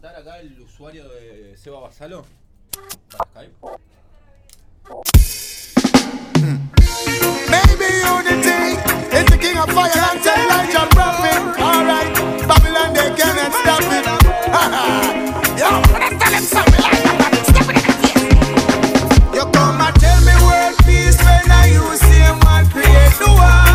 levantar acá el usuario de Seba Basalo? Skype? Maybe unity is the king of fire and say like your prophet. Alright, Babylon, they cannot stop it. Yo, when I tell him something like that, I'm stepping You come and tell me world peace when I use him and create the world.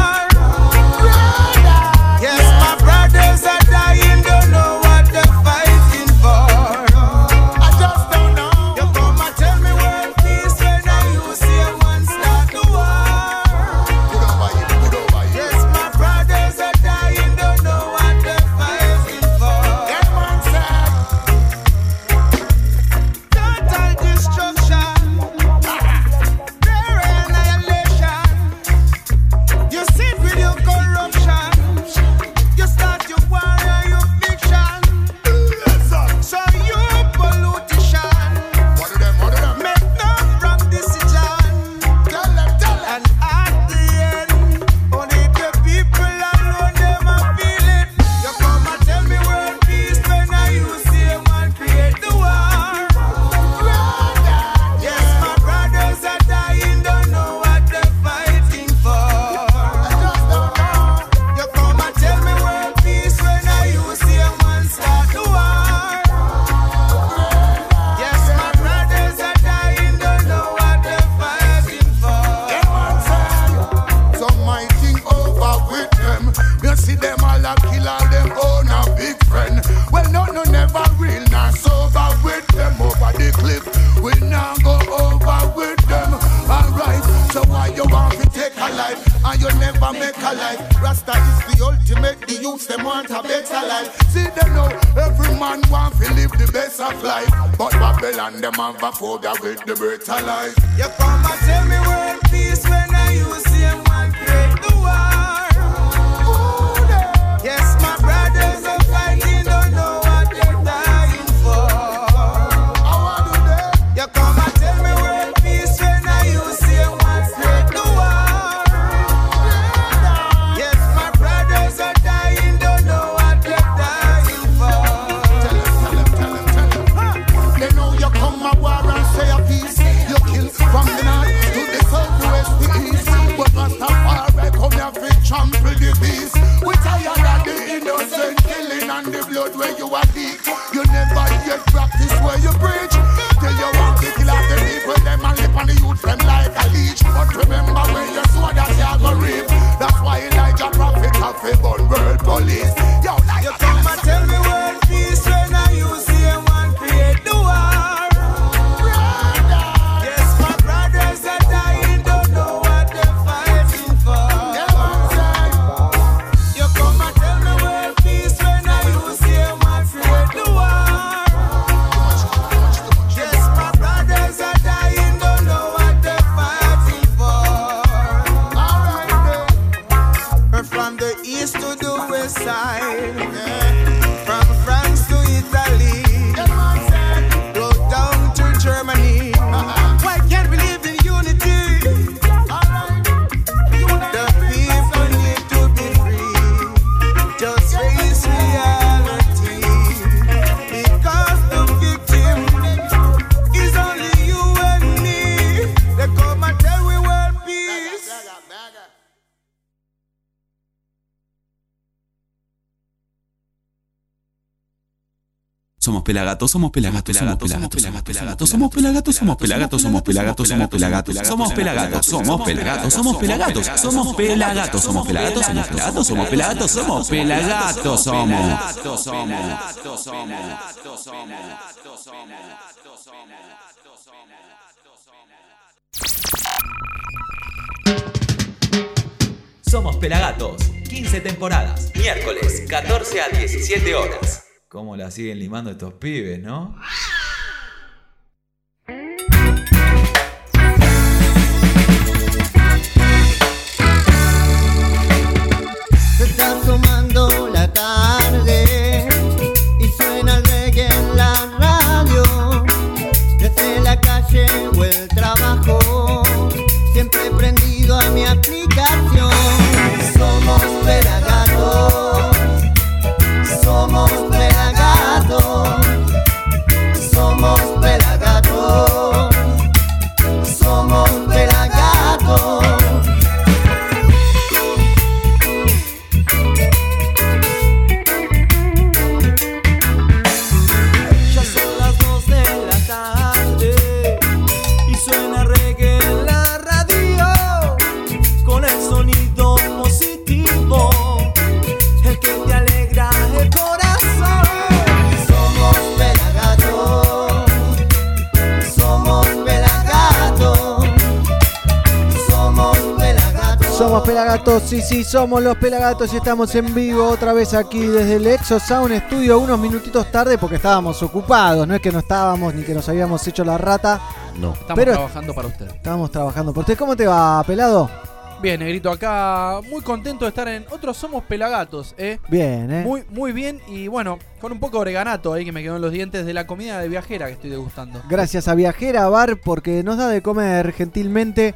Salam. pelagatos, somos pelagatos, somos pelagatos, somos pelagatos, somos pelagatos, somos pelagatos, somos pelagatos, somos pelagatos, somos pelagatos, somos pelagatos, somos pelagatos, somos pelagatos, somos pelagatos, somos pelagatos, somos pelagatos, somos pelagatos, somos. Somos Pelagatos, 15 temporadas, miércoles 14 a 17 horas siguen limando estos pibes, ¿no? Pelagatos, sí, sí, somos los pelagatos y estamos en vivo otra vez aquí desde el Exo Sound Studio unos minutitos tarde porque estábamos ocupados, no es que no estábamos ni que nos habíamos hecho la rata, No. Estamos Pero- trabajando para usted. estábamos trabajando por usted. ¿Cómo te va, pelado? Bien, Negrito, acá muy contento de estar en Otros Somos Pelagatos, ¿eh? Bien, ¿eh? Muy, muy bien y bueno, con un poco de oreganato ahí que me quedó en los dientes de la comida de viajera que estoy degustando. Gracias a Viajera Bar porque nos da de comer gentilmente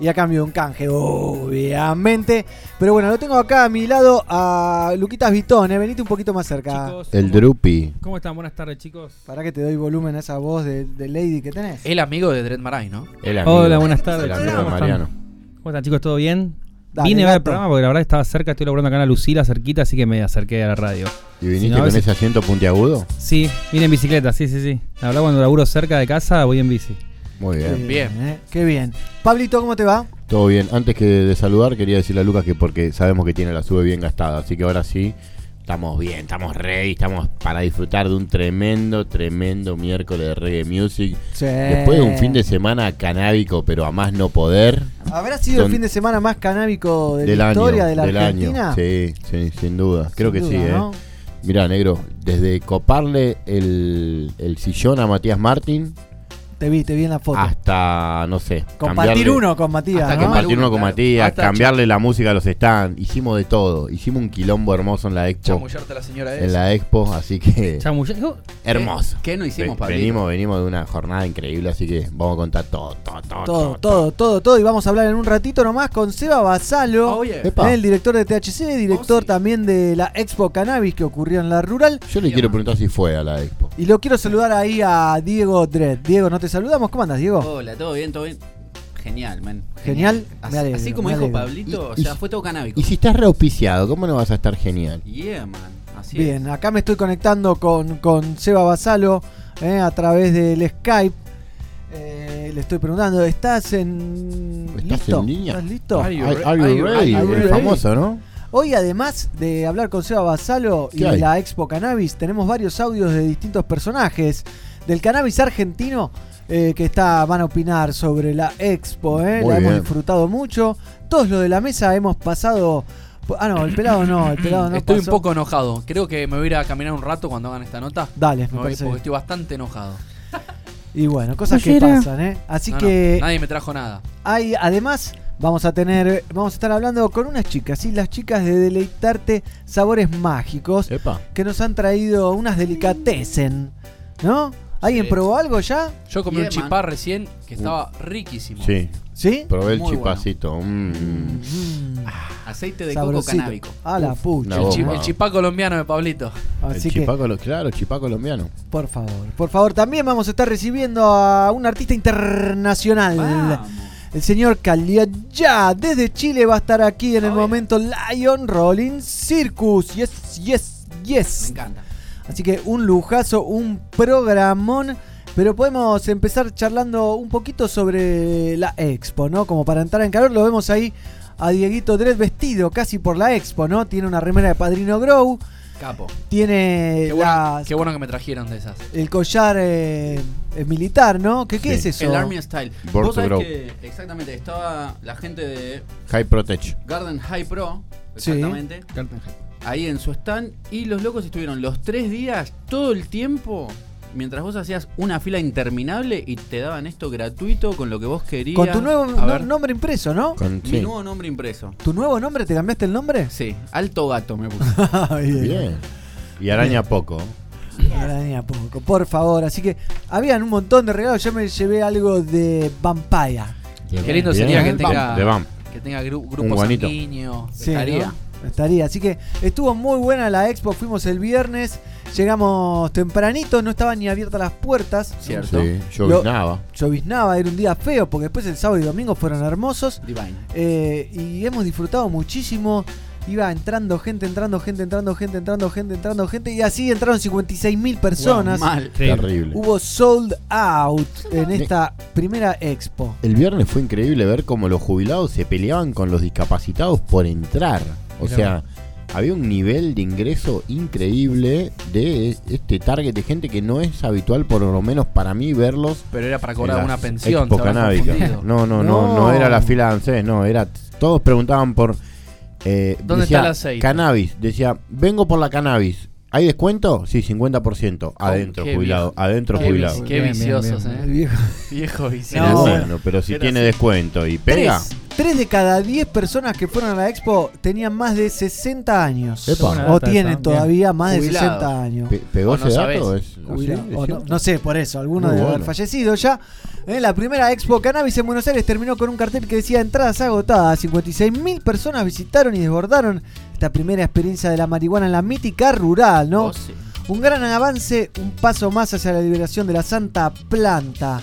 y a cambio un canje, obviamente. Pero bueno, lo tengo acá a mi lado a Luquitas Vitón, ¿eh? venite un poquito más cerca. Chicos, El ¿cómo- Drupi. ¿Cómo están? Buenas tardes, chicos. Para que te doy volumen a esa voz de, de Lady que tenés. El amigo de Dread Marai, ¿no? El amigo. Hola, buenas tardes. El amigo de ¿Cómo están? Mariano. ¿Cómo están, chicos? ¿Todo bien? Dale, Vine a ver el gato. programa porque la verdad estaba cerca, estoy laburando acá en la Lucila, cerquita, así que me acerqué a la radio. ¿Y viniste Si no, a con veces- ese asiento puntiagudo? Sí, vine en bicicleta, sí, sí, sí. La verdad, cuando laburo cerca de casa, voy en bici. Muy bien. Bien. ¿eh? Qué bien. Pablito, ¿cómo te va? Todo bien. Antes que de saludar, quería decirle a Lucas que porque sabemos que tiene la sube bien gastada. Así que ahora sí, estamos bien, estamos ready, estamos para disfrutar de un tremendo, tremendo miércoles de reggae music. Sí. Después de un fin de semana canábico, pero a más no poder, ¿Habrá sido el fin de semana más canábico de del la año. historia de la del Argentina? año. Sí, sí, sin duda. Creo que sí, ¿eh? ¿no? Mirá, negro, desde coparle el, el sillón a Matías Martín Te vi, te vi en la foto. hasta, no sé, Compartir uno con Matías, Hasta ¿no? que compartir uno, con claro. Matías, Hasta cambiarle la música a los stands, hicimos de todo, hicimos un quilombo hermoso en la expo, Chamullarte a la señora en esa. la expo, así que yo- hermoso. ¿Qué no hicimos, Pablito? venimos, venimos de una jornada increíble, así que vamos a contar todo, todo, todo, Todo, todo, todo, todo. Y vamos a hablar en un ratito nomás con Seba Basalo, Oh, yeah. Epa. el director de THC, director Oh, sí. también de la Expo Cannabis que ocurrió en la rural. Yo le quiero preguntar si fue a la expo. Y lo quiero saludar ahí a Diego Dredd. Diego, ¿no te saludamos? ¿Cómo andas, Diego? Hola, todo bien, todo bien. Genial, man. Genial, Así, me alegro, así como me dijo. Pablito, Y- o sea, y- fue todo canábico. Y si estás reauspiciado, ¿cómo no vas a estar genial? Yeah, man. Así Bien, acá me estoy conectando con, con Seba Basalo eh, a través del Skype. Eh, le estoy preguntando, ¿estás en. ¿Estás listo? en línea? ¿Estás listo? Are you Are, re- are you are you- ready? El ready? famoso, ¿no? Hoy, además de hablar con Seba Basalo y ¿Qué de hay? la Expo Cannabis, tenemos varios audios de distintos personajes del cannabis argentino eh, que está, van a opinar sobre la Expo. eh. La hemos disfrutado mucho. Todos los de la mesa hemos pasado. Ah, no, el pelado no, el pelado no. Estoy pasó. un poco enojado. Creo que me voy a ir a caminar un rato cuando hagan esta nota. Dale, Me me voy porque estoy bastante enojado. Y bueno, cosas que pasan, ¿eh? Así No, no, que nadie me trajo nada. hay, además, vamos a tener, vamos a estar hablando con unas chicas, ¿sí? Las chicas de Deleitarte Sabores Mágicos, Epa. que nos han traído unas delicatessen, ¿no? ¿Alguien Sí. probó algo ya? Yo comí un chipá recién que estaba riquísimo. Sí, ¿Sí? probé el Muy chipacito. mm. Mm, Aceite de sabrosito. coco canábico. A la pucha. El, chi- el chipá colombiano de Pablito. Así el que, chipá colo- claro, chipá colombiano. por favor, por favor, también vamos a estar recibiendo a un artista internacional. Vamos. El señor ya desde Chile va a estar aquí en el momento Lion Rolling Circus. Yes, yes, Me yes. encanta. Así que un lujazo, un programón. Pero podemos empezar charlando un poquito sobre la expo, ¿no? Como para entrar en calor, lo vemos ahí a Dieguito Dredd vestido casi por la expo, ¿no? Tiene una remera de Padrino Grow, Capo. tiene Qué bueno, las- qué bueno que me trajeron de esas. el collar eh, militar, ¿no? ¿Qué, qué Sí. es eso? El Army Style. Born Vos sabés grow. que exactamente estaba la gente de High Protect. Garden High Pro, Sí. exactamente, ahí en su stand y los locos estuvieron los tres días todo el tiempo mientras vos hacías una fila interminable y te daban esto gratuito con lo que vos querías. Con tu nuevo no- nombre impreso, ¿no? Con, mi sí. nuevo nombre impreso. ¿Tu nuevo nombre? ¿Te cambiaste el nombre? Sí, Alto Gato me puse. Bien. Bien. Y araña poco. Araña poco, por favor. Así que habían un montón de regalos. Yo me llevé algo de Vampire. Qué lindo sería que tenga, que tenga gru- Un grupo guanito. sanguíneo. Sí, Estaría. ¿no? Estaría. Así que estuvo muy buena la expo. Fuimos el viernes. Llegamos tempranito. No estaban ni abiertas las puertas. Cierto. Sí, nada. Lloviznaba. Era un día feo. Porque después el sábado y domingo fueron hermosos. Divine. Eh, y hemos disfrutado muchísimo. Iba entrando gente, entrando gente, entrando gente, entrando gente, entrando gente. Y así entraron 56 mil personas. Mal. Terrible. Hubo sold out en esta primera expo. El viernes fue increíble ver cómo los jubilados se peleaban con los discapacitados por entrar. O Mirá. sea, había un nivel de ingreso increíble de este target de gente que no es habitual, por lo menos para mí, verlos. Pero era para cobrar una pensión. No, no, no, no, No. era la fila de ANSES, no, era. Todos preguntaban por. eh, ¿Dónde decía, está el aceite? Cannabis. Decía, vengo por la cannabis. ¿Hay descuento? Sí, 50%. Adentro, jubilado. viejo. Adentro, Qué jubilado. Qué Bien, bien, viciosos, bien, eh. Viejo. Vicioso. No, bueno, pero si tiene así. descuento y pega. Tres, tres de cada 10 personas que fueron a la expo tenían más de 60 años. Epa. O tienen todavía más de Jubilado. 60 años. Pe- ¿Pegó O ese no dato? sabés. ¿Es- Jubilado. así? ¿Es O no, cierto? no sé, por eso, alguno Muy debe haber bueno. fallecido ya. La primera Expo Cannabis en Buenos Aires terminó con un cartel que decía entradas agotadas. 56.000 personas visitaron y desbordaron esta primera experiencia de la marihuana en la mítica rural, ¿no? Oh, sí. Un gran avance, un paso más hacia la liberación de la santa planta.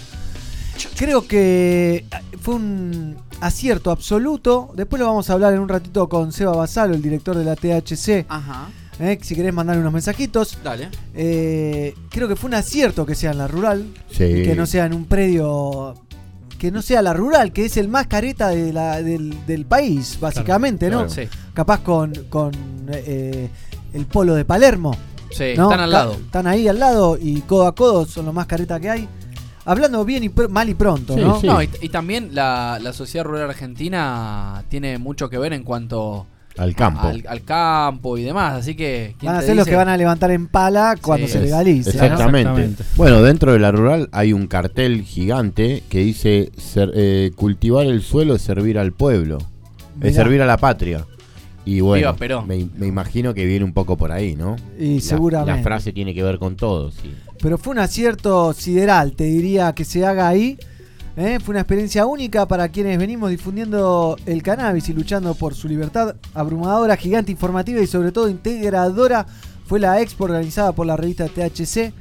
Creo que fue un acierto absoluto. Después lo vamos a hablar en un ratito con Seba Basalo, el director de la THC. Ajá. eh, si querés mandar unos mensajitos. Dale. Eh, creo que fue un acierto que sea en la rural. Sí. Y que no sea en un predio. Que no sea la rural, que es el más careta de la- del, del país, básicamente, ¿no? claro. Sí, Capaz con, con eh, el polo de Palermo. sí, ¿no? están al lado. Están ahí al lado y codo a codo son lo más careta que hay. Hablando bien y pr- mal y pronto, Sí, ¿no? sí. No, y, y también la, la sociedad rural argentina tiene mucho que ver en cuanto Al campo. al, al campo y demás. Así que. ¿quién Van a ser los que van a levantar en pala cuando Sí. se Es- legalice. ¿no? Exactamente. Exactamente. Bueno, dentro de la rural hay un cartel gigante que dice ser- eh, cultivar el suelo es servir al pueblo, Mirá. es servir a la patria. Y bueno, Viva Perón. me, me imagino que viene un poco por ahí, ¿no? Y La- seguramente. La, frase tiene que ver con todo, sí. Pero fue un acierto sideral, te diría, que se haga ahí. ¿eh? Fue una experiencia única para quienes venimos difundiendo el cannabis y luchando por su libertad. Abrumadora, gigante, informativa y sobre todo integradora fue la expo organizada por la revista THC.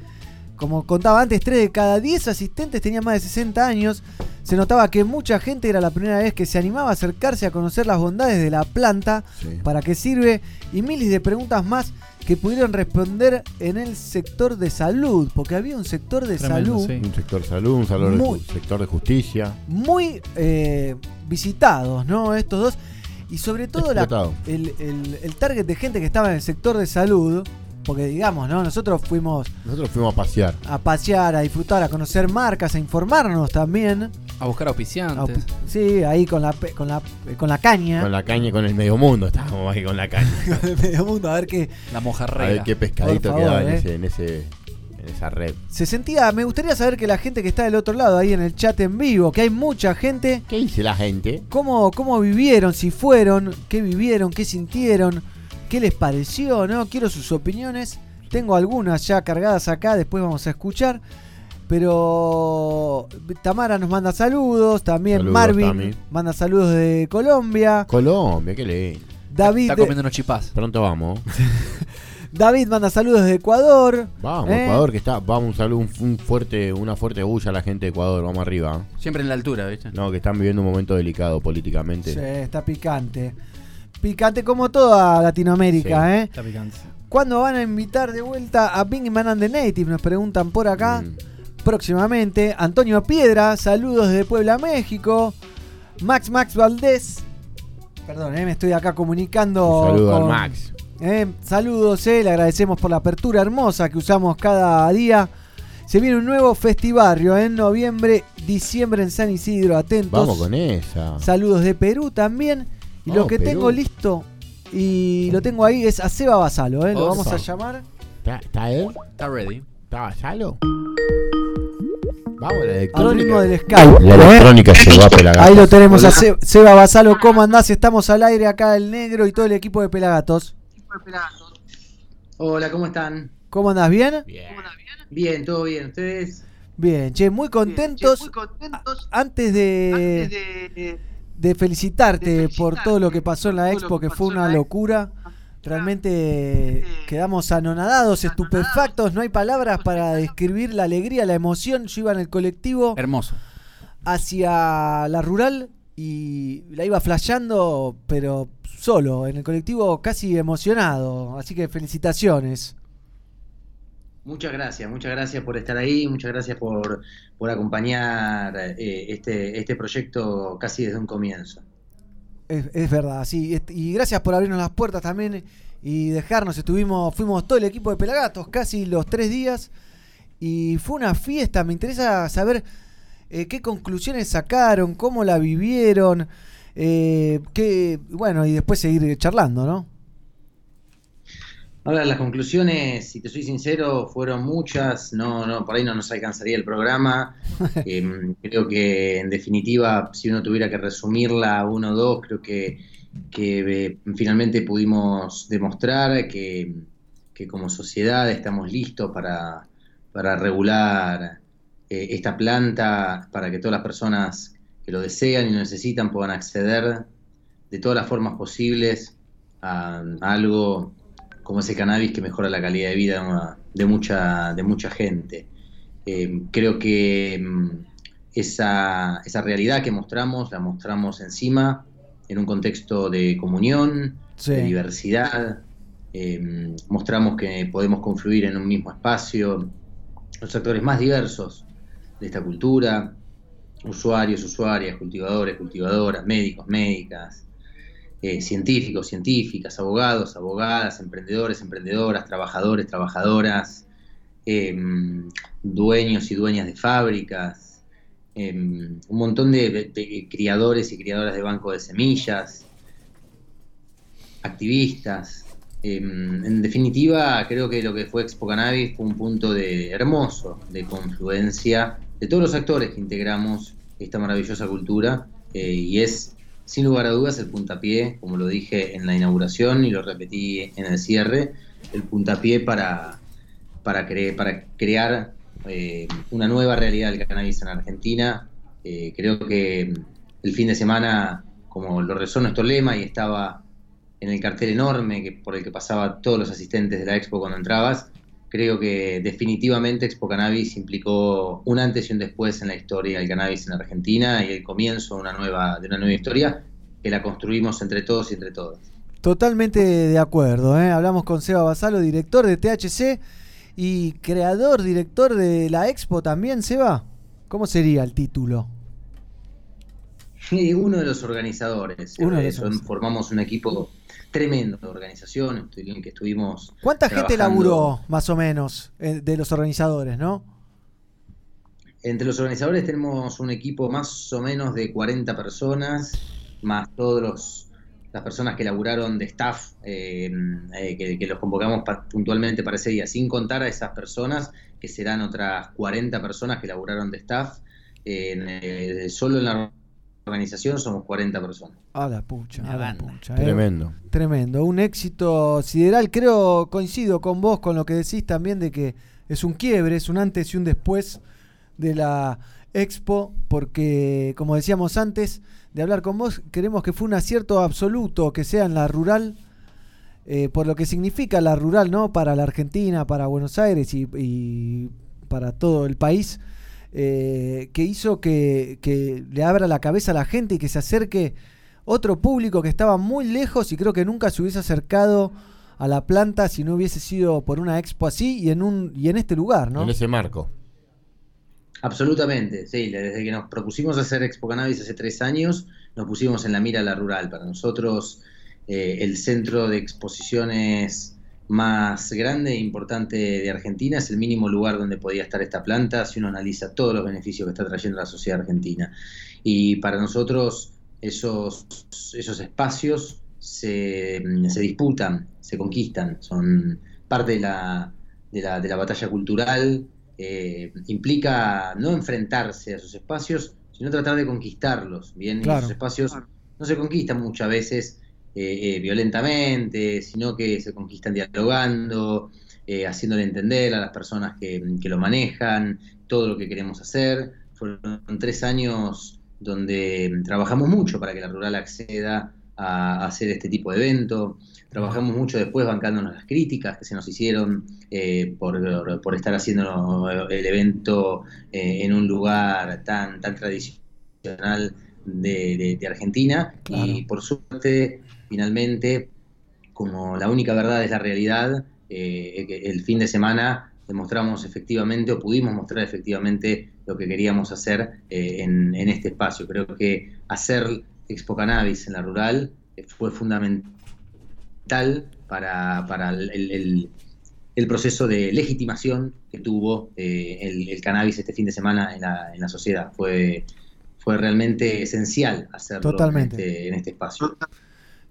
Como contaba antes, 3 de cada 10 asistentes tenían más de 60 años. Se notaba que mucha gente era la primera vez que se animaba a acercarse a conocer las bondades de la planta, Sí. para qué sirve y miles de preguntas más que pudieron responder en el sector de salud, porque había un sector de Tremendo, salud sí. Un sector salud, un salud de Muy- ju- sector de justicia. muy eh, visitados, ¿no? Estos dos. Y sobre todo la- Explotado. el, el- el target de gente que estaba en el sector de salud, porque digamos, ¿no? Nosotros fuimos Nosotros fuimos a pasear. a pasear, a disfrutar, a conocer marcas, a informarnos también. A buscar A- auspiciantes. sí, ahí con la, pe- con la, con la caña. Con la caña y con el medio mundo. Estábamos ahí con la caña. con el medio mundo, a ver qué, La A ver mojarrera. qué pescadito Por quedaba favor, en, eh. ese, en, ese, en esa red. se sentía, me gustaría saber que la gente que está del otro lado, ahí en el chat en vivo, que hay mucha gente, ¿Qué dice la gente? cómo, cómo vivieron, si fueron, qué vivieron, qué sintieron, qué les pareció, ¿no? Quiero sus opiniones. Tengo algunas ya cargadas acá, después vamos a escuchar. Pero Tamara nos manda saludos, también Saludos, Marvin Tami. manda saludos de Colombia, Colombia, qué lindo. David, Está comiendo unos chipás. Pronto vamos. David manda saludos de Ecuador. Vamos, ¿eh? Ecuador, que está. Vamos un saludo, un, un fuerte, una fuerte bulla a la gente de Ecuador. Vamos arriba. Siempre en la altura, ¿viste? No, que están viviendo un momento delicado políticamente. Sí, está picante. Picante como toda Latinoamérica, Sí. ¿eh? Está picante. ¿Cuándo van a invitar de vuelta a Bingman and the Native? Nos preguntan por acá. Mm. Próximamente. Antonio Piedra, saludos desde Puebla, México. Max Max Valdés. Perdón, eh, me estoy acá comunicando. Un saludo al con- Max. eh, saludos, eh, le agradecemos por la apertura hermosa que usamos cada día. Se viene un nuevo festivario en noviembre, diciembre en San Isidro. Atentos. Vamos con esa. Saludos de Perú también. Y lo que Perú. tengo listo y lo tengo ahí es a Seba Basalo. ¿eh? Lo Opa. vamos a llamar. ¿Está, está él? Está ready. ¿Está Salo? Vamos, la Al electrónica. del Skype. La ¿eh? electrónica llegó a Pelagatos. Ahí lo tenemos a Se- Seba Basalo. ¿Cómo andás? Estamos al aire acá el negro y todo el equipo de Pelagatos. Hola, ¿cómo están? ¿Cómo andás? ¿Bien? Bien, todo bien. ¿Ustedes? Bien, che, muy contentos. Antes de, de felicitarte por todo lo que pasó en la expo, que fue una locura. Realmente quedamos anonadados, estupefactos, no hay palabras para describir la alegría, la emoción. Yo iba en el colectivo Hermoso. hacia la rural y la iba flasheando, pero solo, en el colectivo casi emocionado. Así que felicitaciones. Muchas gracias, muchas gracias por estar ahí, muchas gracias por, por acompañar eh, este, este proyecto casi desde un comienzo. Es, verdad, sí. Y gracias por abrirnos las puertas también y dejarnos. Estuvimos, fuimos todo el equipo de Pelagatos, casi los tres días. Y fue una fiesta. Me interesa saber eh, qué conclusiones sacaron, cómo la vivieron. eh, qué, bueno, y después seguir charlando, ¿no? Ahora, las conclusiones, si te soy sincero, fueron muchas. No, no, por ahí no nos alcanzaría el programa. Em, creo que, en definitiva, si uno tuviera que resumirla a uno o dos, creo que, que, eh, finalmente pudimos demostrar que, que como sociedad estamos listos para, para regular eh, esta planta, para que todas las personas que lo desean y lo necesitan puedan acceder de todas las formas posibles a, a algo como ese cannabis que mejora la calidad de vida de mucha, de mucha gente. Eh, creo que mm, esa, esa realidad que mostramos, la mostramos encima en un contexto de comunión, Sí. de diversidad. Eh, mostramos que podemos confluir en un mismo espacio los actores más diversos de esta cultura, usuarios, usuarias, cultivadores, cultivadoras, médicos, médicas, eh, científicos, científicas, abogados, abogadas, emprendedores, emprendedoras, trabajadores, trabajadoras, eh, dueños y dueñas de fábricas, eh, un montón de, criadores y criadoras de banco de semillas, activistas. Eh, en definitiva, creo que lo que fue Expo Cannabis fue un punto de hermoso de confluencia de todos los actores que integramos esta maravillosa cultura eh, y es sin lugar a dudas el puntapié, como lo dije en la inauguración y lo repetí en el cierre, el puntapié para, para, para crear eh, una nueva realidad del cannabis en Argentina. Eh, creo que el fin de semana, como lo rezó nuestro lema y estaba en el cartel enorme que, por el que pasaba todos los asistentes de la expo cuando entrabas, creo que definitivamente Expo Cannabis implicó un antes y un después en la historia del cannabis en Argentina y el comienzo de una nueva, de una nueva historia que la construimos entre todos y entre todas. Totalmente de acuerdo. ¿eh? Hablamos con Seba Basalo, director de THC y creador, director de la Expo también, Seba. ¿Cómo sería el título? Y uno de los organizadores. Uno de Eh, los son- formamos un equipo tremendo de organización en el que estuvimos. ¿Cuánta gente laburó, más o menos, eh, de los organizadores, no? Entre los organizadores tenemos un equipo más o menos de 40 personas, más todos los las personas que laburaron de staff, eh, eh, que, que los convocamos pa- puntualmente para ese día, sin contar a esas personas, que serán otras 40 personas que laburaron de staff. En, eh, solo en la organización somos 40 personas. A la pucha, a la pucha. eh. Tremendo. Tremendo, un éxito sideral. Creo, coincido con vos con lo que decís también de que es un quiebre, es un antes y un después de la expo, porque como decíamos antes de hablar con vos, queremos que fue un acierto absoluto que sea en la rural, eh, por lo que significa la rural, ¿no? Para la Argentina, para Buenos Aires y, y para todo el país, eh, que hizo que, que le abra la cabeza a la gente y que se acerque otro público que estaba muy lejos y creo que nunca se hubiese acercado a la planta si no hubiese sido por una expo así y en un y en este lugar, ¿no? En ese marco. Absolutamente, sí. Desde que nos propusimos hacer Expo Cannabis hace tres años, nos pusimos en la mira la rural. Para nosotros, eh, el centro de exposiciones más grande e importante de Argentina es el mínimo lugar donde podía estar esta planta si uno analiza todos los beneficios que está trayendo a la sociedad argentina. Y para nosotros, esos, esos espacios se, se disputan, se conquistan, son parte de la, de la, de la batalla cultural eh, implica no enfrentarse a esos espacios, sino tratar de conquistarlos. Bien, y Claro. esos espacios no se conquistan muchas veces eh, eh, violentamente, sino que se conquistan dialogando, eh, haciéndole entender a las personas que, que lo manejan todo lo que queremos hacer. Fueron tres años donde trabajamos mucho para que la rural acceda a, hacer este tipo de evento. Trabajamos mucho después bancándonos las críticas que se nos hicieron eh, por, por estar haciendo el evento eh, en un lugar tan, tan tradicional de, de- de Argentina. Y por suerte, finalmente, como la única verdad es la realidad, eh, que el fin de semana demostramos efectivamente o pudimos mostrar efectivamente lo que queríamos hacer eh, en, en este espacio. Creo que hacer Expo Cannabis en la rural eh, fue fundamental para, para el, el- el proceso de legitimación que tuvo eh, el, el cannabis este fin de semana en la, en la sociedad. Fue, fue realmente esencial hacerlo Totalmente. En, este, en este espacio.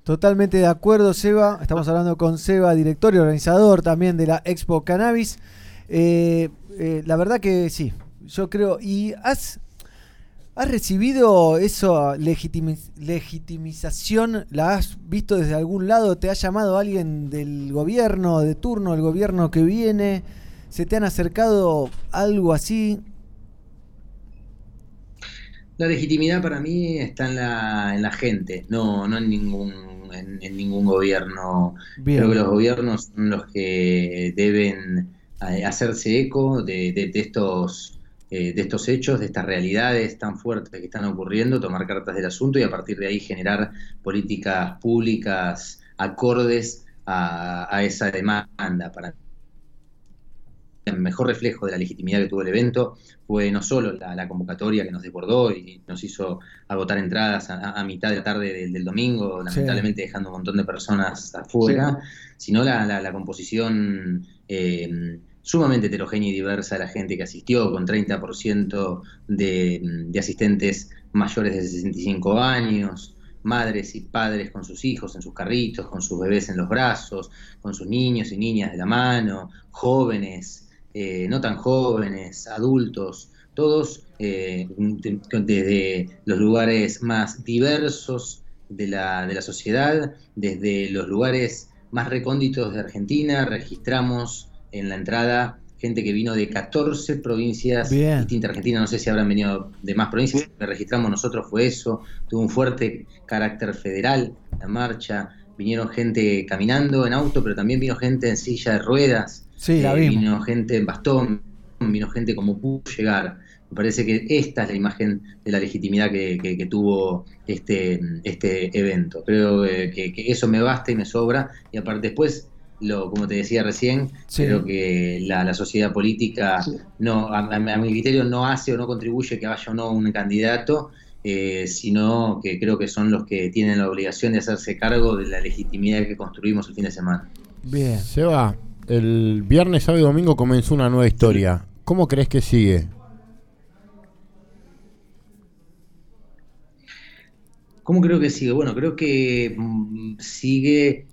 Totalmente de acuerdo, Seba. Estamos hablando con Seba, director y organizador también de la Expo Cannabis. Eh, eh, la verdad que sí, yo creo. ¿Y has, has recibido esa legitimi- legitimización? ¿La has visto desde algún lado? ¿Te ha llamado alguien del gobierno de turno, el gobierno que viene? ¿Se te han acercado algo así? La legitimidad para mí está en la, en la gente, no, no en ningún, en, en ningún gobierno. Bien. Creo que los gobiernos son los que deben eh, hacerse eco de, de- de estos, eh, de estos hechos, de estas realidades tan fuertes que están ocurriendo, tomar cartas del asunto y a partir de ahí generar políticas públicas acordes a, a esa demanda. Para mejor reflejo de la legitimidad que tuvo el evento fue no solo la, la convocatoria que nos desbordó y nos hizo agotar entradas a, a mitad de la tarde del, del domingo, Sí. lamentablemente dejando un montón de personas afuera, sino la, la- la composición eh, sumamente heterogénea y diversa de la gente que asistió, con 30% de, de asistentes mayores de 65 años, madres y padres con sus hijos en sus carritos, con sus bebés en los brazos, con sus niños y niñas de la mano, jóvenes, eh, no tan jóvenes, adultos, todos eh, de- desde los lugares más diversos de la, de la sociedad, desde los lugares más recónditos de Argentina, registramos en la entrada gente que vino de 14 provincias Bien. distintas Argentina, no sé si habrán venido de más provincias, lo que registramos nosotros fue eso, tuvo un fuerte carácter federal la marcha, vinieron gente caminando en auto, pero también vino gente en silla de ruedas, Sí, la eh, vimos. vino gente en bastón, vino gente como pudo llegar. Me parece que esta es la imagen de la legitimidad que, que- que tuvo este, este evento. Creo eh, que, que eso me basta y me sobra. Y aparte después, lo, como te decía recién, Sí. creo que la, la sociedad política no, a, a- a mi criterio no hace o no contribuye que vaya o no un candidato, eh, sino que creo que son los que tienen la obligación de hacerse cargo de la legitimidad que construimos el fin de semana. Bien. Seba, el viernes, sábado y domingo comenzó una nueva historia. ¿Cómo crees que sigue? ¿Cómo creo que sigue? Bueno, creo que mm, sigue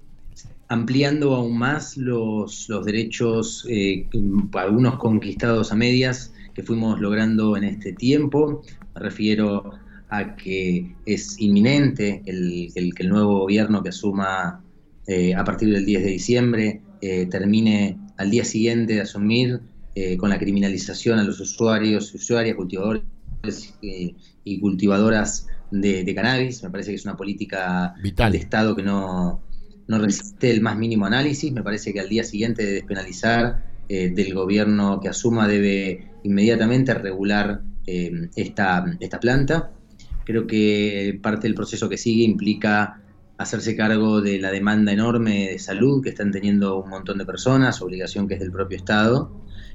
ampliando aún más los, los derechos, eh, algunos conquistados a medias, que fuimos logrando en este tiempo. Me refiero a que es inminente el, el- que el nuevo gobierno que asuma eh, a partir del 10 de diciembre eh, termine al día siguiente de asumir eh, con la criminalización a los usuarios, usuarias, cultivadores eh, y cultivadoras de, de cannabis. Me parece que es una política Vital. de Estado que no, no resiste el más mínimo análisis. Me parece que al día siguiente de despenalizar del gobierno que asuma debe inmediatamente regular esta, esta planta. Creo que parte del proceso que sigue implica hacerse cargo de la demanda enorme de salud que están teniendo un montón de personas, obligación que es del propio Estado.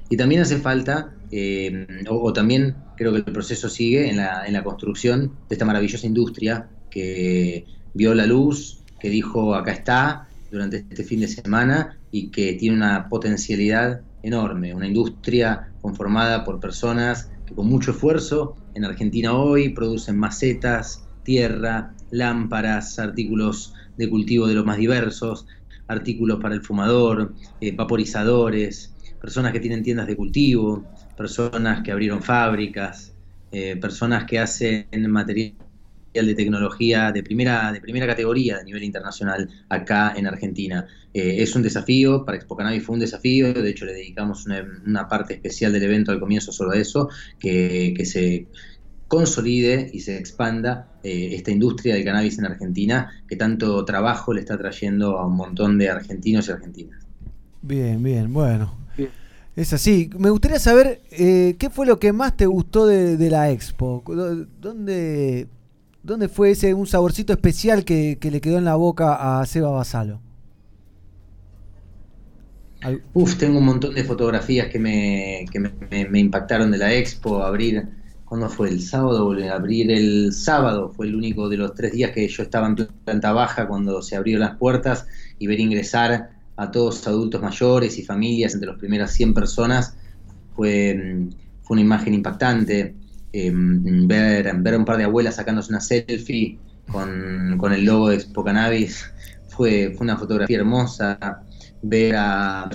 Y también hace falta, eh, o, también creo que el proceso sigue en la, en la construcción de esta maravillosa industria que vio la luz, que dijo acá está durante este fin de semana y que tiene una potencialidad enorme, una industria conformada por personas que con mucho esfuerzo en Argentina hoy producen macetas, tierra, lámparas, artículos de cultivo de los más diversos, artículos para el fumador, eh, vaporizadores, personas que tienen tiendas de cultivo, personas que abrieron fábricas, eh, personas que hacen material de tecnología de primera, de primera categoría a nivel internacional acá en Argentina. Eh, es un desafío, para Expo Cannabis fue un desafío, de hecho le dedicamos una, una parte especial del evento al comienzo solo a eso, que, que se consolide y se expanda eh, esta industria del cannabis en Argentina, que tanto trabajo le está trayendo a un montón de argentinos y argentinas. Bien, bien, bueno. Es así. Me gustaría saber eh, qué fue lo que más te gustó de, de la expo. ¿Dó- ¿Dónde, ¿Dónde fue ese un saborcito especial que, que le quedó en la boca a Seba Basalo? Al- Uf, tengo un montón de fotografías que me, que me, me- me impactaron de la expo, abrir ¿Cuándo fue? El sábado a abrir. El sábado fue el único de los tres días que yo estaba en planta baja cuando se abrieron las puertas y ver ingresar a todos adultos mayores y familias entre las primeras 100 personas fue, mm, fue una imagen impactante. Eh, ver, ver un par de abuelas sacándose una selfie con, con el logo de Expo Cannabis fue, fue una fotografía hermosa. Ver a,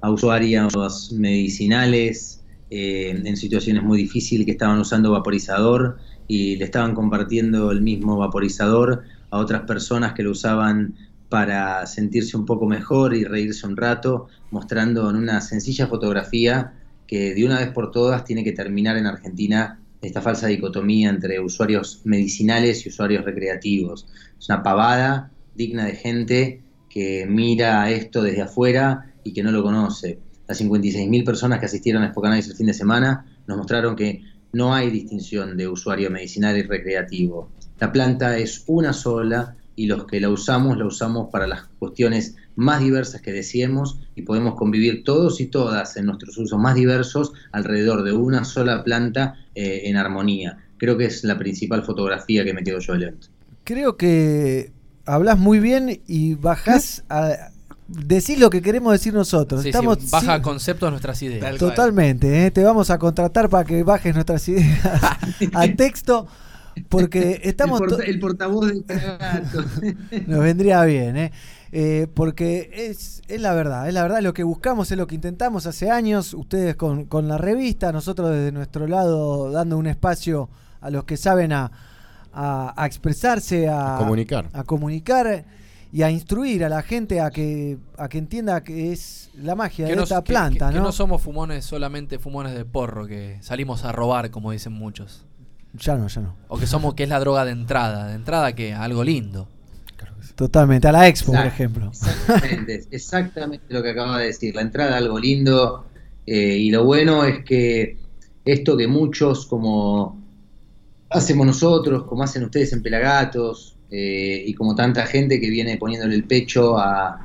a usuarios medicinales eh, en situaciones muy difíciles que estaban usando vaporizador y le estaban compartiendo el mismo vaporizador a otras personas que lo usaban para sentirse un poco mejor y reírse un rato, mostrando en una sencilla fotografía que de una vez por todas tiene que terminar en Argentina esta falsa dicotomía entre usuarios medicinales y usuarios recreativos. Es una pavada digna de gente que mira esto desde afuera y que no lo conoce. Las 56.000 personas que asistieron a Expo Cannabis el fin de semana nos mostraron que no hay distinción de usuario medicinal y recreativo. La planta es una sola y los que la usamos la usamos para las cuestiones más diversas que deseemos y podemos convivir todos y todas en nuestros usos más diversos alrededor de una sola planta eh, en armonía. Creo que es la principal fotografía que me quedo yo del evento. Creo que hablas muy bien y bajás a decir lo que queremos decir nosotros. Sí, sí, Estamos baja sí, conceptos nuestras ideas. totalmente. ¿eh? Te vamos a contratar para que bajes nuestras ideas a texto. Porque estamos. El, to- porta- el portavoz del gato. Nos vendría bien, ¿eh? Eh, porque es, es la verdad, es la verdad, lo que buscamos es lo que intentamos hace años, ustedes con, con la revista, nosotros desde nuestro lado dando un espacio a los que saben a, a- a expresarse, a, A comunicar. a comunicar y a instruir a la gente a que, a que entienda que es la magia de no, esta que- planta, que- que ¿no? no somos fumones, solamente fumones de porro, que salimos a robar, como dicen muchos. Ya no, ya no. O que somos, que es la droga de entrada. De entrada, que algo lindo. Totalmente, a la expo, por ejemplo. Exactamente, exactamente lo que acaba de decir. La entrada algo lindo eh, y lo bueno es que esto que muchos como hacemos nosotros, como hacen ustedes en Pelagatos eh, y como tanta gente que viene poniéndole el pecho a,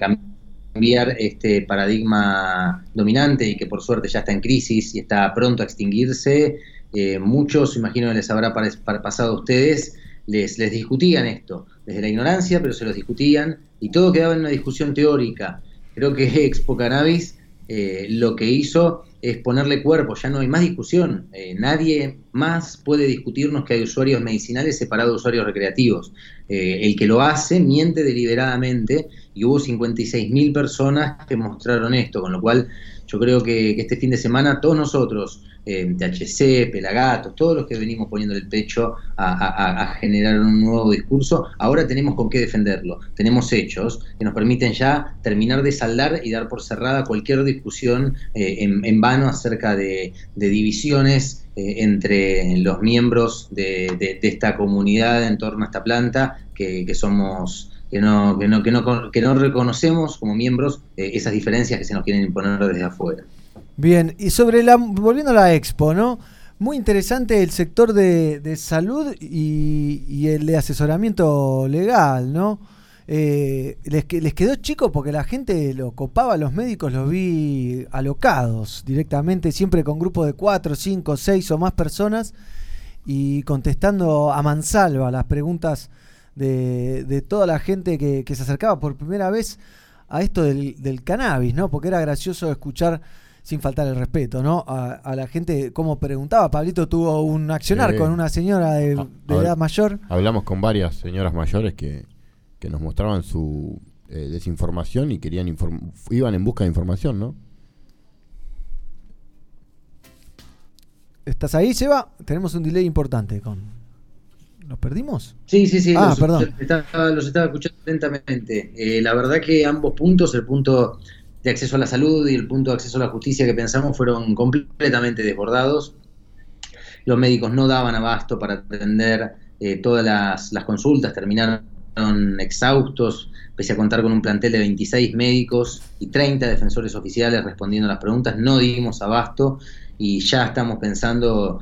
cambiar este paradigma dominante y que por suerte ya está en crisis y está pronto a extinguirse, eh, muchos, imagino que les habrá pasado a ustedes, les, les discutían esto, desde la ignorancia, pero se los discutían y todo quedaba en una discusión teórica. Creo que Expo Cannabis eh, lo que hizo es ponerle cuerpo, ya no hay más discusión. Eh, nadie más puede discutirnos que hay usuarios medicinales separados de usuarios recreativos. Eh, el que lo hace miente deliberadamente y hubo 56.000 personas que mostraron esto, con lo cual yo creo que, este fin de semana todos nosotros, eh, THC, Pelagatos, todos los que venimos poniendo el pecho a, generar un nuevo discurso, ahora tenemos con qué defenderlo. Tenemos hechos que nos permiten ya terminar de saldar y dar por cerrada cualquier discusión eh, en, vano acerca de, divisiones eh, entre los miembros de, esta comunidad en torno a esta planta, que somos que no, que no, que no, que no reconocemos como miembros eh, esas diferencias que se nos quieren imponer desde afuera. Bien, y sobre la, volviendo a la expo, ¿no? Muy interesante el sector de, de salud y, y el de asesoramiento legal, ¿no? Eh, les, les quedó chico porque la gente lo copaba, los médicos los vi alocados directamente, siempre con grupos de cuatro, cinco, seis o más personas y contestando a mansalva las preguntas de, de toda la gente que, que se acercaba por primera vez a esto del, del cannabis, ¿no? Porque era gracioso escuchar, sin faltar el respeto, ¿no? A, a la gente cómo preguntaba. Pablito tuvo un accionar Sí. con una señora de, Ah, de edad mayor. Hablamos con varias señoras mayores que, que nos mostraban su eh, desinformación y querían inform- iban en busca de información, ¿no? ¿Estás ahí, Seba? Tenemos un delay importante con... ¿Nos perdimos? Sí, sí, sí, Ah, los, perdón. los estaba, los estaba escuchando atentamente. Eh, la verdad que ambos puntos, el punto de acceso a la salud y el punto de acceso a la justicia que pensamos fueron completamente desbordados. Los médicos no daban abasto para atender eh, todas las, las consultas, terminaron exhaustos, pese a contar con un plantel de 26 médicos y 30 defensores oficiales respondiendo a las preguntas, no dimos abasto y ya estamos pensando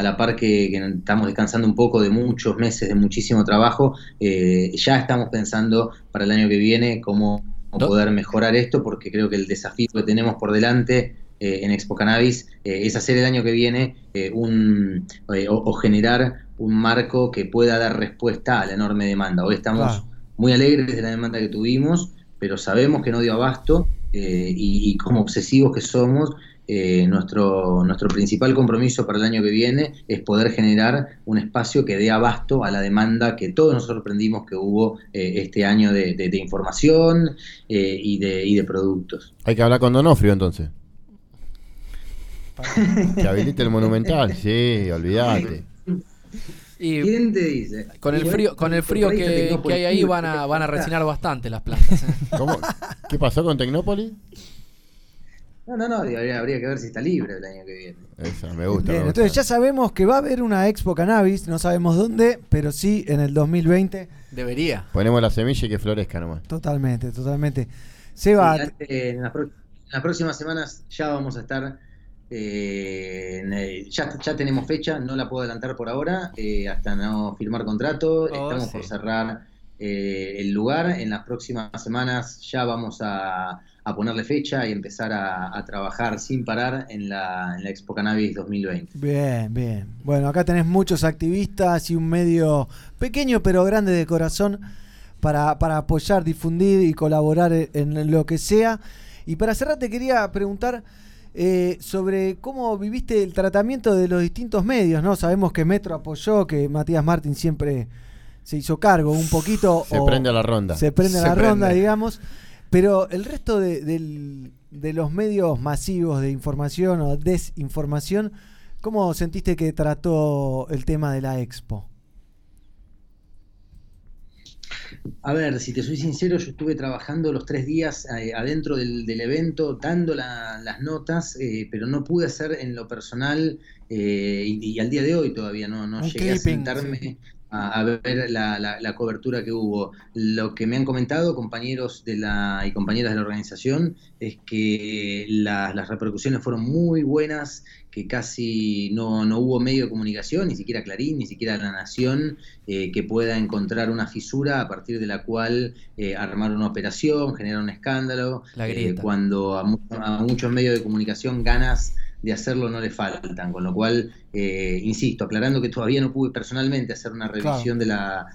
a la par que, que estamos descansando un poco de muchos meses de muchísimo trabajo, eh, ya estamos pensando para el año que viene cómo, cómo poder mejorar esto, porque creo que el desafío que tenemos por delante eh, en Expo Cannabis eh, es hacer el año que viene un, o, o generar un marco que pueda dar respuesta a la enorme demanda. Hoy estamos muy alegres de la demanda que tuvimos, pero sabemos que no dio abasto y, y como obsesivos que somos, eh, nuestro, nuestro principal compromiso para el año que viene es poder generar un espacio que dé abasto a la demanda que todos nos sorprendimos que hubo eh, este año de, de- de información eh, y, de, y de productos. Hay que hablar con Donofrio entonces. que habilite el monumental, sí, olvídate. Y ¿Quién te dice? con el frío, con el frío que hay ahí van a, van a resinar bastante las plantas. ¿eh? ¿Cómo? ¿Qué pasó con Tecnópolis? No, no, no, habría, habría que ver si está libre el año que viene. Esa, me gusta. Bien, me gusta. entonces ya sabemos que va a haber una Expo Cannabis, no sabemos dónde, pero sí en el 2020. Debería. Ponemos la semilla y que florezca nomás. Totalmente, totalmente. Seba, Sí, en, las pro- en las próximas semanas ya vamos a estar. eh, ya, ya tenemos fecha, no la puedo adelantar por ahora, eh, hasta no firmar contrato. Estamos por cerrar eh, el lugar. En las próximas semanas ya vamos a, a ponerle fecha y empezar a, a trabajar sin parar en la, en la Expo Cannabis 2020. Bien, bien. Bueno, acá tenés muchos activistas y un medio pequeño pero grande de corazón para, para apoyar, difundir y colaborar en, en lo que sea. Y para cerrar te quería preguntar eh, sobre cómo viviste el tratamiento de los distintos medios, ¿no? Sabemos que Metro apoyó, que Matías Martín siempre se hizo cargo un poquito. Se o prende a la ronda. Se prende a Se la ronda, prende. digamos. Pero el resto de, los medios masivos de información o desinformación, ¿cómo sentiste que trató el tema de la expo? A ver, si te soy sincero, yo estuve trabajando los tres días eh, adentro del, del evento, dando la- las notas, eh, pero no pude hacer en lo personal eh, y, y al día de hoy todavía no, no Un llegué a sentarme sí. A, a ver la, la- la cobertura que hubo. Lo que me han comentado compañeros de la, y compañeras de la organización es que la- las repercusiones fueron muy buenas, que casi no, no hubo medio de comunicación, ni siquiera Clarín, ni siquiera La Nación, eh, que pueda encontrar una fisura a partir de la cual eh, armar una operación, generar un escándalo, La eh, cuando a, a muchos medios de comunicación ganas de hacerlo no le faltan, con lo cual, eh, insisto, aclarando que todavía no pude personalmente hacer una revisión de la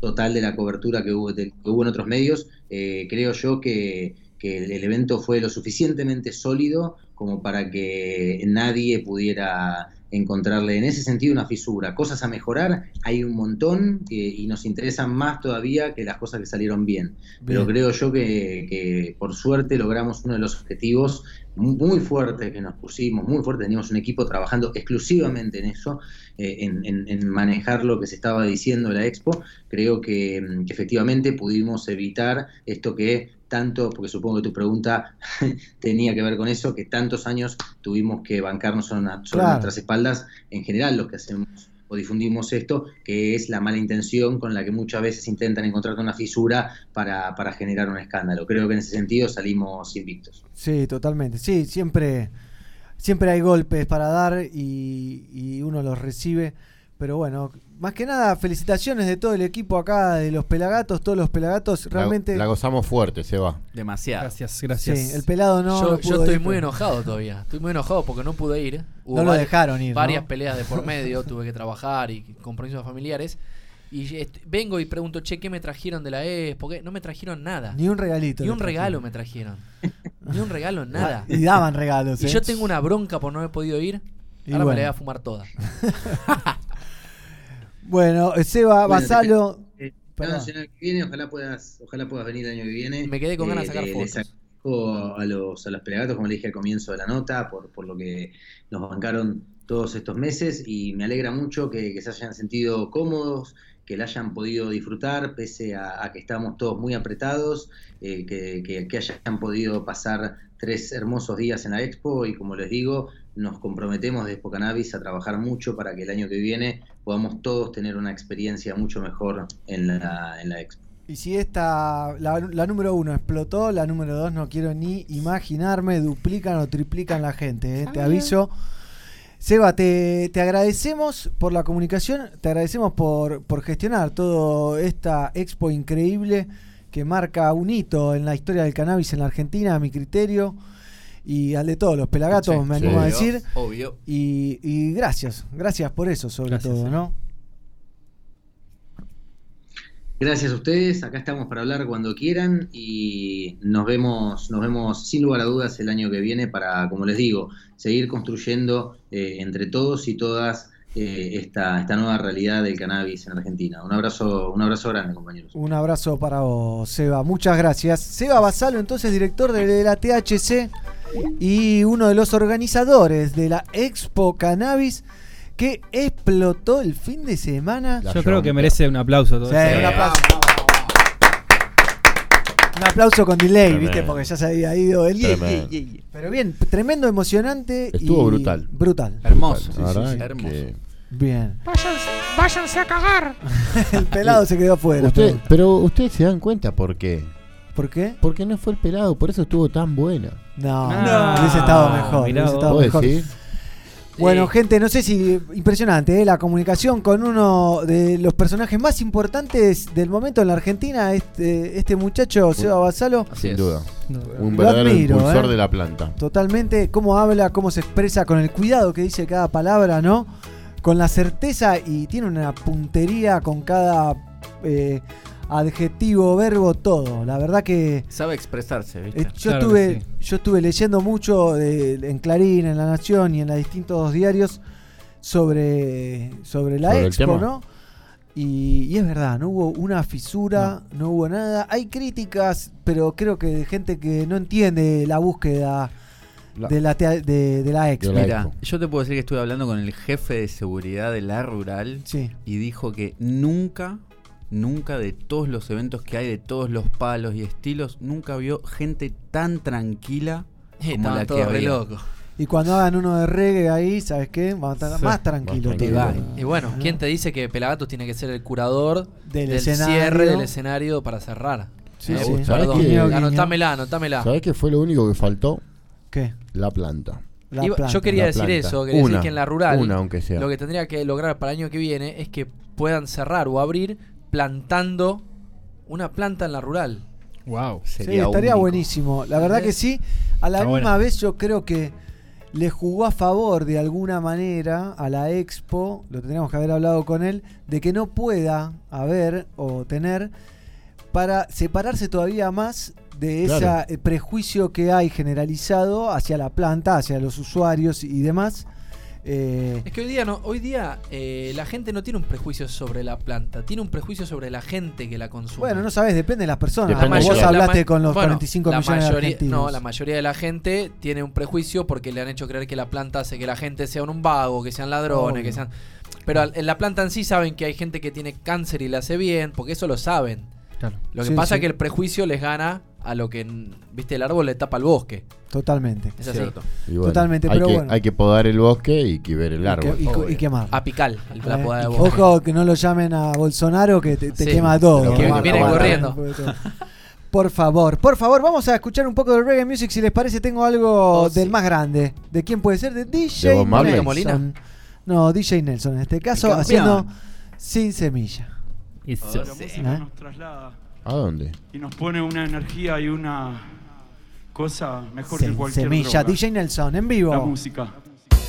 total de la cobertura que hubo, de- que hubo en otros medios, eh, creo yo que, el evento fue lo suficientemente sólido como para que nadie pudiera encontrarle en ese sentido una fisura. Cosas a mejorar, hay un montón eh, y nos interesan más todavía que las cosas que salieron bien. Pero creo yo que, que, por suerte logramos uno de los objetivos mu- muy fuertes que nos pusimos, muy fuerte, teníamos un equipo trabajando exclusivamente en eso, eh, en, en- en manejar lo que se estaba diciendo de la Expo. Creo que, que efectivamente pudimos evitar esto que tanto, porque supongo que tu pregunta tenía que ver con eso, que tantos años tuvimos que bancarnos sobre, Claro. nuestras espaldas, en general los que hacemos o difundimos esto, que es la mala intención con la que muchas veces intentan encontrar una fisura para, para generar un escándalo. Creo que en ese sentido salimos invictos. Sí, totalmente. Sí, siempre, siempre hay golpes para dar y, y uno los recibe. Pero bueno, más que nada, felicitaciones de todo el equipo acá, de los Pelagatos, todos los Pelagatos. La- Realmente, La, gozamos fuerte, se va. Demasiado. Gracias, gracias. sí, el pelado no. yo no yo pudo estoy ir, muy pero- enojado todavía. Estoy muy enojado porque no pude ir. Hubo No lo dejaron ir, ¿no? Varias peleas de por medio, tuve que trabajar y compromisos familiares. Y vengo y pregunto, che, ¿qué me trajeron de la Expo? ¿Qué? No me trajeron nada. Ni un regalito. Ni un regalo me trajeron. Ni un regalo, nada. Y daban regalos. Y ¿eh? yo tengo una bronca por no haber podido ir. Y Ahora bueno. me la voy a fumar toda. Bueno, eh, Seba Bueno, Basalo. te- eh, Perdón. el año que viene, ojalá puedas, ojalá puedas venir el año que viene. Me quedé con ganas de sacar le- fotos. A los, a los pelagatos, como le dije al comienzo de la nota, por, por lo que nos bancaron todos estos meses y me alegra mucho que, que se hayan sentido cómodos, que la hayan podido disfrutar, pese a, a que estamos todos muy apretados, eh, que, que- que hayan podido pasar tres hermosos días en la expo y como les digo, nos comprometemos de Expo Cannabis a trabajar mucho para que el año que viene podamos todos tener una experiencia mucho mejor en la, en la expo. Y si esta, la, la número uno explotó, la número dos no quiero ni imaginarme, duplican o triplican la gente, ¿eh? te aviso. Seba, te, te agradecemos por la comunicación, te agradecemos por, por gestionar toda esta expo increíble que marca un hito en la historia del cannabis en la Argentina, a mi criterio. Y al de todos los pelagatos, Sí, me sí. animo a decir. Obvio. Y, y gracias, gracias por eso, sobre Gracias, todo, sí. ¿no? Gracias a ustedes, acá estamos para hablar cuando quieran y nos vemos, nos vemos sin lugar a dudas el año que viene para, como les digo, seguir construyendo eh, entre todos y todas eh, esta, esta nueva realidad del cannabis en Argentina. Un abrazo, un abrazo grande, compañeros. Un abrazo para vos, Seba. Muchas gracias. Seba Basalo, entonces director de la THC y uno de los organizadores de la Expo Cannabis que explotó el fin de semana. La Yo creo que merece un aplauso todo Sí, un aplauso. Un aplauso con delay, Tremendo. ¿viste? Porque ya se había ido el Tremendo. Pero bien, tremendo, emocionante. Estuvo y brutal. Brutal. Hermoso. Sí, sí, que- hermoso. Bien. Váyanse, váyanse a cagar. El pelado se quedó afuera. Usted- pero ustedes se dan cuenta por qué. ¿Por qué? Porque no fue el pelado, por eso estuvo tan buena. No, No. hubiese estado mejor. Mirá hubiese estado ¿Vos mejor. Bueno, Eh, gente, no sé si impresionante ¿eh? la comunicación con uno de los personajes más importantes del momento en la Argentina, este, este muchacho, Seba Basalo. Sin duda. No. Un Lo verdadero admiro, impulsor ¿eh? de la planta. Totalmente, cómo habla, cómo se expresa, con el cuidado que dice cada palabra, ¿no? Con la certeza y tiene una puntería con cada eh, adjetivo, verbo, todo. La verdad que Sabe expresarse, ¿viste? Eh, yo, Claro estuve, sí. yo estuve leyendo mucho de- en Clarín, en La Nación y en los distintos diarios sobre, sobre la Sobre Expo. ¿no? Y, y es verdad, no hubo una fisura, no. hubo nada. Hay críticas, pero creo que de gente que no entiende la búsqueda La- de, la, tea- de, de la Expo. De la Mira, Expo. yo te puedo decir que estuve hablando con el jefe de seguridad de la rural Sí. y dijo que nunca, nunca de todos los eventos que hay, de todos los palos y estilos, nunca vio gente tan tranquila como Estaban la que todos re había. locos. Y cuando hagan uno de reggae ahí, ¿sabes qué? Van a estar Sí, más tranquilo. todavía. va. Y bueno, ¿quién te dice que Pelagatos tiene que ser el curador Del del, escenario. cierre del escenario para cerrar? Sí, Me sí. gusta, ¿Sabés perdón. qué? Guiño, guiño. Anotámela, anotámela. ¿Sabés qué fue lo único que faltó? ¿Qué? La planta. La Iba- planta. yo quería La decir planta. eso, quería decir que en la rural Una, aunque sea. lo que tendría que lograr para el año que viene es que puedan cerrar o abrir plantando una planta en la rural. Wow. Sí, estaría único. buenísimo. La verdad que sí. A la Está misma buena. vez yo creo que le jugó a favor de alguna manera a la Expo, lo tendríamos que haber hablado con él, de que no pueda haber o tener para separarse todavía más de ese Claro. prejuicio que hay generalizado hacia la planta, hacia los usuarios y demás. Eh, Es que hoy día no, hoy día eh, la gente no tiene un prejuicio sobre la planta, tiene un prejuicio sobre la gente que la consume. bueno, no sabes, depende de las personas. Depende Como de vos la hablaste con los bueno, 45 la millones de mayoría- argentinos. No, la mayoría de la gente tiene un prejuicio porque le han hecho creer que la planta hace que la gente sea un vago, que sean ladrones, Obvio. que sean... Pero en la planta en sí saben que hay gente que tiene cáncer y le hace bien, porque eso lo saben. Claro. Lo que Sí, pasa sí. es que el prejuicio les gana a lo que, viste, el árbol le tapa el bosque. Totalmente. Es así. Cierto. Y bueno, Totalmente, hay pero que, bueno. Hay que podar el bosque y que ver el Y, árbol. que- y, Obvio. y quemar. Apical, la Eh, poda de y bosque. Ojo que no lo llamen a Bolsonaro que te, te Sí, quema todo. que viene corriendo. Por favor, por favor, vamos a escuchar un poco de reggae music. Si les parece, tengo algo Oh, sí. del más grande. ¿De quién puede ser? De DJ. Nelson. Molina? No, DJ Nelson en este caso, haciendo Sin Semilla. Eso. La música ¿Eh? nos traslada ¿A dónde? y nos pone una energía y una cosa mejor que cualquier Semilla, droga. DJ Nelson en La vivo. música.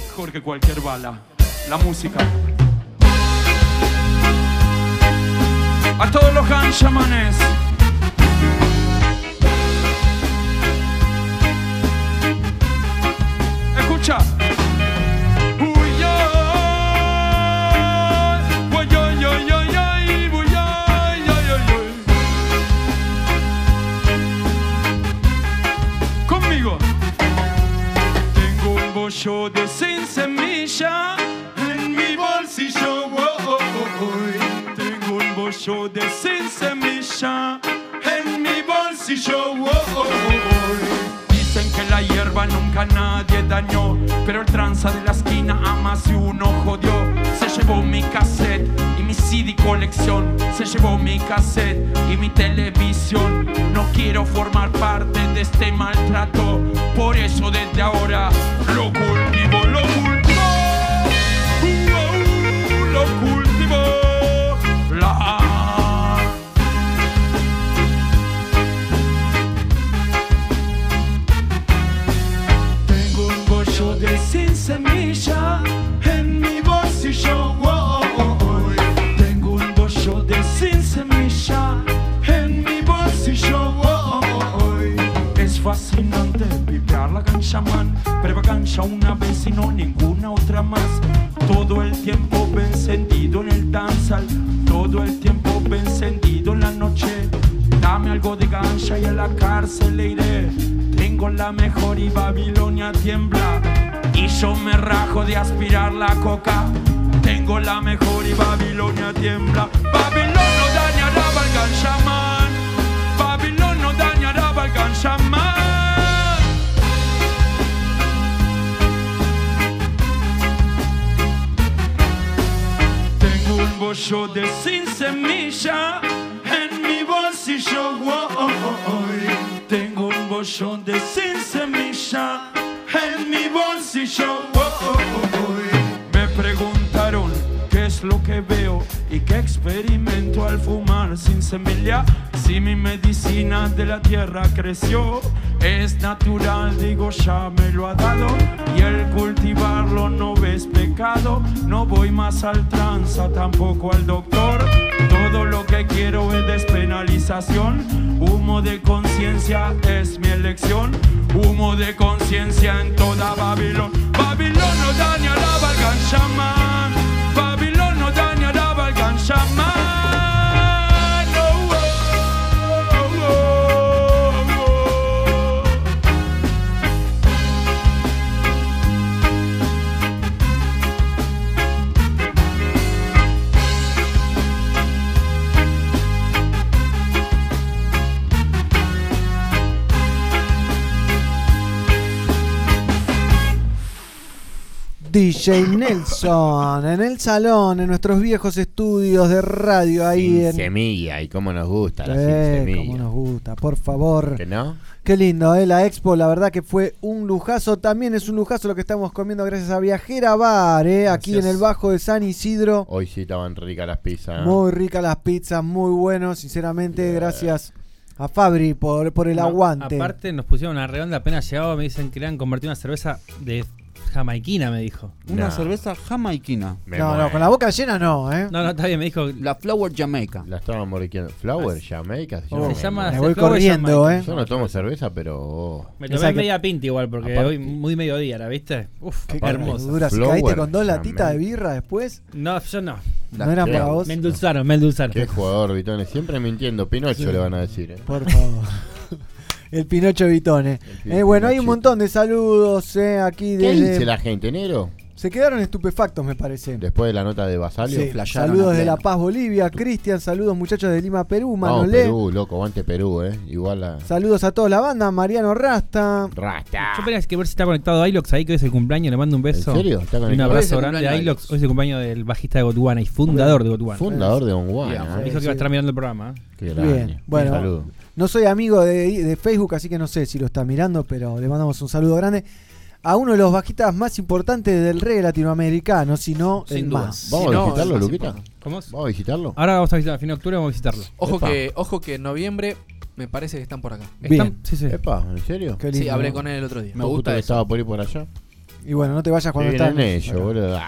Mejor que cualquier bala. La música. A todos los ganchamanes. Escucha. Bollo de sin semilla en mi bolsillo. oh, oh, oh, oh. Tengo un bollo de sin semilla en mi bolsillo. oh, oh. Dicen que la hierba nunca nadie dañó, pero el tranza de la esquina a más de uno jodió. Se llevó mi cassette y mi CD colección. Se llevó mi cassette y mi televisión. No quiero formar parte de este maltrato, por eso desde ahora lo cultivo, sino ninguna otra más. Todo el tiempo encendido en el danzal, todo el tiempo encendido en la noche. Dame algo de gancha y a la cárcel le iré. Tengo la mejor y Babilonia tiembla. Y yo me rajo de aspirar la coca. Tengo la mejor y Babilonia tiembla. Babilón no dañará al shaman. Babilón no dañará al shaman. Tengo un bollo de sin semilla en mi bolsillo. Woy. Tengo un bollo de sin semilla en mi bolsillo. Lo que veo y qué experimento al fumar sin semilla. Si mi medicina de la tierra creció, es natural, digo, ya me lo ha dado. Y el cultivarlo no ves pecado. No voy más al tranza, tampoco al doctor. Todo lo que quiero es despenalización. Humo de conciencia es mi elección. Humo de conciencia en toda Babilón. Babilón no dañará al shaman. Babilón no dañará DJ Nelson en el salón, en nuestros viejos estudios de radio ahí Sin en. semilla, y cómo nos gusta la Eh, sin cómo semilla. nos gusta, por favor. ¿Que no? Qué lindo, ¿eh? La expo, la verdad que fue un lujazo. También es un lujazo lo que estamos comiendo gracias a Viajera Bar, ¿eh? Aquí en el Bajo de San Isidro. Hoy sí estaban ricas las pizzas. ¿no? Muy ricas las pizzas, muy bueno. Sinceramente, gracias a Fabri por, por el No, aguante. Aparte nos pusieron una redonda apenas llegaba, me dicen que le han convertido una cerveza de jamaiquina, me dijo. Una cerveza jamaiquina. Me no, no, muero. con la boca llena no, ¿eh? No, no, está bien, me dijo. La Flower Jamaica. La estaban moriqueando. Flower, Jamaica. Se Oh, llama. se llama me voy Flower corriendo, Jamaica. ¿eh? Yo no tomo cerveza, pero. oh. Me Esa tomé que- media pinta igual, porque Aparte- hoy muy mediodía, ¿la viste? Uf, Qué hermosa. dura. Si Flower caíste con dos latitas de birra después, No, yo no. no eran ¿qué? para vos. Me endulzaron, me endulzaron. Qué jugador, Vitones. Siempre mintiendo. Pinocho le van a decir. ¿eh? Por favor. El Pinocho Vitone. El Eh, bueno, hay un montón de saludos eh, aquí ¿Qué desde. dice la gente, negro? Se quedaron estupefactos, me parece. Después de la nota de Basalio. Sí, saludos de La. Paz, Bolivia. Cristian, saludos muchachos de Lima, Perú. Manolé. Perú, loco. Aguante Perú, ¿eh? Igual a. Saludos a toda la banda. Mariano Rasta. Rasta. Yo tenía que ver si está conectado a Ilox ahí, que hoy es el cumpleaños, le mando un beso. ¿En serio? ¿Está un abrazo grande a Ilox. Hoy es el cumpleaños del bajista de Gotuana y fundador de Gotuana. Fundador de Onguana. Digamos. ¿eh? Dijo que iba a estar mirando el programa. Qué grande. Bien, bueno. Un saludo. No soy amigo de, de Facebook, así que no sé si lo está mirando, pero le mandamos un saludo grande a uno de los bajistas más importantes del reggae latinoamericano, si no Sin el duda. más. ¿Vamos Si a no, visitarlo, más Luquita? ¿Cómo es? ¿Vamos a visitarlo? Ahora vamos a visitar, a fin de octubre vamos a visitarlo. Ojo Epa. que, ojo que en noviembre me parece que están por acá. Bien. Están- Sí, sí. Epa, ¿en serio? Qué lindo, Sí, hablé ¿no? con él el otro día. Me gusta que estaba por ir por allá. Y bueno, no te vayas cuando están. ellos, acá. boludo.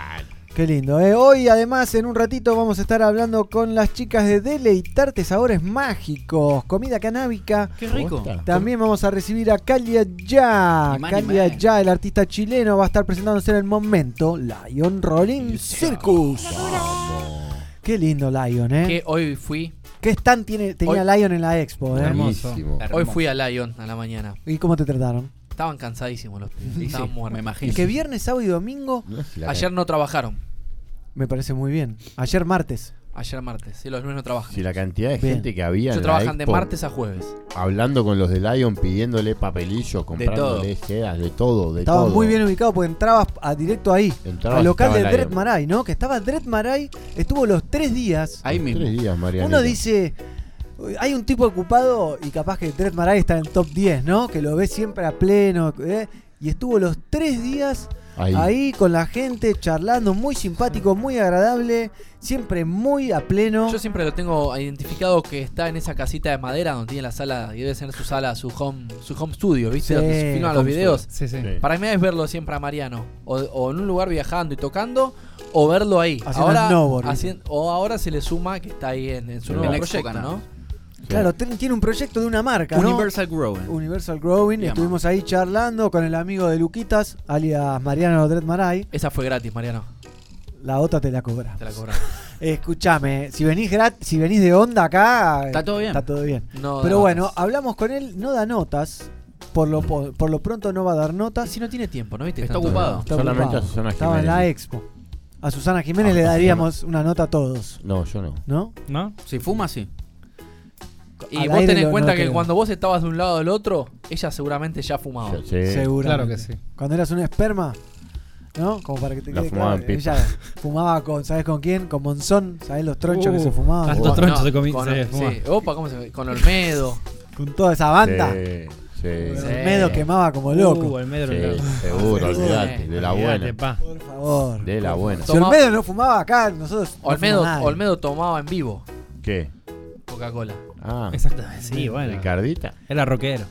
Qué lindo. ¿eh? Hoy, además, en un ratito vamos a estar hablando con las chicas de Deleitarte Sabores Mágicos, comida canábica. Qué rico. También vamos a recibir a Calia Ya. Calia. Ya, el artista chileno, va a estar presentándose en el momento Lion Rolling Circus. Qué lindo Lion, ¿eh? Que hoy fui, ¿Qué stand tiene, tenía Lion en la expo, eh? Hermoso. Buenísimo. hoy fui a Lion a la mañana. ¿Y cómo te trataron? Estaban cansadísimos los pibes, Sí, estaban me imagino. Que viernes, sábado y domingo Ayer no trabajaron, me parece muy bien. Ayer martes. ayer martes, sí, los lunes no trabajan. Si la cantidad de Bien. gente que había en la trabajan de expo, martes a jueves. hablando con los de Lion pidiéndole papelillos, comprándole sedas, de todo, de Estaba todo. muy bien ubicado porque entrabas a directo ahí. Entrabas al local estaba de Lion. Dread Marai, ¿no? Que estaba Dread Marai, estuvo los tres días. Ahí mismo. Tres días, Marianita. Uno dice, hay un tipo ocupado y capaz que Dread Marai está en top 10, ¿no? Que lo ves siempre a pleno. ¿eh? Y estuvo los tres días Ahí. ahí. con la gente, charlando, muy simpático, muy agradable, siempre muy a pleno. Yo siempre lo tengo identificado que está en esa casita de madera donde tiene la sala, y debe ser su sala, su home, su home studio, ¿viste? Sí, donde se filman los videos. Sí, sí. Sí. Para mí es verlo siempre a Mariano. O, o en un lugar viajando y tocando, o verlo ahí. Haciendo ahora, snowboard, o ahora se le suma que está ahí en, en su nuevo proyecto, ¿no? Claro, tiene un proyecto de una marca, ¿no? Universal Growing. Universal Growing. Estuvimos ahí charlando con el amigo de Luquitas, alias Mariano Dred Maray. Esa fue gratis, Mariano. La otra te la cobra. Te la cobramos. Escúchame, si venís grat si venís de onda acá, Está todo bien. Está todo bien. No Pero bueno, notas. hablamos con él, no da notas. Por lo, po- por lo pronto no va a dar notas. Si no tiene tiempo, ¿no viste? Está Tanto- ocupado. Está Solamente ocupado. a Susana Estaba en la Jiménez. expo. A Susana Jiménez Ah, le a daríamos una nota a todos, No, yo no. ¿no? ¿No? Si fuma, sí. Y vos tenés en cuenta no que creo. cuando vos estabas de un lado del otro, ella seguramente ya fumaba. Sí. Seguro. Claro que sí. Cuando eras un esperma, ¿no? Como para que te La quede fumaba claro. en. Ella fumaba con, ¿sabes con quién? Con Monzón, ¿sabes los tronchos que Uh, se fumaban? tantos tronchos se con, se sí. fuma. Opa, ¿cómo se Con Olmedo. Con toda esa banda. Sí, sí. El medo quemaba como loco. Uh, el medio Sí, loco. seguro, Sí. olvidate, de la buena. pa. Por favor. De la buena. Si Olmedo no fumaba acá, nosotros. no Olmedo. Olmedo tomaba en vivo ¿Qué? Coca-Cola. Ah, Exactamente. Sí, bueno. Ricardita. Era rockero.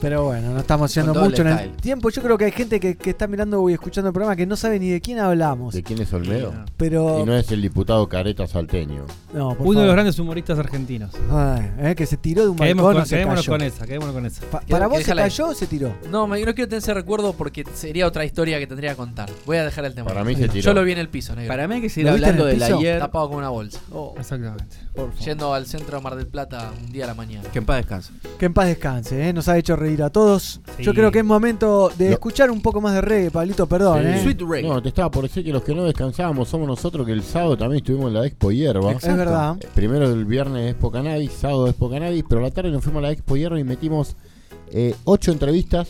Pero bueno, no estamos todo mucho en el tiempo. Yo creo que hay gente que, que está mirando y escuchando el programa que no sabe ni de quién hablamos. ¿De quién es Olmedo? Pero. Y no es el diputado Careta salteño. no, por Uno de los grandes humoristas argentinos. Ay, eh, que se tiró de un Quedémonos balcón con, o se quedémonos cayó. con esa, quedémonos con esa. Pa- ¿Para vos se ahí. cayó o se tiró? No, me, no quiero tener ese recuerdo porque sería otra historia que tendría que contar. Voy a dejar el tema. Para mí se tiró. Yo lo vi en el piso, negro. Para mí hay que seguir ¿Lo viste en hablando el del ayer. Tapado con una bolsa. Exactamente. Yendo al centro de Mar del Plata un día a la mañana. Que en paz descanse. Que en paz descanse, ¿eh? nos ha hecho reír a todos. Sí. Yo creo que es momento de escuchar un poco más de reggae, Pablito, perdón. Sí. ¿eh? Sweet reggae. No, te estaba por decir que los que no descansábamos somos nosotros, que el sábado también estuvimos en la Expo Hierba. Es verdad. Eh, Primero el viernes Expo Cannabis, sábado Expo Cannabis, pero a la tarde nos fuimos a la Expo Hierba y metimos eh, ocho entrevistas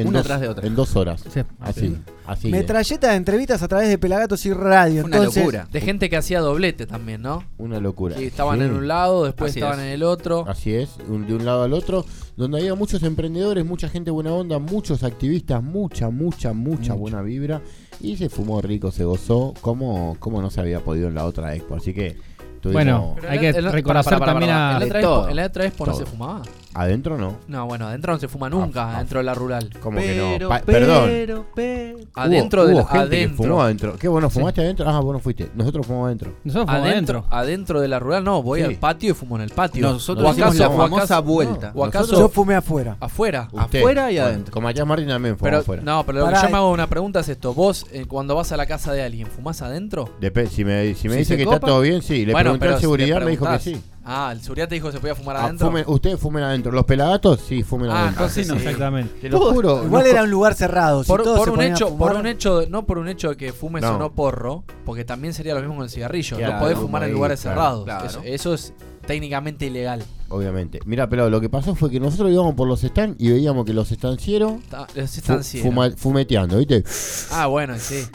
en, Una dos, tras de otra. en dos horas. Sí. Así, así. Metralleta de entrevistas a través de Pelagatos y Radio. Una Entonces, locura. De gente que hacía doblete también, ¿no? Una locura. Que estaban Sí. en un lado, después Así estaban es. en el otro. Así es, un- de un lado al otro, donde había muchos emprendedores, mucha gente buena onda, muchos activistas, mucha, mucha, mucha buena vibra. Y se fumó rico, se gozó, como, como no se había podido en la otra expo. Así que tuvimos- Bueno, hay que reconocer también a. En la otra expo- todo. en la otra expo no se fumaba. Adentro no. No, bueno, adentro no se fuma nunca, ah, adentro de la rural. Como que no. Pero, Pa- pero, perdón. pero. Adentro hubo, de hubo la, gente que adentro. fumó adentro. ¿Qué bueno? ¿Fumaste adentro? Ah, vos no fuiste. Nosotros fumamos adentro. Nosotros fumamos Adentro, adentro. adentro de la rural no, voy Sí. al patio y fumo en el patio. Nosotros o hicimos acaso, la o famosa acaso- vuelta. o acaso yo fumé afuera. afuera. Usted. Afuera y Bueno, adentro. Con Matías Martín también Pero afuera. no, pero lo Pará, que yo me hago una pregunta es esto, vos eh, cuando vas a la casa de alguien, ¿fumás adentro? Dep- si me, si me Si dice se que copa. está todo bien, sí. Le Bueno, pregunté pero si le seguridad, me dijo que preguntás- sí. Ah, el seguridad te dijo que se podía fumar Ah, adentro. fumen- ustedes fumen adentro. Los pelagatos, sí, fumen Ah, adentro. entonces sí. Exactamente. Te lo juro. Igual no- era un lugar cerrado. si por, todos por se un ponían a hecho, fumar- por un hecho, no por un hecho de que fumes No. o no porro, porque también sería lo mismo con el cigarrillo. Claro, no podés fumar en lugares claro, cerrados. claro. Eso, eso es técnicamente ilegal. Obviamente. Mira, pero lo que pasó fue que nosotros íbamos por los stands y veíamos que los estancieros Está- es fu- estanciero. fuma- fumeteando, ¿viste? Ah, bueno, sí.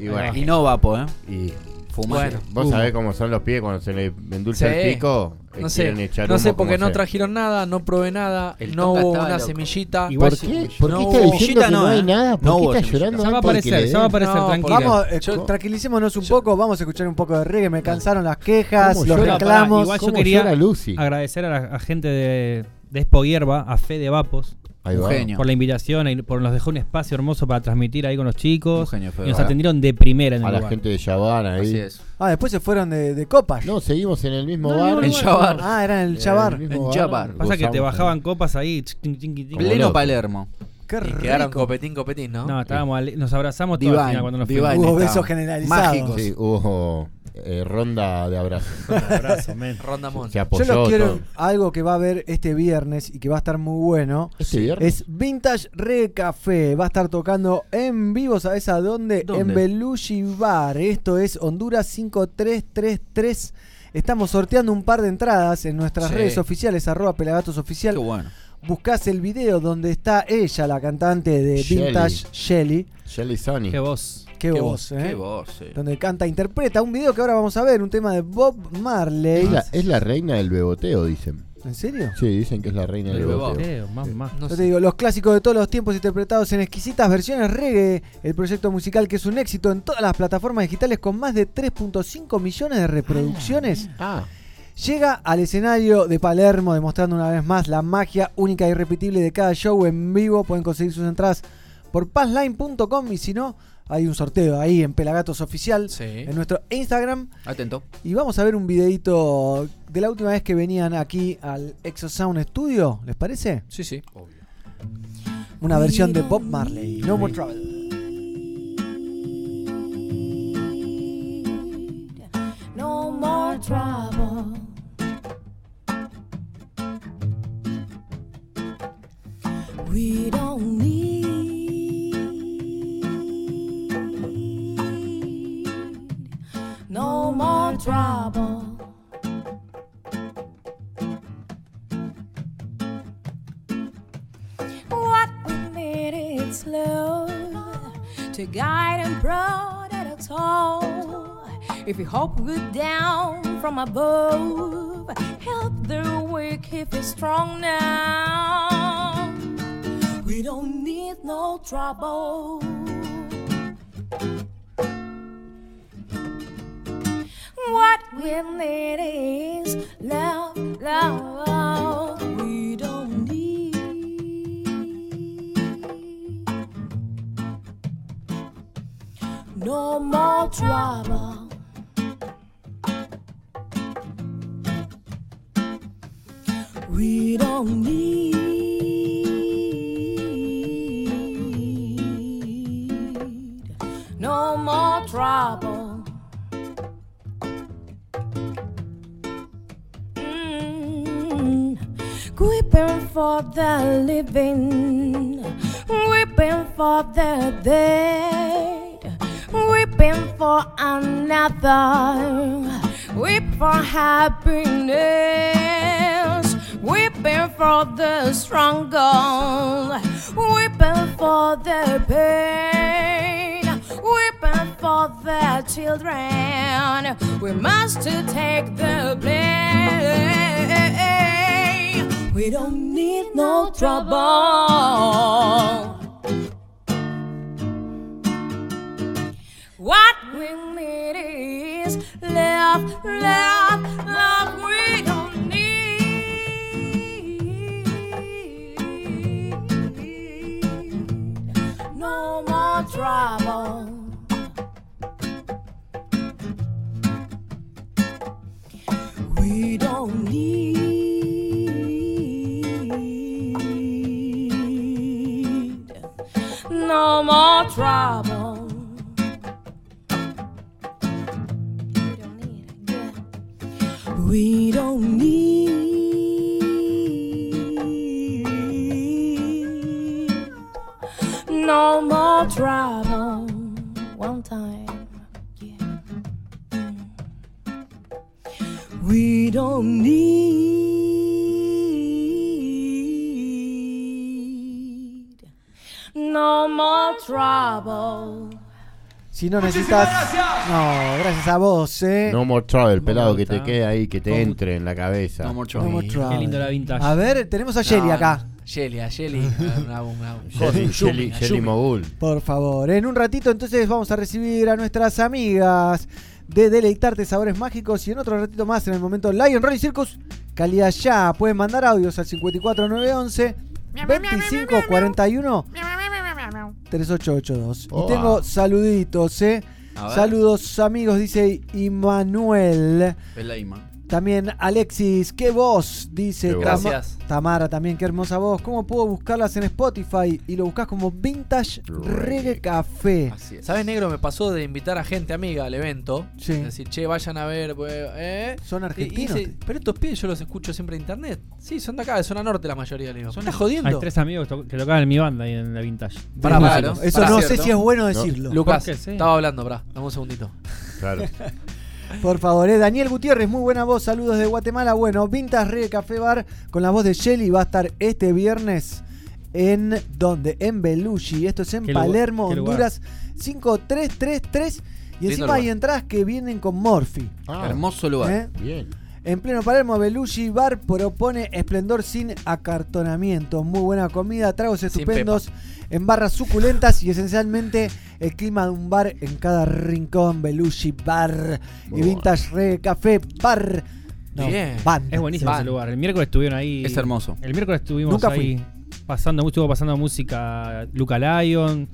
Y bueno, Y no vapo, ¿eh? y Fumar. Bueno. vos Uh. sabés cómo son los pies cuando se le endulza Sí. el pico. eh, No sé, quieren echar no sé humo porque no sea. trajeron nada, no probé nada, El no Tonka hubo estaba una loco. semillita. Igual ¿Por qué? ¿Por no qué hubo- está diciendo Semillita que no, no, hay ¿eh? nada? ¿Por No qué hubo está semillita. llorando? Ya va a antes de que aparecer, le ya va a den? aparecer, No, tranquilo. Vamos, eh, Yo- tranquilicémonos un poco, vamos a escuchar un poco de reggae. Me cansaron las quejas, ¿Cómo los llora? reclamos. Igual yo ¿Cómo quería llora Lucy? agradecer a la a gente de, de Expo Hierba, a Fede Vapos, Ahí Un va. genio. por la invitación y por nos dejó un espacio hermoso para transmitir ahí con los chicos. Un genio, Fede. y nos atendieron de primera en A el la lugar. gente de Yavana ahí. Así es. Ah, después se fueron de, de copas. No, seguimos en el mismo No, bar. En no, Chabar. Ah, era en el Chabar. el mismo En bar, Chabar. Pasa que te bajaban copas ahí. Pleno loco. Palermo. Qué Y rico. quedaron copetín, copetín, ¿no? No, estábamos ale- nos abrazamos todo al Divine, final cuando nos divine. fuimos. Hubo besos generalizados. Mágicos. Sí, hubo eh, ronda de abrazos. Abrazo, men. Se apoyó Yo los quiero todo. algo que va a haber este viernes y que va a estar muy bueno. ¿Este viernes? Es Vintage Re Café. Va a estar tocando en vivo, ¿sabes a dónde? ¿Dónde? En Belushi Bar. Esto es Honduras 5333. Estamos sorteando un par de entradas en nuestras Sí. redes oficiales, arroba pelagatos oficial. Qué bueno. Buscás el video donde está ella, la cantante de Shelly. Vintage Shelly. Shelly Sonny. Qué voz. Qué, Qué voz, ¿eh? Qué voz, sí. Donde canta, interpreta un video que ahora vamos a ver, un tema de Bob Marley. Es la, es la reina del beboteo, dicen. ¿En serio? Sí, dicen que es la reina del beboteo. beboteo. Teo, mamá. No Yo sé. te digo, los clásicos de todos los tiempos interpretados en exquisitas versiones reggae, el proyecto musical que es un éxito en todas las plataformas digitales con más de 3.5 millones de reproducciones, Ah, llega al escenario de Palermo demostrando una vez más la magia única e irrepetible de cada show en vivo. Pueden conseguir sus entradas por passline.com y si no, Hay un sorteo ahí en Pelagatos Oficial, Sí. en nuestro Instagram. Atento. Y vamos a ver un videito de la última vez que venían aquí al Exosound Studio, ¿les parece? Sí, sí. Una versión de Bob Marley, No More Trouble. no more trouble. We don't need more trouble. What we need is love to guide and protect us all. If we hope good down from above, help the weak if we're strong now. We don't need no trouble. What we need is love, love. We don't need no more trouble. We don't need no more trouble. Weeping for the living, weeping for the dead, weeping for another, weep for happiness, weeping for the struggle, weeping for the pain, weeping for the children. We must take the blame. We don't need no trouble. What we need is love, love, love. We don't need no more trouble. We don't need no more trouble. We don't need no more trouble. One time, yeah. We don't need trouble. Si no necesitas. No, gracias a vos, eh. No more trouble, pelado, que te quede ahí, que te entre en la cabeza. No more No more trouble. trouble. Qué lindo la vintage. A ver, tenemos a Shelly No, acá. no. Shelly, a Shelly. Shelly, Shelly, Shelly. Mogul. Por favor, en un ratito entonces vamos a recibir a nuestras amigas de Deleitarte Sabores Mágicos y en otro ratito más en el momento Lion Rolling Circus, calidad ya. Pueden mandar audios al 54911 2541 3882. Oh. Y tengo saluditos, eh. Saludos amigos, dice Immanuel. Es la Ima. También Alexis, qué voz, dice Qué Gracias. Tamara también, qué hermosa voz. ¿Cómo puedo buscarlas en Spotify? Y lo buscas como Vintage Reggae Café. Así es. ¿Sabes, negro? Me pasó de invitar a gente amiga al evento. Sí. Decir, che, vayan a ver. pues, ¿eh? Son Y- y argentinos. dice, pero estos pibes yo los escucho siempre en internet. Sí, son de acá, de zona norte la mayoría. Le digo, Son- ¿estás jodiendo? Hay tres amigos que to- que tocaban en mi banda ahí en la vintage. Pará, músicos. Eso no ¿cierto? sé si es bueno decirlo. Lucas, estaba hablando, pará, dame un segundito. Claro. Por favor, eh. Daniel Gutiérrez, muy buena voz. Saludos de Guatemala. Bueno, Vintage Reggae Café Bar con la voz de Shelly va a estar este viernes en donde? En Belushi. Esto es en. Palermo, ¿Qué lugar? Honduras 5333. Y encima hay entradas que vienen con Morphy. Ah, Hermoso lugar. ¿eh? Bien. En pleno Palermo, Belushi Bar propone esplendor sin acartonamiento. Muy buena comida, tragos estupendos, en barras suculentas y esencialmente el clima de un bar en cada rincón. Belushi Bar y. Vintage Reggae Café Bar. No, Bien. Es buenísimo ese lugar. El miércoles estuvieron ahí. Es hermoso. El miércoles estuvimos Nunca ahí pasando, estuvo pasando música Luca Lion.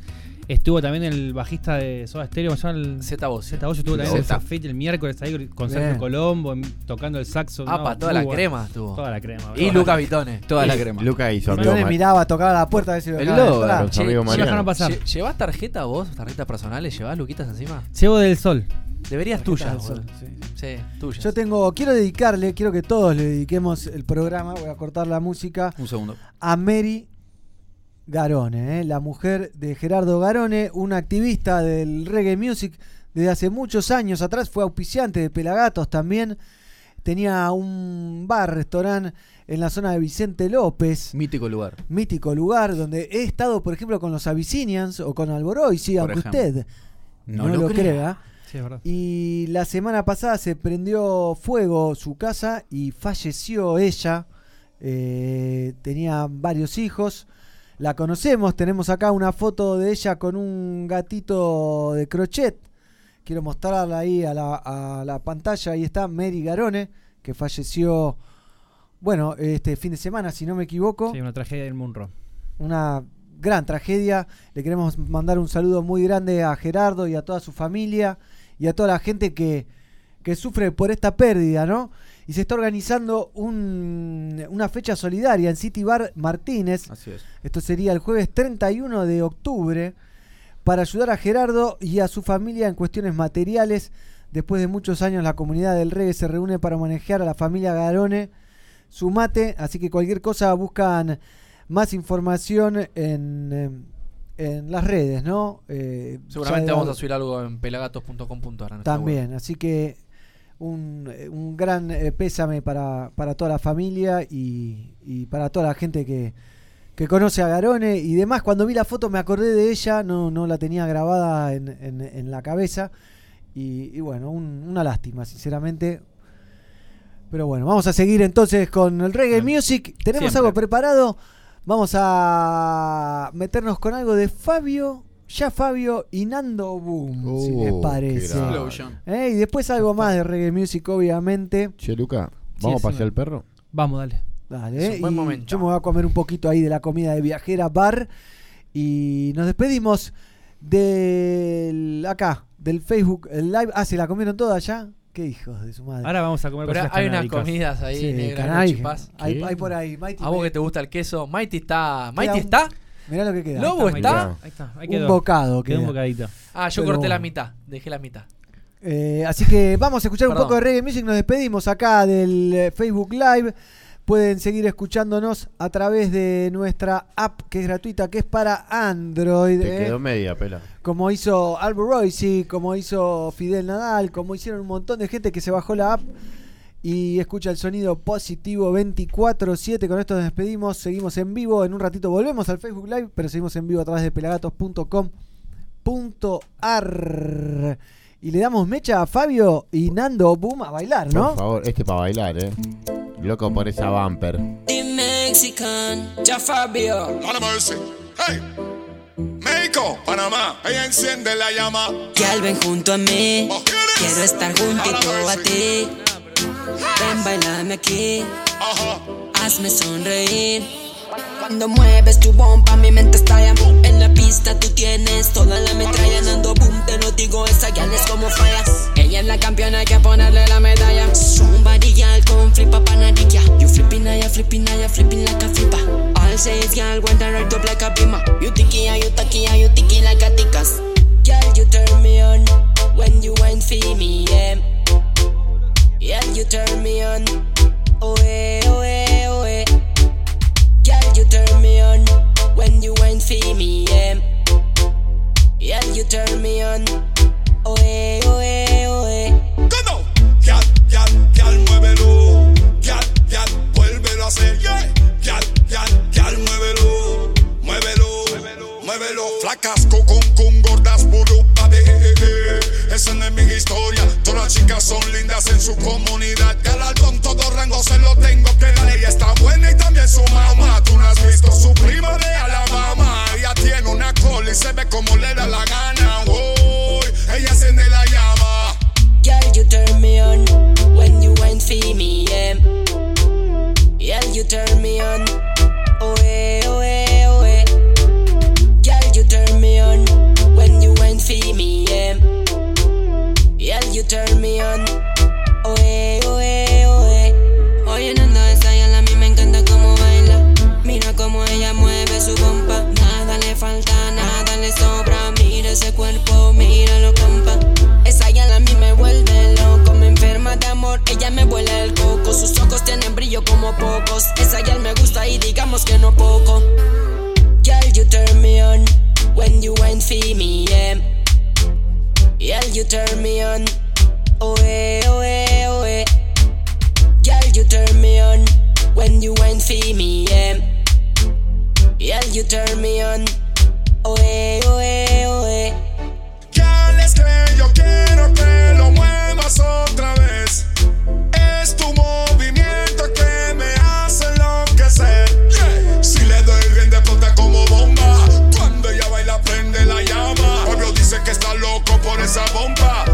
Estuvo también el bajista de Soda Stereo, ¿cómo se llama? El... Zeta Voz. Zeta Voz estuvo también en el miércoles ahí con Bien. Sergio Colombo en- tocando el saxo. Ah, no, pa, toda la crema estuvo. Toda la crema. Y Luca Vitone. Toda la Y- crema. Luca hizo amigo Entonces Ma- miraba, tocaba la puerta a ver si lo El entrar. su amigo Mariano. pasar. Lle- ¿Llevas tarjeta vos? ¿Tarjetas personales? ¿Llevas luquitas encima? Llevo del sol. Deberías tuyas, del boludo. Sol, sí. Sí, tuyas. Yo tengo, quiero dedicarle, quiero que todos le dediquemos el programa, voy a cortar la música, Un segundo. a Mary Garone, ¿eh? la mujer de Gerardo Garone, una activista del reggae music desde hace muchos años atrás, fue auspiciante de Pelagatos también, tenía un bar, restaurante en la zona de Vicente López, Mítico lugar. mítico lugar donde he estado, por ejemplo, con los Abyssinians o con Alboroy, sí, Por aunque ejemplo. usted no, lo, crea. Sí, es verdad. Y la semana pasada se prendió fuego su casa y falleció ella. Eh, tenía varios hijos. La conocemos, tenemos acá una foto de ella con un gatito de crochet. Quiero mostrarla ahí a la, a la pantalla. Ahí está Mary Garone, que falleció, bueno, este fin de semana, si no me equivoco Sí, una tragedia del Munro. una gran tragedia. Le queremos mandar un saludo muy grande a Gerardo y a toda su familia y a toda la gente que, que sufre por esta pérdida, ¿no? Y se está organizando un- una fecha solidaria en City Bar Martínez. Así es. Esto sería el jueves 31 de octubre para ayudar a Gerardo y a su familia en cuestiones materiales. Después de muchos años la comunidad del reggae se reúne para manejar a la familia Garone. Sumate, así que cualquier cosa buscan más información en, eh, en las redes, ¿no? Eh, Seguramente vamos a subir algo en pelagatos.com.ar. También, así que un, eh, un gran eh, pésame para, para toda la familia y, y para toda la gente que, que conoce a Garone y demás. Cuando vi la foto me acordé de ella, no, no la tenía grabada en, en- en la cabeza. Y, y bueno, un- una lástima, sinceramente. Pero bueno, vamos a seguir entonces con el reggae music. ¿Tenemos Siempre. algo preparado? Vamos a meternos con algo de Fabio, ya Fabio y Nando Boom, si les Oh, parece. Eh, y después algo más de reggae music, obviamente. Che, Luca, ¿vamos sí, a pasear el perro? Vamos, dale. Dale, Es un buen y momento. yo me voy a comer un poquito ahí de la comida de viajera bar. Y nos despedimos del acá, del Facebook el live. Ah, ¿se la comieron todas ya? Qué hijos de su madre. Ahora vamos a comer Pero cosas hay unas comidas ahí Sí, negras, caray, no chipás. hay, hay por ahí. Mighty A vos que te gusta el queso. Mighty está. ¿Mighty un- está? Mirá lo que queda. Lobo Ahí está. Ahí está, ahí un bocado Quedó un queda. bocadito. Ah, yo Pero corté la bueno. mitad. Dejé la mitad. Eh, así que vamos a escuchar un Perdón. poco de reggae music. Nos despedimos acá del eh, Facebook Live. Pueden seguir escuchándonos a través de nuestra app que es gratuita, que es para Android. Te eh. quedó media, pela. como hizo Albert Royce, como hizo Fidel Nadal, como hicieron un montón de gente que se bajó la app y escucha el sonido positivo 24/7. Con esto nos despedimos, seguimos en vivo, en un ratito volvemos al Facebook Live, pero seguimos en vivo a través de pelagatos.com.ar. Y le damos mecha a Fabio y Nando Boom a bailar, Por ¿no? favor, este para bailar, eh. Loco por esa bumper. The Mexican, ya Fabio. Hey. México, Panamá, ella enciende la llama. Que al ven junto a mí. Quiero estar juntito a ti. Ven, bailame aquí. Hazme sonreír. Cuando mueves tu bomba, mi mente estalla. En la pista tú tienes toda la metralla. Dando boom, te lo digo, esa gal es como falla. Ella es la campeona, hay que ponerle la medalla. Somebody gal con flipa panadilla. You flipping, I flipping, I flipping like a flipper. All says gal, want to ride up like a beamer. You tiki, you taki, you tiki like a tickas. Girl, you turn me on when you wine for me, yeah. Yeah, you turn me on. Oh, eh, oh, eh, oh, eh. Girl, you turn me on when you wine for me, yeah. Yeah, you turn me on. Oh, eh, oh, eh, oh, eh. Go now. Gal, gal, gal, muévelo. Gal, gal, vuélvelo a hacer. Yeah. Gal, gal, esa no es mi historia. Todas las chicas son lindas en su comunidad. Galardón, todo rango se lo tengo que dar. Ella está buena y también su mamá. Tú no has visto su prima de Alabama. Ella tiene una cola y se ve como le da la gana. Hoy ella se la llama. Girl, you turn me on when you wine for me, yeah. Girl, you turn me on. Turn me on. Oe, oe, oe. Oye, nena, esa yala a mí me encanta cómo baila. Mira cómo ella mueve su pompa. Nada le falta, nada le sobra. Mira ese cuerpo, míralo, compa. Esa yala a mí me vuelve loco. Me enferma de amor, ella me vuela el coco. Sus ojos tienen brillo como pocos. Esa yal me gusta y digamos que no poco. Girl, you turn me on when you wine for me, yeah. Girl, you turn me on. Oe, oe, oe. Girl, you turn me on when you wine for me, yeah. Girl, you turn me on. Oe, oe, oe. Girl, es que yo quiero que lo muevas otra vez. Es tu movimiento que me hace enloquecer. Si le doy bien de explota como bomba. Cuando ella baila prende la llama. Obvio dice que está loco por esa bomba.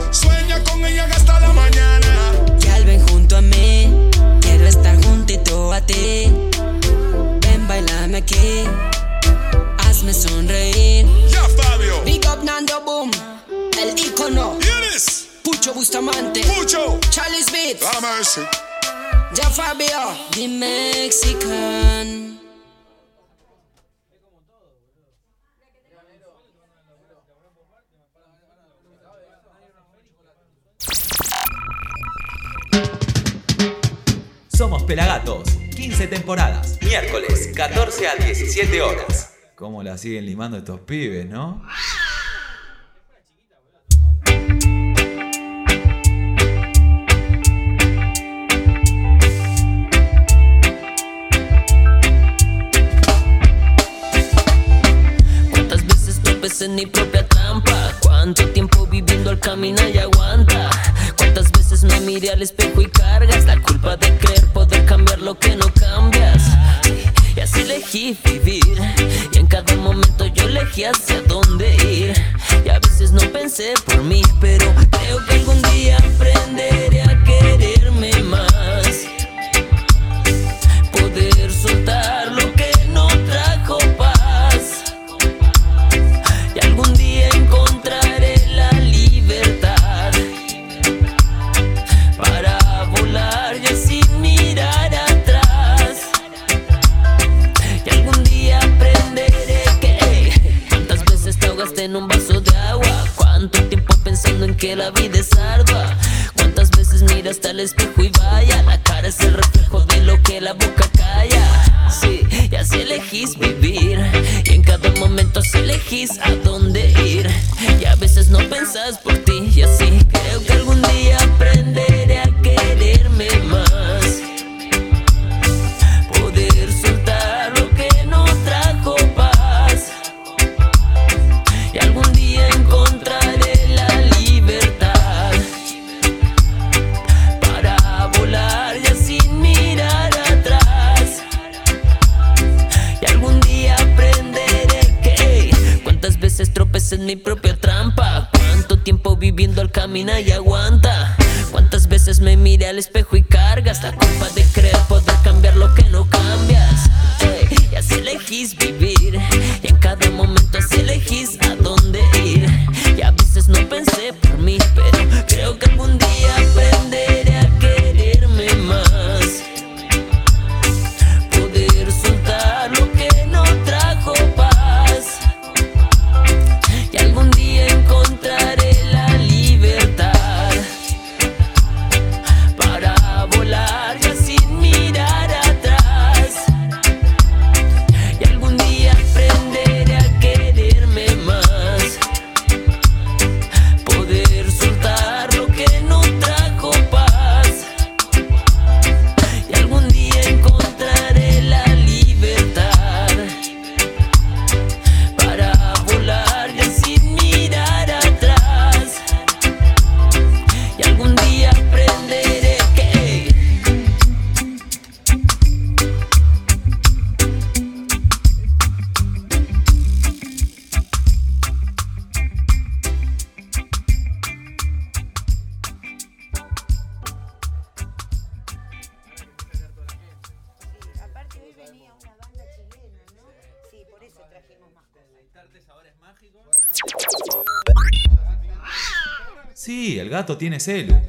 Con ella hasta la mañana. Girl, ven junto a mí. Quiero estar juntito a ti. Ven, bailame aquí. Hazme sonreír. Ya, Fabio. Big up Nando Boom. El icono. Yes. Pucho Bustamante. Pucho. Charlie's Beats. A mercy. Ya Fabio. The Mexican. Somos Pelagatos, 15 temporadas, miércoles, 14 a 17 horas. ¿Cómo la siguen limando estos pibes, no? ¿Cuántas veces tropecé en mi propia trampa? ¿Cuánto tiempo viviendo al camino y aguanta? ¿Cuántas veces me miré al espejo y cargas la culpa de creer poder cambiar lo que no cambias? Y así elegí vivir y en cada momento yo elegí hacia dónde ir. Y a veces no pensé por mí, pero creo que algún día aprenderé a quererme en un vaso de agua, cuánto tiempo pensando en que la vida es ardua. Cuántas veces miraste al espejo y vaya, la cara es el reflejo de lo que la boca calla. Sí, y así elegís vivir. Y en cada momento así elegís a dónde ir. Y a veces no pensás por ti. Y así creo que algún día aprenderé en mi propia trampa, cuánto tiempo viviendo al caminar y aguanta. Cuántas veces me miré al espejo y cargas la culpa de creer tiene celu.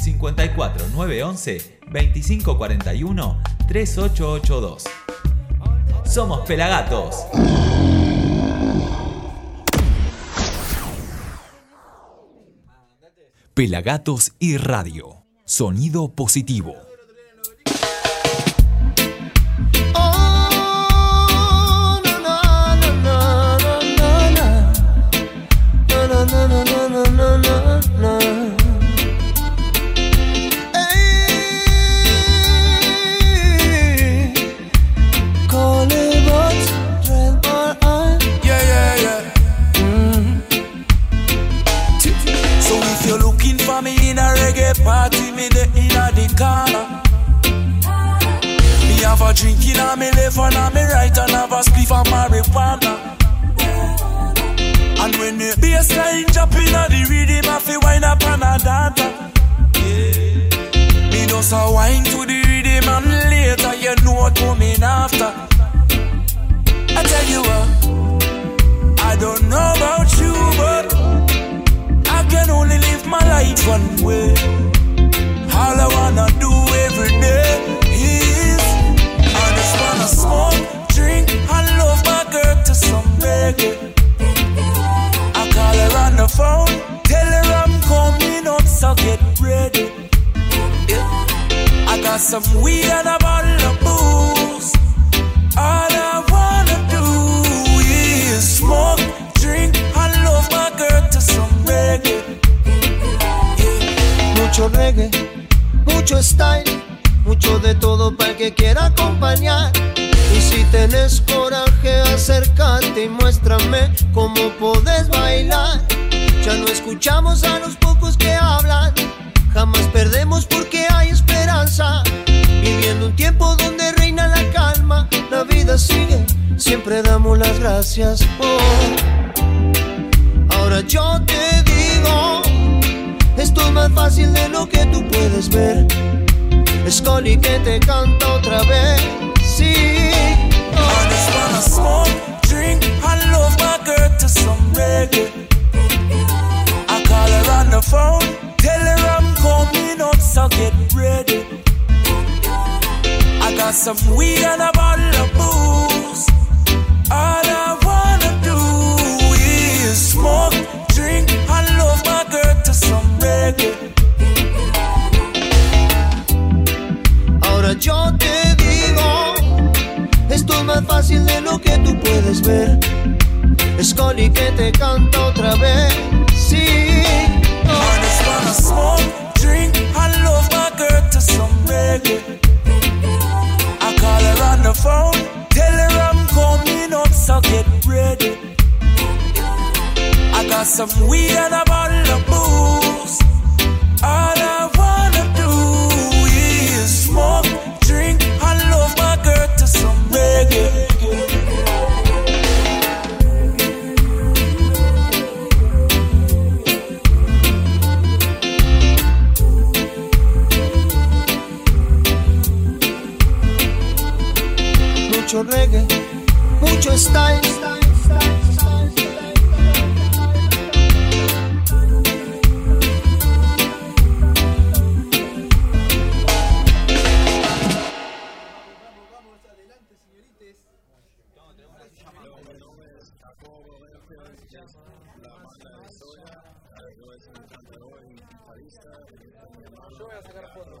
54 911 2541 3882. Somos Pelagatos. Pelagatos y Radio. Sonido positivo. A drink in a me left and a me right and have a spliff of marijuana. And when the bassline drop in a the rhythm, I feel wind up and a. Yeah. Me just a wine to the rhythm and later you know what coming after. I tell you what, I don't know about you, but I can only live my life one way. All I wanna do every day smoke, drink, and love my girl to some reggae. I call her on the phone, tell her I'm coming up, so get ready. Yeah. I got some weed and a bottle of booze. All I wanna do is smoke, drink, and love my girl to some reggae. Yeah. Mucho reggae, mucho style, mucho de todo para el que quiera acompañar. Y si tenés coraje, acércate y muéstrame cómo podés bailar. Ya no escuchamos a los pocos que hablan, jamás perdemos porque hay esperanza. Viviendo un tiempo donde reina la calma, la vida sigue, siempre damos las gracias. Oh. Ahora yo te digo. Esto es más fácil de lo que tú puedes ver. Scully que te canta otra vez. Sí. I just wanna smoke, drink, and love my girl to some reggae. I call her on the phone, tell her I'm coming up, so get ready. I got some weed and a bottle of booze. All I wanna do is smoke, drink, and love my girl to some reggae. Yo te digo. Esto es más fácil de lo que tú puedes ver. Scully que te canta otra vez. Sí. I just wanna smoke, drink, and love my girl to some reggae. I call her on the phone, tell her I'm coming up, so get ready. I got some weed and a bottle of booze. Mucho reggae, mucho style. Yo voy a sacar fotos.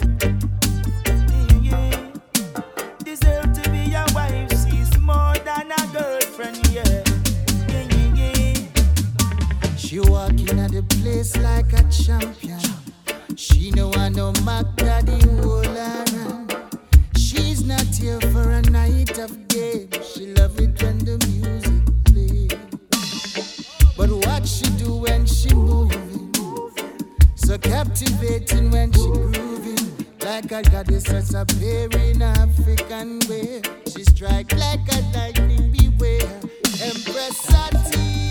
She walking at the place like a champion. She know I know my daddy will around. She's not here for a night of games. She love it when the music plays. But what she do when she moving? So captivating when she grooving. Like a goddess that's appearing African way. She strike like a lightning beware. Empress Satie.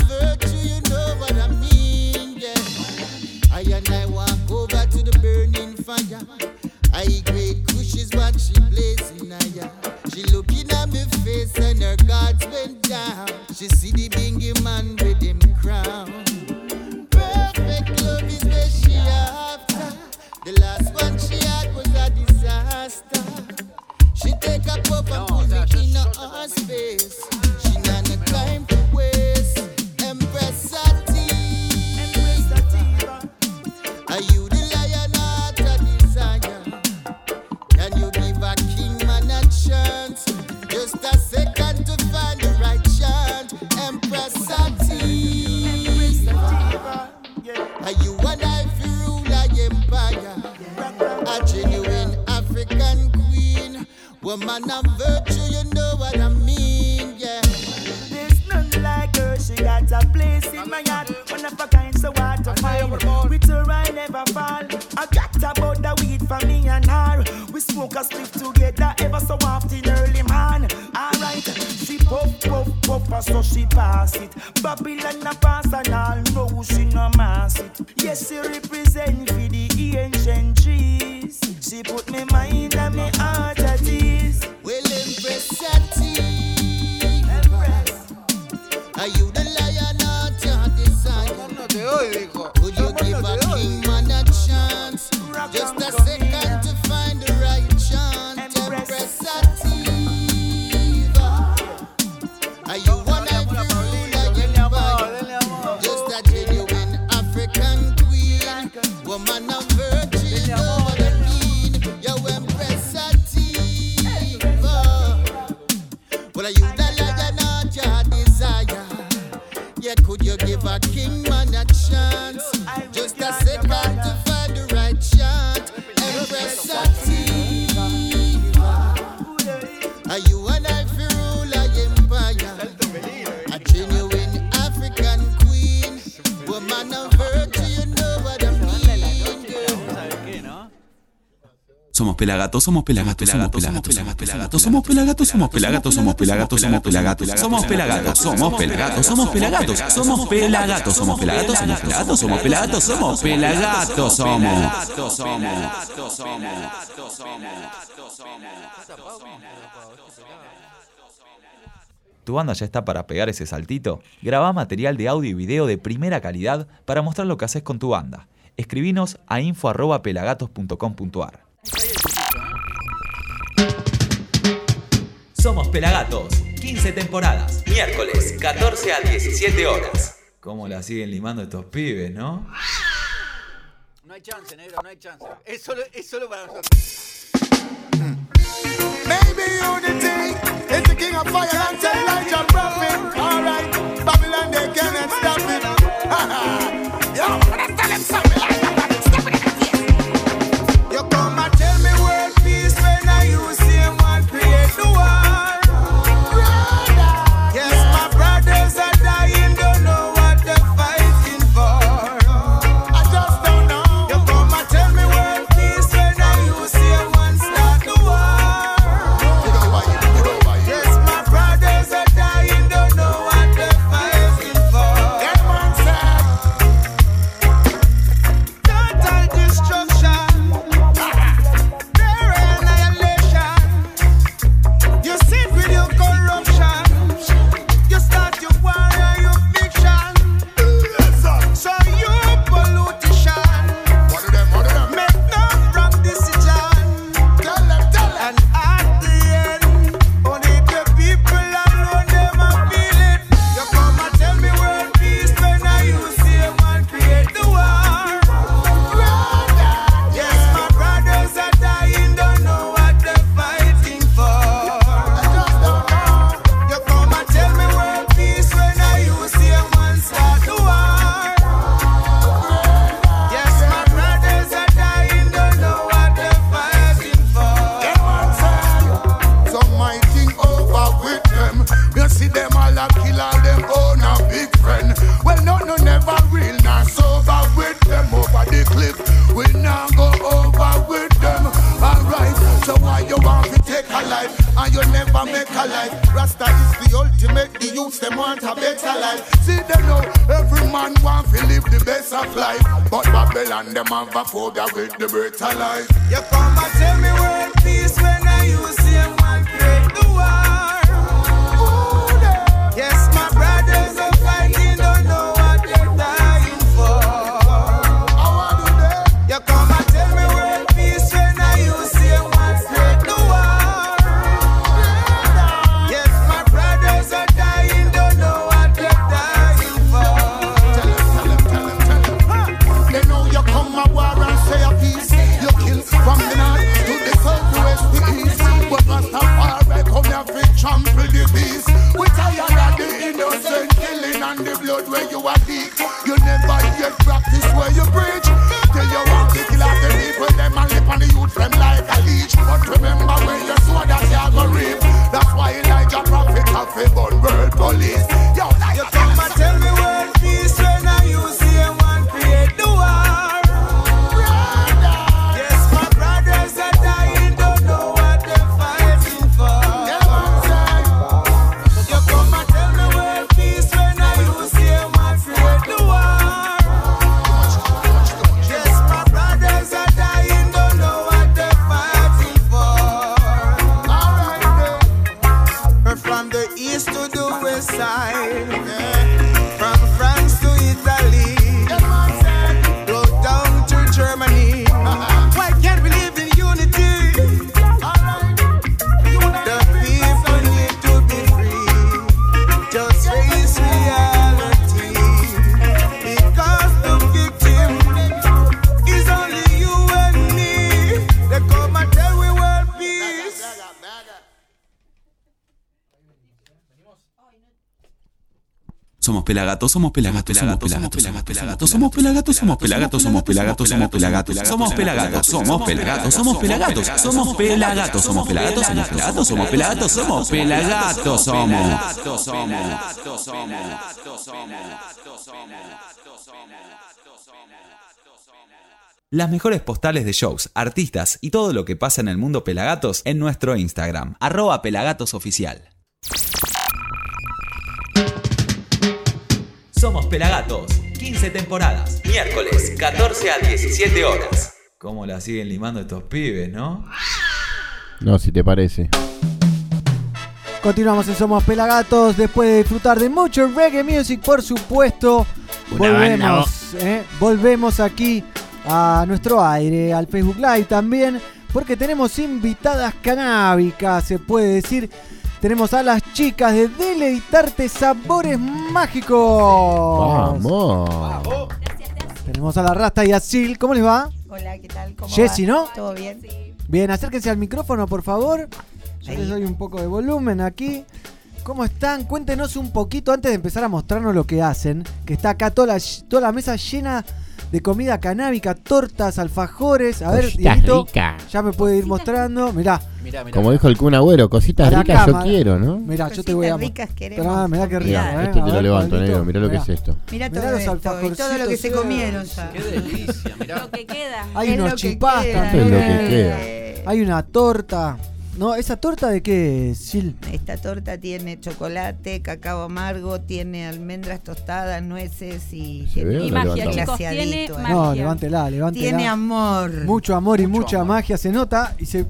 pelagatos, somos pelagatos, somos pelagatos, somos pelagatos, somos pelagatos, somos pelagatos, somos pelagatos, somos pelagatos, somos pelagatos, somos pelagatos, somos pelagatos, somos pelagatos, somos pelagatos, somos pelagatos, somos pelagatos, somos pelagatos, somos. Somos. ¿Tu banda ya está para pegar ese saltito? Graba material de audio y video de primera calidad para mostrar lo que haces con tu banda. Escribinos a info.pelagatos.com.ar. Somos Pelagatos, 15 temporadas, miércoles 14 a 17 horas. ¿Cómo la siguen limando estos pibes, no? No hay chance, negro, no hay chance. Es solo, es solo para nosotros. Maybe you the thing, it's the king of fire and tell like your prophet. Alright, Babylon, they cannot stop it. Yo. Somos pelagatos, somos pelagatos, somos pelagatos, somos pelagatos, somos pelagatos, somos pelagatos, somos pelagatos, somos pelagatos, somos pelagatos, somos pelagatos, somos pelagatos, somos pelagatos, somos pelagatos, somos pelagatos, somos pelagatos, somos pelagatos, Las mejores postales de shows, artistas y todo lo que pasa en el mundo Pelagatos en nuestro Instagram, arroba pelagatosoficial. Somos Pelagatos, 15 temporadas, miércoles, 14 a 17 horas. ¿Cómo la siguen limando estos pibes, no? No, si te parece. Continuamos en Somos Pelagatos después de disfrutar de mucho reggae music, por supuesto. Una volvemos, eh, volvemos aquí a nuestro aire, al Facebook Live también, porque tenemos invitadas canábicas, se puede decir. Tenemos a las chicas de Deleitarte Sabores Mágicos. Vamos. Tenemos a la Rasta y a Sil. ¿Cómo les va? Hola, ¿qué tal? ¿Cómo Jessy? ¿no? ¿Todo bien? Bien, acérquense al micrófono, por favor. Yo les doy un poco de volumen aquí. ¿Cómo están? Cuéntenos un poquito antes de empezar a mostrarnos lo que hacen. Que está acá toda la, toda la mesa llena de comida canábica, tortas, alfajores. A ver, Cositas Dieguito, ricas. ya me puede ir mostrando. Mirá. Como dijo el Kun Agüero, cositas ricas yo quiero, ¿no? Mirá, yo te voy a. ricas queremos Mirá, qué rico. Mirá, eh. este te lo ver, levanto, negro, mirá lo que es esto. Mira Mirá todo los esto y todo lo que se eh. comieron ya. Qué delicia, mirá. Lo que queda. Hay Es unos chipás también. Es lo que queda. Hay una torta. No, ¿esa torta de qué, Sil? Esta torta tiene chocolate, cacao amargo, tiene almendras tostadas, nueces y, ¿Se ve o y no magia, Tiene ¿eh? magia. No, levántela, levántela. Tiene amor. Mucho amor y Mucho mucha amor. magia se nota. Y se,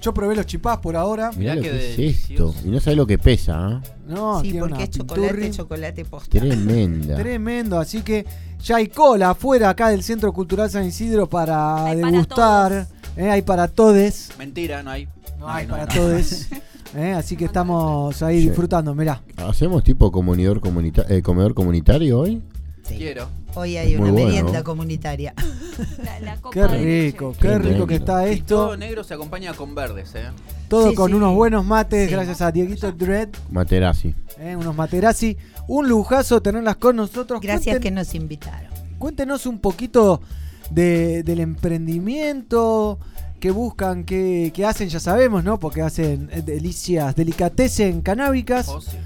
yo probé los chipás por ahora. Mirá Mirá lo qué que es esto. Y no sabes lo que pesa, ¿ah? No, sí, tiene porque una es chocolate, pinturri chocolate posta. Tremenda. Tremendo, así que ya hay cola afuera acá del Centro Cultural San Isidro para Hay para degustar. eh, hay para todes. Mentira, no hay. No hay para todes. eh, así que estamos ahí Sí. disfrutando, mirá. ¿Hacemos tipo comunidor comunita eh, comedor comunitario hoy? Sí. Quiero. Hoy hay Es una bueno. merienda comunitaria. La, la copa Qué rico, qué Qué rico que está Y todo esto. negro se acompaña con verdes, ¿eh? Todo Sí, con sí. unos buenos mates, Sí. gracias a Dieguito Dread, Materazzi. eh, unos materazzi. Un lujazo tenerlas con nosotros. Gracias Cuenten- que nos invitaron. Cuéntenos un poquito de- del emprendimiento que buscan, que, que hacen, ya sabemos, ¿no? Porque hacen delicias, delicatecen canábicas. Oh, sí.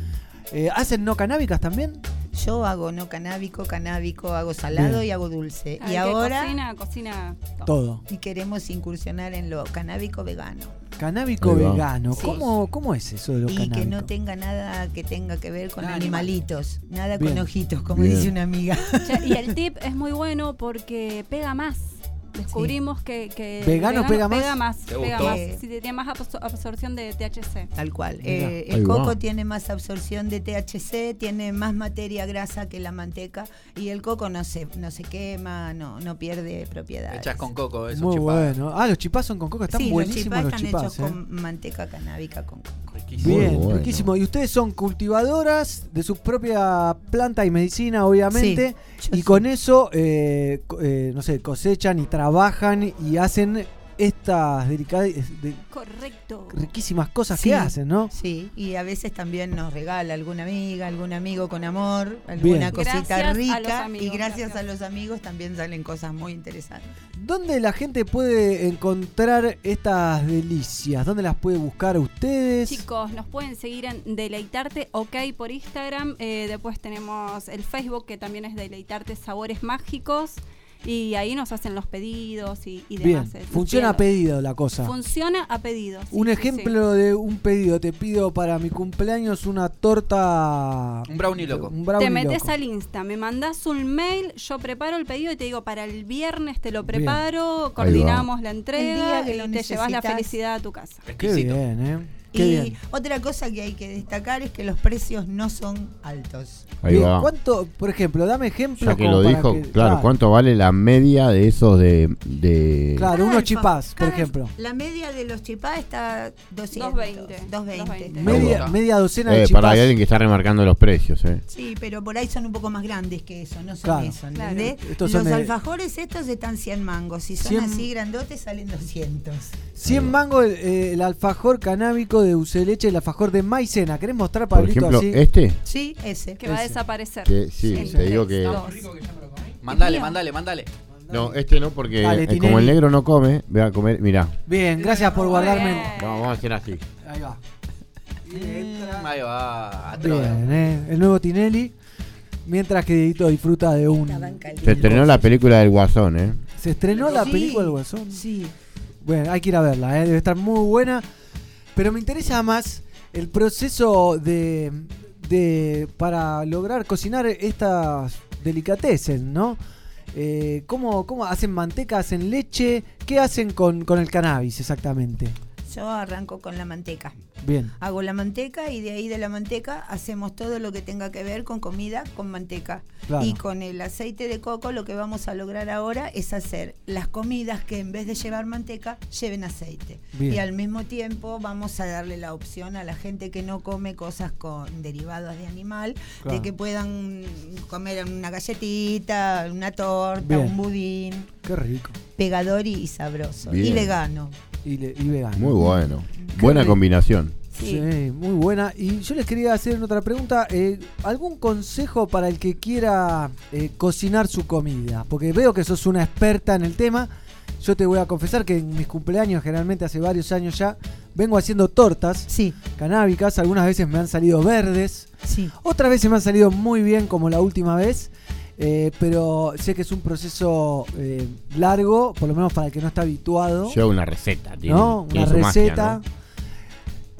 Eh, ¿Hacen no canábicas también? Yo hago no canábico, canábico, hago salado Bien. y hago dulce. Y que ahora Cocina, cocina todo. Todo. y queremos incursionar en lo canábico vegano. Canábico vegano. Sí. ¿Cómo, ¿Cómo es eso de los Y que canábicos? no tenga nada que tenga que ver con animalitos, nada Bien. con ojitos, como Bien. dice una amiga. Y el tip es muy bueno porque pega más. Descubrimos que, ¿Vegano pega más? Pega más, ¿Te pega más. Sí, tiene más absor- absorción de THC. Tal cual. Eh, Ahí el va. coco tiene más absorción de THC, tiene más materia grasa que la manteca y el coco no se, no se quema, no, no pierde propiedades. Hechas con coco, eso Muy bueno. Ah, los chipás son con coco. Están sí, los buenísimos chipás los están chipás. hechos eh. con manteca canábica con coco. Riquísimo. Bien, bueno. riquísimo. Y ustedes son cultivadoras de su propia planta y medicina, obviamente. Y sí. con eso, eh, eh, no sé, cosechan y trabajan y hacen estas delicadas, de- Correcto. riquísimas cosas Sí. que hacen, ¿no? Sí, y a veces también nos regala alguna amiga, algún amigo con amor, Bien. alguna cosita Gracias rica amigos, y gracias, gracias. a los amigos también salen cosas muy interesantes. ¿Dónde la gente puede encontrar estas delicias? ¿Dónde las puede buscar ustedes? Chicos, nos pueden seguir en Deleitarte OK por Instagram. eh, después tenemos el Facebook que también es Deleitarte Sabores Mágicos. Y ahí nos hacen los pedidos y, demás. eh, funciona a pedido la cosa. Funciona a pedido. sí, un sí, ejemplo de un pedido, te pido para mi cumpleaños una torta... Un brownie loco. Un sí. brownie Te metes loco. al Insta, me mandás un mail, yo preparo el pedido y te digo, para el viernes te lo preparo, coordinamos la entrega y te llevas la felicidad a tu casa. Qué bien, ¿eh? Qué y bien. otra cosa que hay que destacar es que los precios no son altos. Ahí Bien, va. ¿Cuánto, por ejemplo, dame ejemplos Ya que lo dijo, que- claro, ¿cuánto vale la media de esos de. de Claro, unos chipás, por ejemplo. La media de los chipás está 200, 220. 220. Media, media docena de Eh, chipás. para hay alguien que está remarcando los precios, ¿eh? Sí, pero por ahí son un poco más grandes que eso, no son Claro. eso, Claro. ¿entendés? Estos Los son de- alfajores estos están 100 mangos, si son 100 así grandotes salen 200. 100 mangos el, eh, el alfajor canábico de dulce de leche, el alfajor de maicena. ¿Querés mostrar, Pablito, Por ejemplo, así? este. Sí, ese. Que va a Ese. desaparecer. Que, sí, En te digo tres, que. dos. Mandale, mandale, mandale. No, este no, porque Dale, eh, Tinelli. como el negro no come, voy a comer. Mirá, Bien, gracias por guardarme. no, vamos a hacer así. Ahí va. Ahí va. Bien, eh, el nuevo Tinelli. Mientras que Dieguito disfruta de un. Se estrenó la película del Guasón, ¿eh? ¿Se estrenó la Sí, película del Guasón? Sí. Bueno, hay que ir a verla, ¿eh? debe estar muy buena. Pero me interesa más el proceso de, de para lograr cocinar estas delicatessen, ¿no? Eh, ¿cómo, ¿Cómo hacen manteca, hacen leche? ¿Qué hacen con, con el cannabis exactamente? Yo arranco con la manteca. Bien, Hago la manteca y de ahí de la manteca hacemos todo lo que tenga que ver con comida con manteca. Claro. Y con el aceite de coco lo que vamos a lograr ahora es hacer las comidas que en vez de llevar manteca lleven aceite. Bien. Y al mismo tiempo vamos a darle la opción a la gente que no come cosas con derivados de animal, Claro. de que puedan comer una galletita, una torta, Bien. un budín, qué rico. pegador y, sabroso. Bien. Y vegano. Y, le- y vegano. Muy bueno. Buena combinación. Sí. muy buena. Y yo les quería hacer otra pregunta. eh, ¿Algún consejo para el que quiera eh, cocinar su comida? Porque veo que sos una experta en el tema. Yo te voy a confesar que en mis cumpleaños, generalmente hace varios años ya, vengo haciendo tortas Sí, canábicas. Algunas veces me han salido verdes. sí. Otras veces me han salido muy bien, como la última vez. Eh, pero sé que es un proceso eh, largo, por lo menos para el que no está habituado. Lleva una receta, tiene, ¿no? tiene Una magia, receta. ¿no?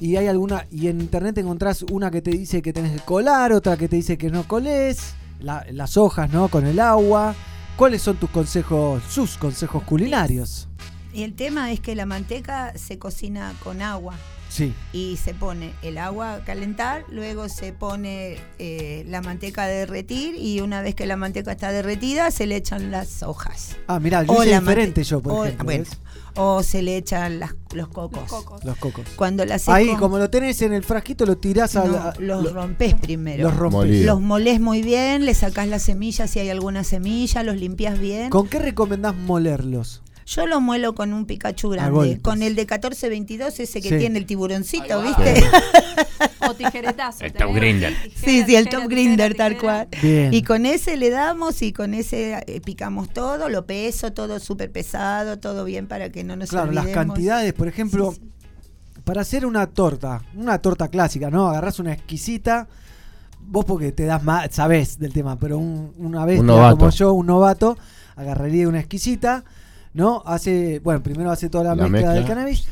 Y hay alguna. Y en internet encontrás una que te dice que tenés que colar, otra que te dice que no colés, la- las hojas, ¿no? Con el agua. ¿Cuáles son tus consejos, sus consejos culinarios? Y el tema es que la manteca se cocina con agua Sí. y se pone el agua a calentar, luego se pone eh, la manteca a derretir y una vez que la manteca está derretida se le echan las hojas. Ah, mirá, yo O hice la diferente yo, por o- ejemplo. o se le echan las- los cocos. Los cocos. Los cocos. Cuando la seco, Ahí, como lo tenés en el frasquito, lo tirás a no, la- los lo- rompes primero. los rompés. Molido. Los molés muy bien, le sacás las semillas si hay alguna semilla, los limpias bien. ¿Con qué recomendás molerlos? Yo lo muelo con un Pikachu grande, con el de 1422, ese que Sí. tiene el tiburoncito. ¿viste? O tijeretazo. El top grinder. Sí, sí, el top grinder, tal cual. Bien. Y con ese le damos y con ese eh, picamos todo, lo peso, todo súper pesado, todo bien para que no nos Claro, las olvidemos. cantidades, por ejemplo, Sí, para hacer una torta, una torta clásica, ¿no? Agarrás una exquisita, vos porque te das más, sabés del tema, pero un, una bestia novato. como yo, un novato, agarraría una exquisita, ¿no? Hace, bueno, primero hace toda la, La mezcla, del mezcla. cannabis,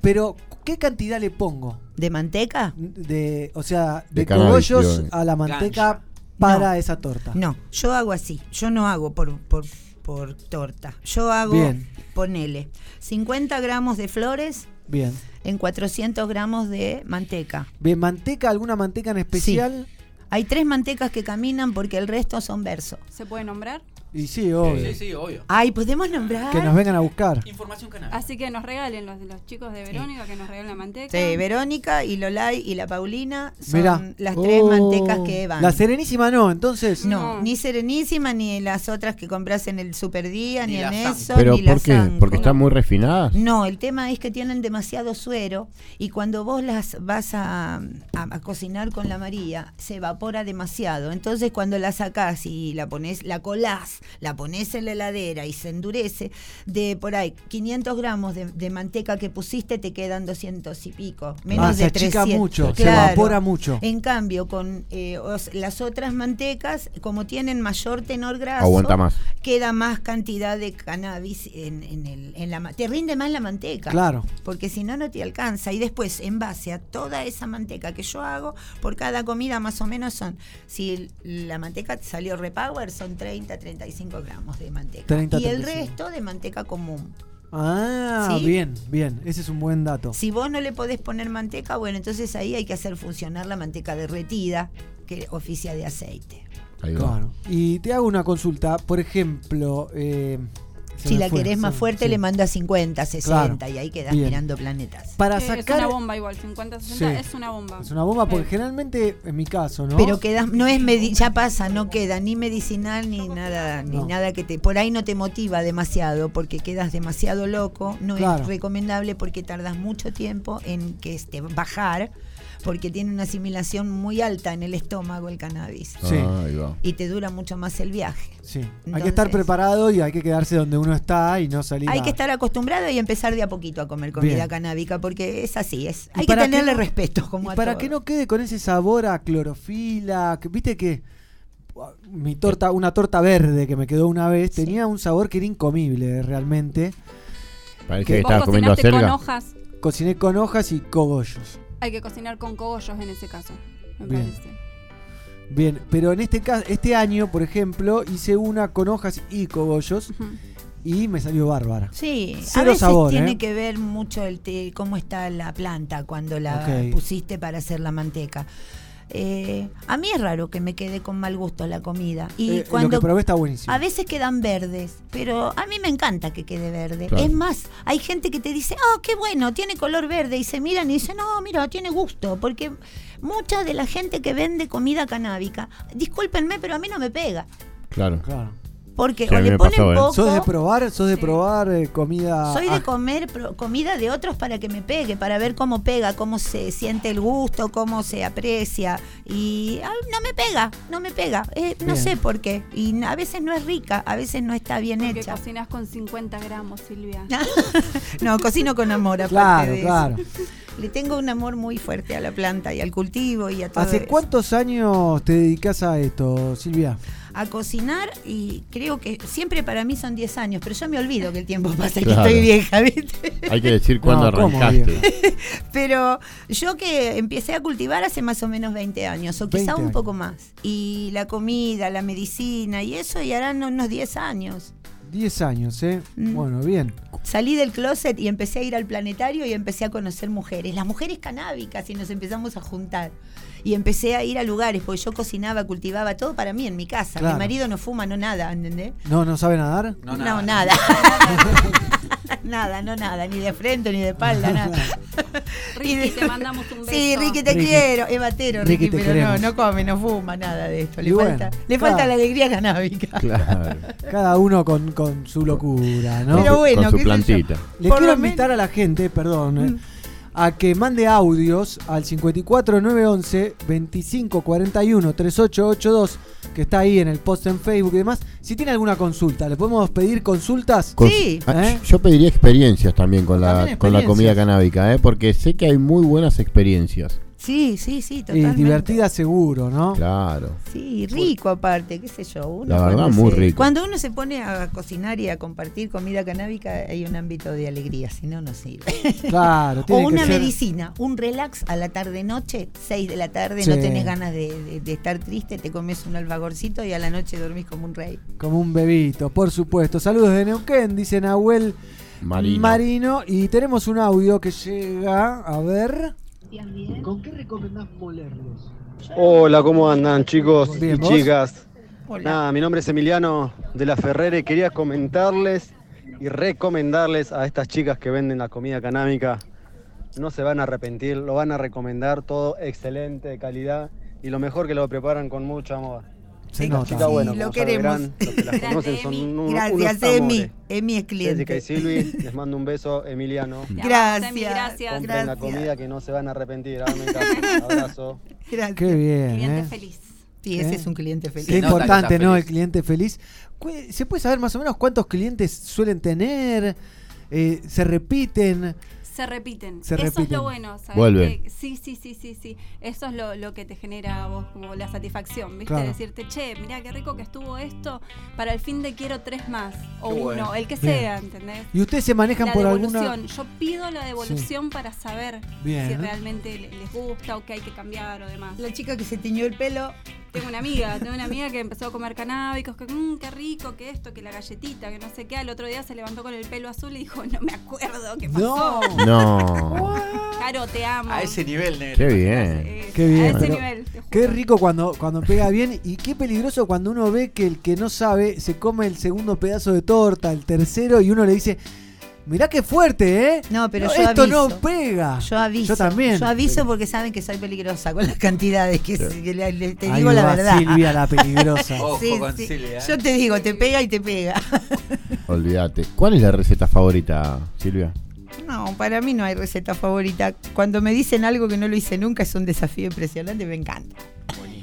pero ¿qué cantidad le pongo? ¿De manteca? De, o sea, de, De cannabis, cogollos a la manteca para No. esa torta. No, yo hago así. Yo no hago por, por, por torta. Yo hago, Bien. ponele, 50 gramos de flores Bien. en 400 gramos de manteca. Bien, manteca, alguna manteca en especial. Hay tres mantecas que caminan porque el resto son verso. ¿Se puede nombrar? Y sí, obvio. Sí, sí, obvio. Ay, podemos nombrar. Que nos vengan a buscar. Información canal. Así que nos regalen los, los chicos de Verónica, que nos regalen la manteca. Sí, Verónica y Lolay y la Paulina son Mirá. las tres Oh. mantecas que van. La Serenísima no, entonces. No, ni Serenísima, ni las otras que compras en el Superdía, ni, Ni en la eso, Pero ni la ¿por qué? Sanco. Porque están muy refinadas. No, el tema es que tienen demasiado suero y cuando vos las vas a, a- a cocinar con la María, se evapora demasiado. Entonces cuando la sacás y la pones, la colás, la pones en la heladera y se endurece, de por ahí 500 gramos de, de manteca que pusiste te quedan 200 y pico. Menos Ah, se de achica 300. mucho, se evapora mucho. En cambio, con eh, os- las otras mantecas, como tienen mayor tenor graso, Aguanta más. queda más cantidad de cannabis en, en el, en la te rinde más la manteca. Claro. Porque si no, no te alcanza. Y después, en base a toda esa manteca que yo hago, por cada comida más o menos son, si la manteca te salió repower, son 30, 35 gramos de manteca. 30, y el 35. resto de manteca común. Ah, ¿Sí? bien, bien. Ese es un buen dato. Si vos no le podés poner manteca, bueno, entonces ahí hay que hacer funcionar la manteca derretida, que oficia de aceite. Ahí va. Claro. Y te hago una consulta. Por ejemplo, eh, se Si la fue, querés más fuerte, sí. le manda 50, 60 Claro. y ahí quedás Bien. mirando planetas. Para Eh, sacar. Es una bomba igual, 50, 60 Sí. es una bomba. Es una bomba porque Eh, generalmente, en mi caso, ¿no? Pero quedas, no es medi- ya pasa, no queda ni medicinal ni nada, ni No. nada que te, por ahí no te motiva demasiado porque quedas demasiado loco, no Claro. es recomendable porque tardas mucho tiempo en que este bajar, porque tiene una asimilación muy alta en el estómago el cannabis. Sí. Ah. Y te dura mucho más el viaje. Sí. hay que estar preparado y hay que quedarse donde uno está y no salir. Hay a- que estar acostumbrado y empezar de a poquito a comer comida Bien. canábica porque es así, es. Hay que tenerle respeto como y a para todo. que no quede con ese sabor a clorofila, que viste que mi torta, una torta verde que me quedó una vez, tenía un sabor que era incomible realmente. Parece Que- que ¿Vos estabas comiendo cocinaste con acelga. hojas? Cociné con hojas y cogollos. Hay que cocinar con cogollos en ese caso, me Bien. parece. Bien, pero en este caso, este año, por ejemplo, hice una con hojas y cogollos y me salió bárbara. Sí, a Cero veces sabor, tiene ¿eh? que ver mucho el té, cómo está la planta cuando la pusiste para hacer la manteca. Eh, a mí es raro que me quede con mal gusto la comida. Y Eh, cuando lo que probé está buenísimo. a veces quedan verdes, pero a mí me encanta que quede verde. Claro. Es más, hay gente que te dice, oh, qué bueno, tiene color verde, y se miran y dicen, no, mira, tiene gusto, porque mucha de la gente que vende comida canábica, discúlpenme, pero a mí no me pega. Claro. Claro. Porque Sí, o le ponen pasó, ¿eh? poco, ¿Sos de probar, sos de probar eh, comida? soy de comer pro- comida de otros para que me pegue, para ver cómo pega, cómo se siente el gusto, cómo se aprecia. Y ah, no me pega, no me pega. Eh, no sé por qué. Y a veces no es rica, a veces no está bien Porque hecha. cocinas con 50 gramos, Silvia. No, cocino con amor, aparte Claro, de eso. claro. Le tengo un amor muy fuerte a la planta y al cultivo y a todo ¿Hace eso. cuántos años te dedicas a esto, Silvia? A cocinar y creo que siempre para mí son 10 años, pero yo me olvido que el tiempo pasa y Claro. que estoy vieja, ¿viste? Hay que decir cuándo No, ¿cómo, arrancaste. Pero yo que empecé a cultivar hace más o menos 20 años, o quizá 20 un poco más. Y la comida, la medicina y eso, y harán unos 10 años. 10 años, ¿eh? Mm. Bueno, bien. Salí del closet y empecé a ir al planetario y empecé a conocer mujeres, las mujeres canábicas, y nos empezamos a juntar. Y empecé a ir a lugares, porque yo cocinaba, cultivaba todo para mí en mi casa. Claro. Mi marido no fuma, no nada, ¿entendés? ¿No, no sabe nadar? No, nada. nada, no nada, ni de frente ni de espalda, nada. Ricky, te mandamos un beso. Sí, Ricky, te Ricky. quiero. Es batero, Ricky, Ricky, pero queremos. no, no come, no fuma, nada de esto. Le bueno, falta, le falta la alegría canábica. Claro. Cada uno con, con su locura, ¿no? Pero bueno, Con su plantita. Le Por quiero invitar a la gente, perdón, eh, Mm. A que mande audios al 54 911 25 41 3882 que está ahí en el post en Facebook y demás. Si tiene alguna consulta, ¿le podemos pedir consultas? Con- Sí. Ah, ¿Eh? Yo pediría experiencias también con la, con la comida canábica, ¿eh? porque sé que hay muy buenas experiencias. Sí, sí, sí, Y totalmente. divertida seguro, ¿no? Claro. Sí, rico aparte, qué sé yo. Uno La verdad, cuando muy se- rico. Cuando uno se pone a cocinar y a compartir comida canábica, hay un ámbito de alegría, si no, no sirve. Claro, o tiene que una ser- medicina, un relax a la tarde-noche, 6 de la tarde, Sí. no tenés ganas de, de- de estar triste, te comes un albagorcito y a la noche dormís como un rey. Como un bebito, por supuesto. Saludos de Neuquén, dice Nahuel Marino. Marino. Y tenemos un audio que llega, a ver. ¿Con qué recomendás molerlos? Hola, ¿cómo andan chicos Bien, y ¿vos? chicas? Hola. Nada, mi nombre es Emiliano de la Ferrere. Quería comentarles y recomendarles a estas chicas que venden la comida canábica. No se van a arrepentir, lo van a recomendar, todo excelente, de calidad y lo mejor que lo preparan con mucho amor. Se Las nota. chicas, Sí, bueno, lo queremos. los que las conocen son un- Gracias. Emi. Emi es cliente. Jessica y Silvi, les mando un beso, Emiliano. Gracias, gracias. Compren la comida que no se van a arrepentir. Caso. Abrazo. Gracias. Qué bien, Cliente ¿eh? feliz. Sí, ese es un cliente feliz. Qué importante, ¿no? El cliente feliz. ¿Se puede saber más o menos cuántos clientes suelen tener? Eh, ¿Se repiten? Se repiten. Se Eso es lo bueno. ¿sabes? Vuelven. Que- sí, sí, sí, sí, sí. Eso es lo, lo que te genera a vos como la satisfacción, ¿viste? Claro. Decirte, che, mirá qué rico que estuvo esto. Para el fin de quiero tres más. O Qué uno, bueno. el que Bien. sea, ¿entendés? ¿Y ustedes se manejan la por devolución. alguna- Yo pido la devolución para saber Bien. si realmente le- les gusta o qué hay que cambiar o demás. La chica que se tiñó el pelo. Tengo una amiga, tengo una amiga que empezó a comer canábicos, que mmm, qué rico, que esto, que la galletita, que no sé qué. Al otro día se levantó con el pelo azul y dijo, no me acuerdo qué pasó. No. Caro, te amo. A ese nivel, negro. Qué bien. Qué bien. A ese pero nivel, Qué rico cuando, cuando pega bien y qué peligroso cuando uno ve que el que no sabe se come el segundo pedazo de torta, el tercero, y uno le dice, mirá qué fuerte, ¿eh? No, pero No, yo esto aviso. no pega. Yo aviso. Yo también. Yo aviso porque saben que soy peligrosa con las cantidades. Que, que le- le- te Ahí digo la verdad. Silvia, la peligrosa. Ojo Sí, con sí. Silvia, ¿eh? Yo te digo, te pega y te pega. Olvídate. ¿Cuál es la receta favorita, Silvia? No, para mí no hay receta favorita. Cuando me dicen algo que no lo hice nunca es un desafío impresionante, me encanta.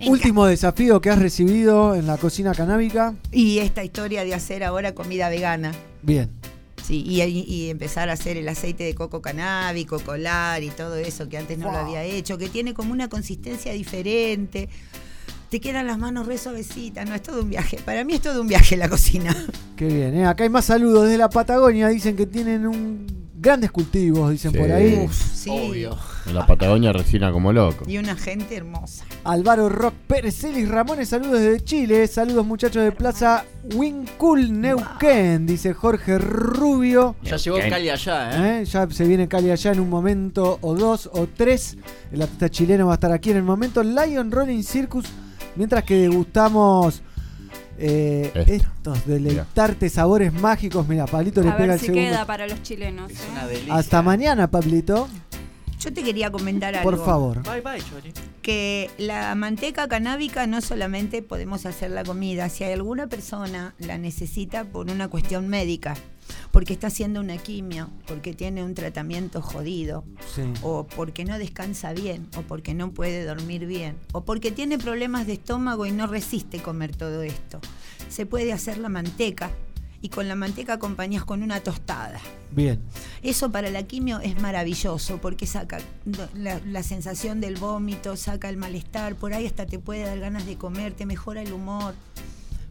Último desafío que has recibido en la cocina canábica. Y esta historia de hacer ahora comida vegana. Bien. Sí, y, y empezar a hacer el aceite de coco canábico, colar y todo eso que antes no lo había hecho, que tiene como una consistencia diferente. Te quedan las manos re suavecitas, no, es todo un viaje. Para mí es todo un viaje la cocina. Qué bien, ¿eh? Acá hay más saludos desde la Patagonia. Dicen que tienen un grandes cultivos, dicen Sí. por ahí. Uf, sí. En la Patagonia resina como loco. Y una gente hermosa. Álvaro Rock Pérez, Celis Ramones, saludos desde Chile. Saludos muchachos de Plaza Wincul Neuquén, dice Jorge Rubio. Ya llegó Cali allá, ¿eh? ¿Eh? Ya se viene Cali allá en un momento, o dos, o tres. El artista chileno va a estar aquí en el momento. Lion Rolling Circus, mientras que degustamos eh, Esto. estos deleitarte sabores mágicos. Mira, Pablito le A pega ver el si segundo. queda para los chilenos. ¿eh? Hasta mañana, Pablito. Yo te quería comentar algo. Por favor. Bye bye, Chori. que la manteca canábica no solamente podemos hacer la comida, si hay alguna persona la necesita por una cuestión médica, porque está haciendo una quimio, porque tiene un tratamiento jodido, Sí. o porque no descansa bien, o porque no puede dormir bien, o porque tiene problemas de estómago y no resiste comer todo esto. Se puede hacer la manteca y con la manteca acompañas con una tostada. Bien. Eso para la quimio es maravilloso porque saca la, la sensación del vómito, saca el malestar, por ahí hasta te puede dar ganas de comer, te mejora el humor,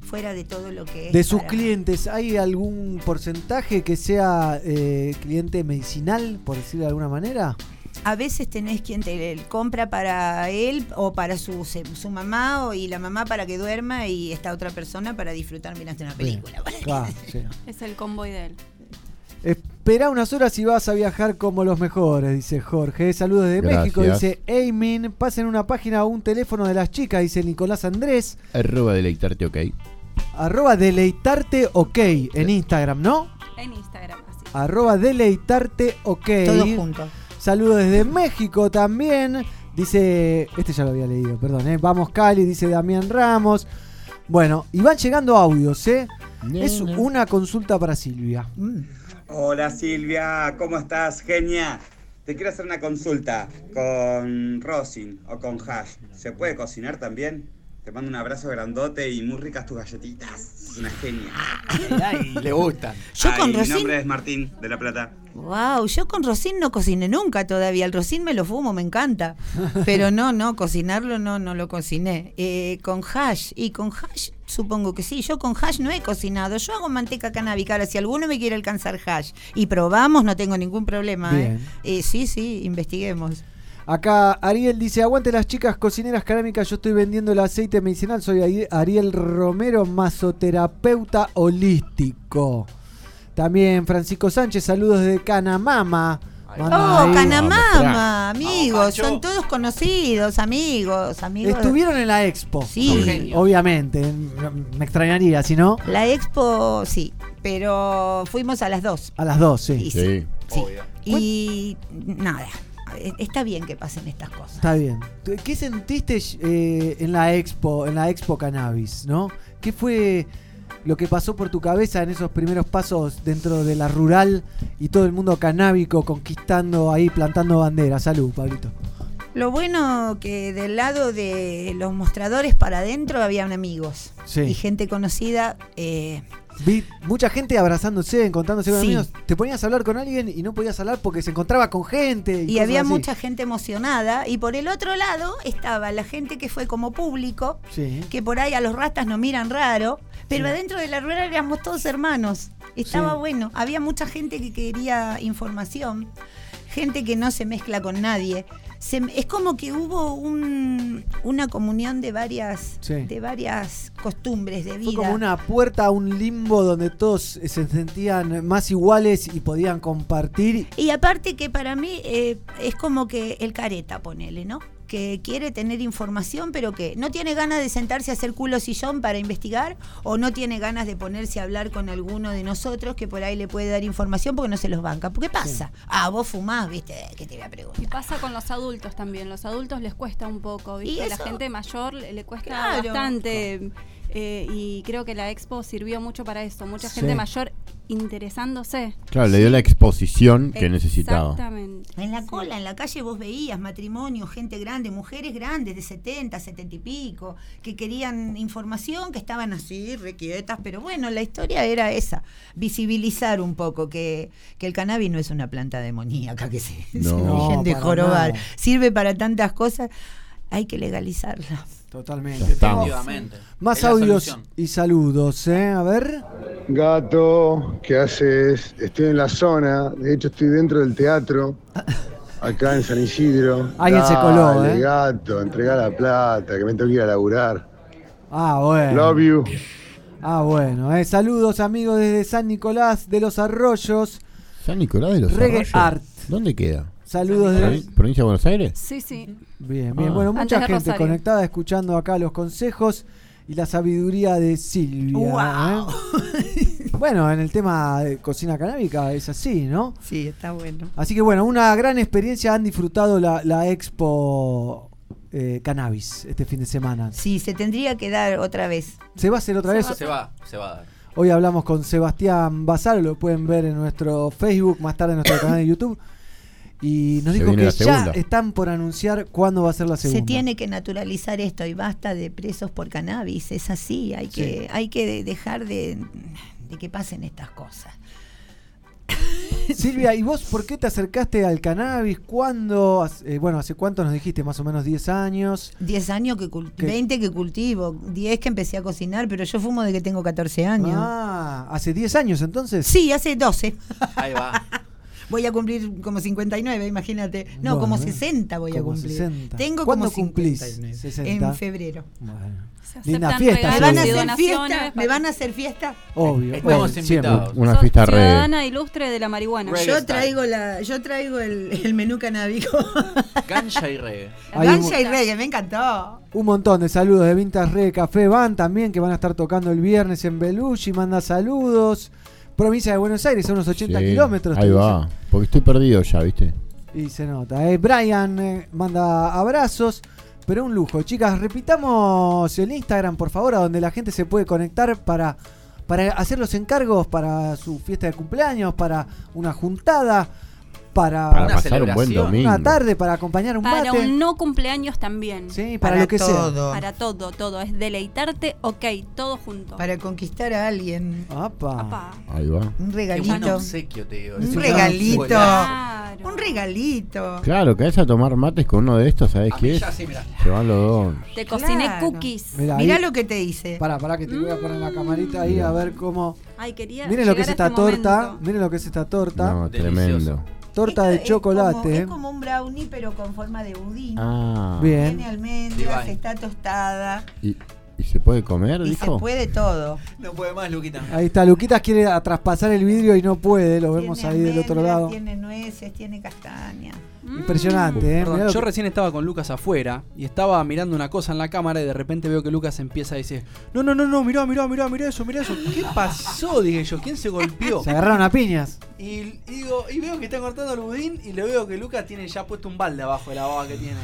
fuera de todo lo que es. De sus para- clientes, ¿hay algún porcentaje que sea eh, cliente medicinal, por decirlo de alguna manera? A veces tenés quien te compra para él o para su, su mamá o, y la mamá para que duerma y esta otra persona para disfrutar mirando una Bien. película. Claro, sí. Es el combo ideal. Espera unas horas y vas a viajar como los mejores, dice Jorge. Saludos de Gracias. México, dice Eimin. Pasen una página o un teléfono de las chicas, dice Nicolás Andrés. Arroba deleitarte, ok. Arroba deleitarte ok en Instagram, ¿no? En Instagram, así. Arroba deleitarte ok. Todo junto. Saludos desde México también. Dice, este ya lo había leído, perdón, ¿eh? Vamos Cali, dice Damián Ramos. Bueno, y van llegando audios, ¿eh? Es una consulta para Silvia. Hola Silvia, ¿cómo estás? Genia. Te quiero hacer una consulta con rosin o con hash. ¿Se puede cocinar también? Te mando un abrazo grandote y muy ricas tus galletitas. Es una genia. Ay, le gustan. Yo con mi nombre es Martín, de La Plata. Wow, yo con rosín no cociné nunca todavía. El rosín me lo fumo, me encanta. Pero no, no, cocinarlo no, no lo cociné. Eh, con hash, y con hash supongo que sí. Yo con hash no he cocinado. Yo hago manteca canábica. Ahora, si alguno me quiere alcanzar hash y probamos, no tengo ningún problema. ¿eh? Eh, sí, sí, investiguemos. Acá Ariel dice, aguante las chicas cocineras canámicas, yo estoy vendiendo el aceite medicinal, soy Ari- Ariel Romero, masoterapeuta holístico. También Francisco Sánchez, saludos desde Canamama. Manda Oh, ahí. Canamama, amigos, son todos conocidos, amigos, amigos. Estuvieron en la expo. Sí. Obviamente, me extrañaría, si no, La expo, sí, pero fuimos a las dos. a las dos, sí. Y sí. Sí. Y nada, eh, está bien que pasen estas cosas. Está bien. ¿Qué sentiste eh, en la expo, en la expo cannabis, no? ¿Qué fue lo que pasó por tu cabeza en esos primeros pasos dentro de la rural y todo el mundo canábico conquistando ahí, plantando banderas? Salud, Pablito. Lo bueno que del lado de los mostradores para adentro habían amigos Sí. y gente conocida. eh, Vi mucha gente abrazándose, encontrándose con Sí. amigos. Te ponías a hablar con alguien y no podías hablar porque se encontraba con gente. Y, había así. mucha gente emocionada y por el otro lado estaba la gente que fue como público, Sí. que por ahí a los rastas nos miran raro, pero Sí. adentro de la rueda éramos todos hermanos. Estaba bueno, había mucha gente que quería información, gente que no se mezcla con nadie. Se- es como que hubo un- una comunión de varias, Sí. de varias costumbres de Fue vida. como una puerta a un limbo donde todos se sentían más iguales y podían compartir. Y aparte que para mí eh, es como que el careta, ponele, ¿no? Que quiere tener información, pero que no tiene ganas de sentarse a hacer culo sillón para investigar, o no tiene ganas de ponerse a hablar con alguno de nosotros que por ahí le puede dar información porque no se los banca. ¿Por qué pasa? Ah, vos fumás, viste, ¿qué te voy a preguntar? Y pasa con los adultos también. Los adultos les cuesta un poco, Y ¿viste? La eso- gente mayor le le cuesta Claro. bastante. Eh, y creo que la expo sirvió mucho para eso. Mucha Sí. gente mayor interesándose. Claro, le dio la exposición que necesitaba. Exactamente. En la cola, en la calle vos veías matrimonio, gente grande, mujeres grandes de 70, 70 y pico, que querían información, que estaban así, requietas, pero bueno, la historia era esa, visibilizar un poco que, que el cannabis no es una planta demoníaca que se, No. se No, de jorobar, nada. sirve para tantas cosas, hay que legalizarla. Totalmente. Estamos. Definitivamente. Más Es audios y saludos, ¿eh? A ver. Gato, ¿qué haces? Estoy en la zona, de hecho estoy dentro del teatro, acá en San Isidro. Alguien se coló, Dale, ¿eh? gato, entregá la plata, que me tengo que ir a laburar. Ah, bueno. Love you. Ah, bueno. eh. Saludos, amigos, desde San Nicolás de los Arroyos. San Nicolás de los Reggae Arroyos. Art. ¿Dónde queda? Saludos de. Provi- ¿Provincia de Buenos Aires? Sí, sí. Bien, bien. Ah. Bueno, Antes mucha gente Rosario. conectada escuchando acá los consejos y la sabiduría de Silvia. Wow. ¿eh? Bueno, en el tema de cocina canábica es así, ¿no? Sí, está bueno. Así que bueno, una gran experiencia. Han disfrutado la, la expo eh, cannabis este fin de semana. Sí, se tendría que dar otra vez. ¿Se va a hacer otra vez? Se va, se va a dar. Hoy hablamos con Sebastián Basaro, lo pueden ver en nuestro Facebook, más tarde en nuestro canal de YouTube. Y nos Se dijo que ya están por anunciar cuándo va a ser la segunda. Se tiene que naturalizar esto y basta de presos por cannabis, es así, hay que, Sí. hay que dejar de, de que pasen estas cosas. Silvia, ¿y vos por qué te acercaste al cannabis? ¿Cuándo? Hace- eh, bueno, ¿hace cuánto nos dijiste? Más o menos 10 años. 10 años que ¿Qué? 20 que cultivo, 10 que empecé a cocinar, pero yo fumo de que tengo 14 años. Ah, ¿hace 10 años entonces? Sí, hace 12. Ahí va. Voy a cumplir como 59, imagínate. No, Bueno, como eh. 60 voy a cumplir. 60. Tengo ¿Cuándo como cumplís 59. 60? En febrero. Bueno. Se Linda fiesta, ¿Me van a hacer fiesta? ¿Me van a hacer fiesta? Obvio. Estamos bueno, invitados. siempre. Una Sos fiesta re. ciudadana ilustre de la marihuana. Reggae Yo traigo la, yo traigo el, el menú canábico. Gancha y reggae. Un- y reggae, me encantó. Un montón de saludos de Vintas Re Café Van también, que van a estar tocando el viernes en Belushi. Manda saludos. Provincia de Buenos Aires, son unos 80 Sí, kilómetros. Ahí va. Porque estoy perdido ya, ¿viste? Y se nota. Eh, Brian eh, manda abrazos, pero un lujo. Chicas, repitamos el Instagram, por favor, a donde la gente se puede conectar para, para hacer los encargos para su fiesta de cumpleaños, para una juntada. Para, Para pasar un buen domingo. Una tarde para acompañar un Para mate. un no cumpleaños también. Sí, para, lo que sea. Para todo, todo. Es deleitarte, ok, todo junto. Para conquistar a alguien. Apa. Ahí va. Un Qué buen regalito. obsequio, te digo. Un regalito. Claro. Un regalito. Claro, que vayas a tomar mates con uno de estos, ¿sabes qué es? ya sí, mirá. Se van los dos. Te cociné Claro. cookies. Mirá, Mirá ahí- lo que te hice. Pará, pará, que te voy a poner la camarita ahí a ver cómo. Ay, quería Miren lo que es esta este torta. Miren lo que es esta torta. No, Delicioso. tremendo. Torta de Esto es como- chocolate. Es como un brownie, pero con forma de budín. Ah. Bien. Tiene almendras, Divine. está tostada. ¿Y, y se puede comer, Y dijo? se puede todo. No puede más, Luquita. Ahí está, Luquitas quiere a- traspasar el vidrio y no puede, lo vemos Tiene ahí del otro lado. Tiene nueces, tiene castaña. Impresionante, ¿eh? Perdón, yo que- recién estaba con Lucas afuera y estaba mirando una cosa en la cámara y de repente veo que Lucas empieza a decir, no, no, no, no, mirá, mirá, mirá, mirá eso, mirá eso. ¿Qué pasó? Dije yo, ¿quién se golpeó? Se agarraron a piñas. Y, y digo, y veo que está cortando el budín y le veo que Lucas tiene ya puesto un balde abajo de la baba que tiene.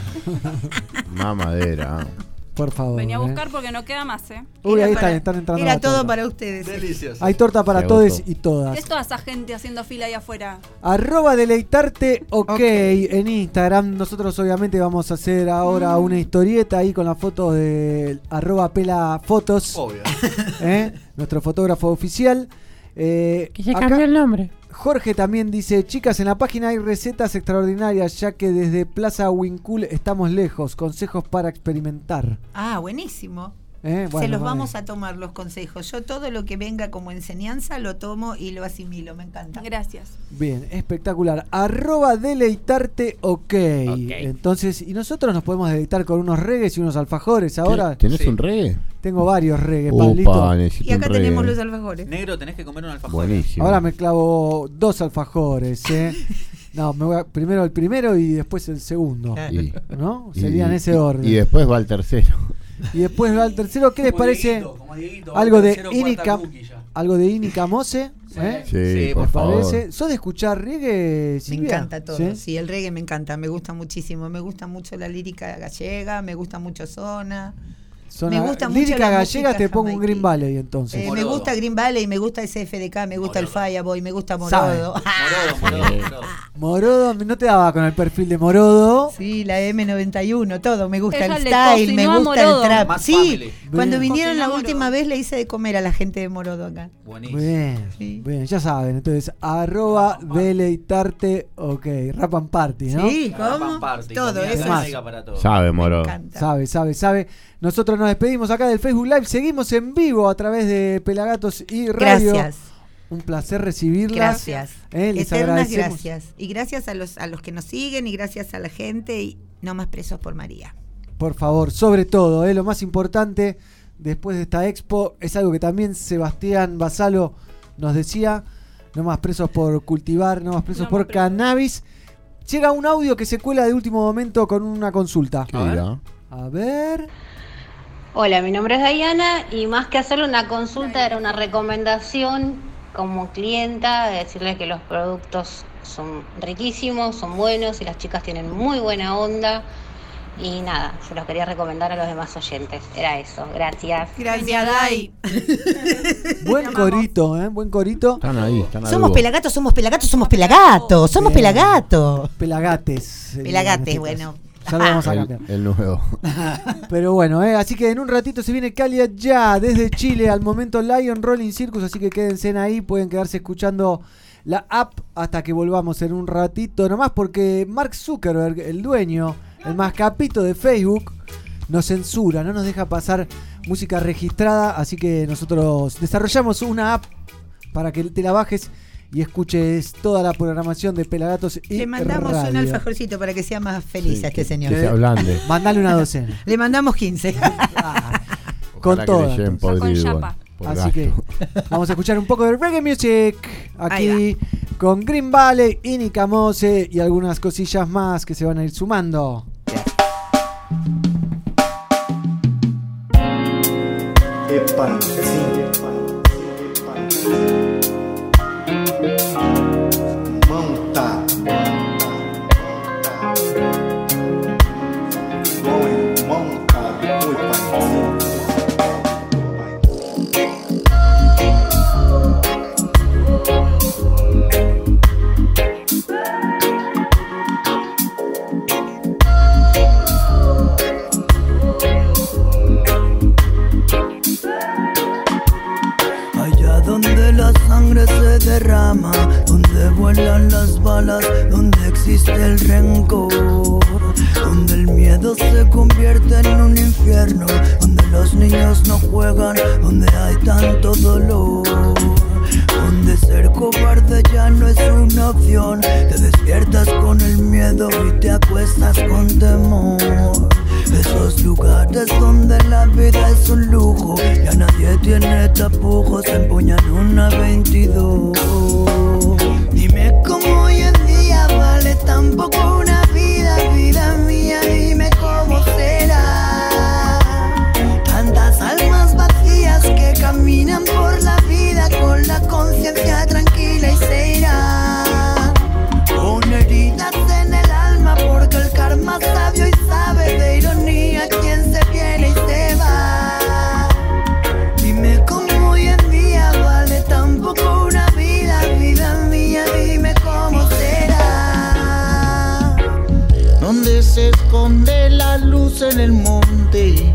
Mamadera. Por favor. Venía a ¿eh? buscar porque no queda más, ¿eh? Uy, Era ahí para- están, están entrando. Era la todo torta. para ustedes. Delicioso. Hay torta para todos y todas. ¿Qué es toda esa gente haciendo fila ahí afuera? Arroba deleitarte ok, en Instagram. Nosotros obviamente vamos a hacer ahora Mm. una historieta ahí con la foto de arroba pela fotos. Obvio. ¿eh? Nuestro fotógrafo oficial. Eh, acá- el nombre. Jorge también dice, chicas, en la página hay recetas extraordinarias, ya que desde Plaza Wincul estamos lejos. Consejos para experimentar. Ah, buenísimo. ¿Eh? Se los vale. vamos a tomar los consejos. Yo todo lo que venga como enseñanza lo tomo y lo asimilo. Me encanta. Gracias. Bien, espectacular. Arroba deleitarte ok. Entonces, y nosotros nos podemos deleitar con unos regues y unos alfajores ahora. ¿Tenés Sí. un reggae? Tengo varios Pablito. necesito Y acá tenemos reggae. los alfajores. Negro, tenés que comer un alfajor. Buenísimo. Ahora me clavo dos alfajores, ¿eh? No, me voy a- primero el primero y después el segundo. Y- ¿No? y- Sería en y- ese orden. Y después va el tercero. Y después va el tercero. ¿Qué les parece? Dieguito, como Dieguito, Algo de tercero, Inica, algo de Inica Mose, ¿eh? Sí, Sí, por ¿Les favor. parece? ¿Sos de escuchar reggae, Me Silvia? encanta todo. ¿Sí? ¿Sí? el reggae me encanta, me gusta muchísimo. Me gusta mucho la lírica gallega, me gusta mucho Zona. Zona- me gusta mucho lírica la gallega, música te pongo un. Green Valley entonces. Eh, me Morodo. gusta Green Valley, me gusta SFDK, me gusta el Fireboy, me gusta. Morodo. Morodo, morodo, morodo. Morodo, no te daba con el perfil de Morodo. Sí, la M91, todo, me gusta Ella el le style, me gusta el Morodo. trap. Más Sí, family. cuando Bien. vinieron la última Morodo. vez le hice de comer a la gente de Morodo acá. Buenísimo. Bien, Sí. bien, ya saben. Entonces, arroba deleitarte, ok. Rap and party, ¿no? Sí, Rap ¿cómo? and party, Todo eso. para todos. Sabe, moro. Me encanta. Sabe, sabe, sabe. Nosotros nos despedimos acá del Facebook Live. Seguimos en vivo a través de Pelagatos y Radio. Gracias. Un placer recibirla. Gracias. Eh, les Eternas gracias. Y gracias a los, a los que nos siguen y gracias a la gente y no más presos por María. Por favor, sobre todo, eh, lo más importante después de esta expo es algo que también Sebastián Basalo nos decía, no más presos por cultivar, no más presos No por más presos. cannabis. Llega un audio que se cuela de último momento con una consulta. ¿Qué dirá? A ver. Hola, mi nombre es Diana y más que hacerle una consulta era una recomendación como clienta, de decirle que los productos son riquísimos, son buenos y las chicas tienen muy buena onda. Y nada, se los quería recomendar a los demás oyentes. Era eso, gracias. Gracias, Dai. Buen corito, ¿eh? Buen corito. Están ahí, están a Somos pelagatos, somos pelagatos, somos pelagatos, somos pelagatos. Pelagates. Pelagates, en bueno. Ya lo vamos a El, cambiar. el nuevo. Pero bueno, eh, así que en un ratito se viene Calia ya desde Chile al momento Lion Rolling Circus, así que quédense ahí, pueden quedarse escuchando la app hasta que volvamos en un ratito nomás porque Mark Zuckerberg, el dueño, el más capito de Facebook, nos censura, no nos deja pasar música registrada, así que nosotros desarrollamos una app para que te la bajes y escuches toda la programación de Pelagatos y Le mandamos un alfajorcito para que sea más feliz Sí, a este señor. que se. Mandale una docena. Le mandamos 15. con Ojalá que todo. Así gasto. que vamos a escuchar un poco de reggae music aquí con Green Valley, Inica Mose y algunas cosillas más que se van a ir sumando. Epa, balas, donde existe el rencor, donde el miedo se convierte en un infierno, donde los niños no juegan, donde hay tanto dolor. Donde ser cobarde ya no es una opción Te despiertas con el miedo y te acuestas con temor Esos lugares donde la vida es un lujo Ya nadie tiene tapujos, empuñan una 22 vale tan poco una vida, vida mía Dime cómo será Tantas almas vacías que caminan por la vida con la conciencia tranquila y se irán. En el monte,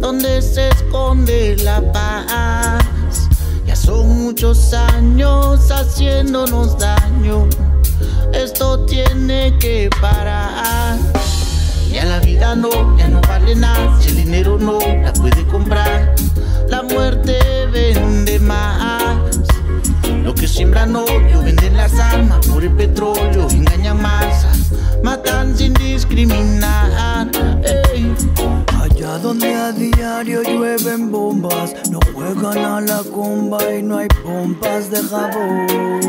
donde se esconde la paz. Ya son muchos años haciéndonos daño, esto tiene que parar. Ya la vida no, ya no vale nada, si el dinero no la puede comprar, la muerte vende más. Lo que siembran odio, venden las armas por el petróleo, engañan masas, matan sin discriminar. ey. Donde a diario llueven bombas, no juegan a la comba y no hay pompas de jabón.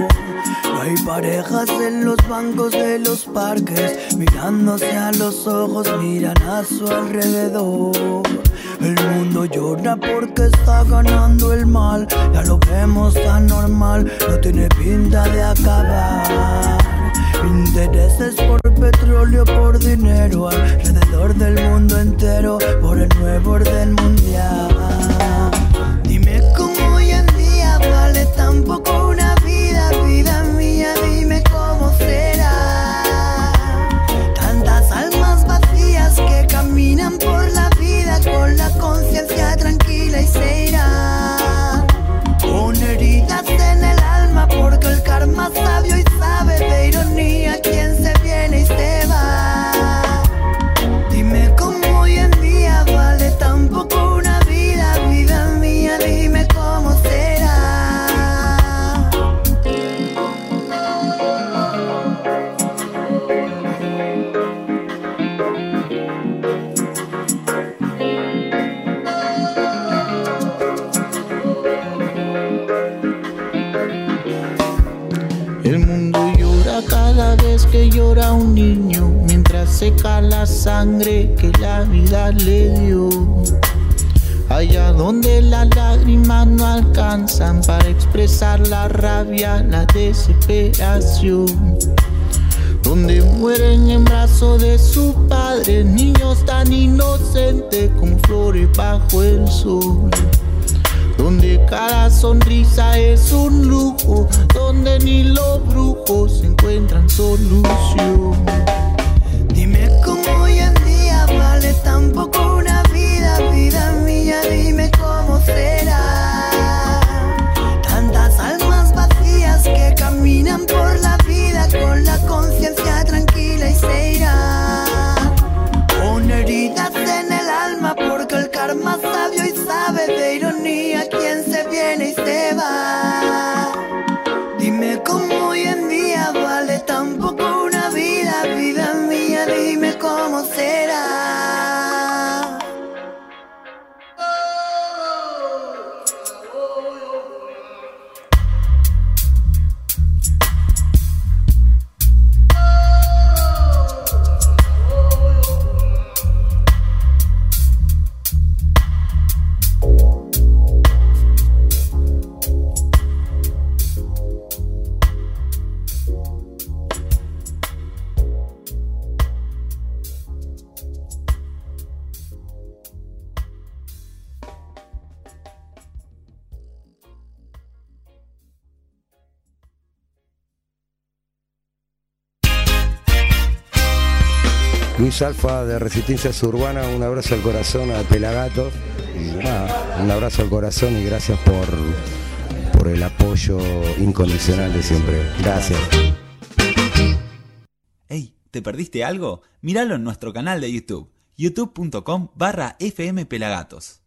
No hay parejas en los bancos de los parques, mirándose a los ojos, miran a su alrededor. El mundo llora porque está ganando el mal, ya lo vemos tan normal, no tiene pinta de acabar. Intereses por petróleo, por dinero, alrededor del mundo entero, por el nuevo orden mundial. Dime cómo hoy en día vale tan poco una sangre que la vida le dio. Allá donde las lágrimas no alcanzan para expresar la rabia, la desesperación. Donde mueren en brazos de su padre niños tan inocentes como flores bajo el sol donde cada sonrisa es un lujo, donde ni los brujos encuentran solución. Alfa de Resistencia Urbana, un abrazo al corazón a Pelagato. Y un abrazo al corazón y gracias por, por el apoyo incondicional de siempre. Gracias. Hey, ¿te perdiste algo? Míralo en nuestro canal de YouTube, youtube.com barra fmpelagatos.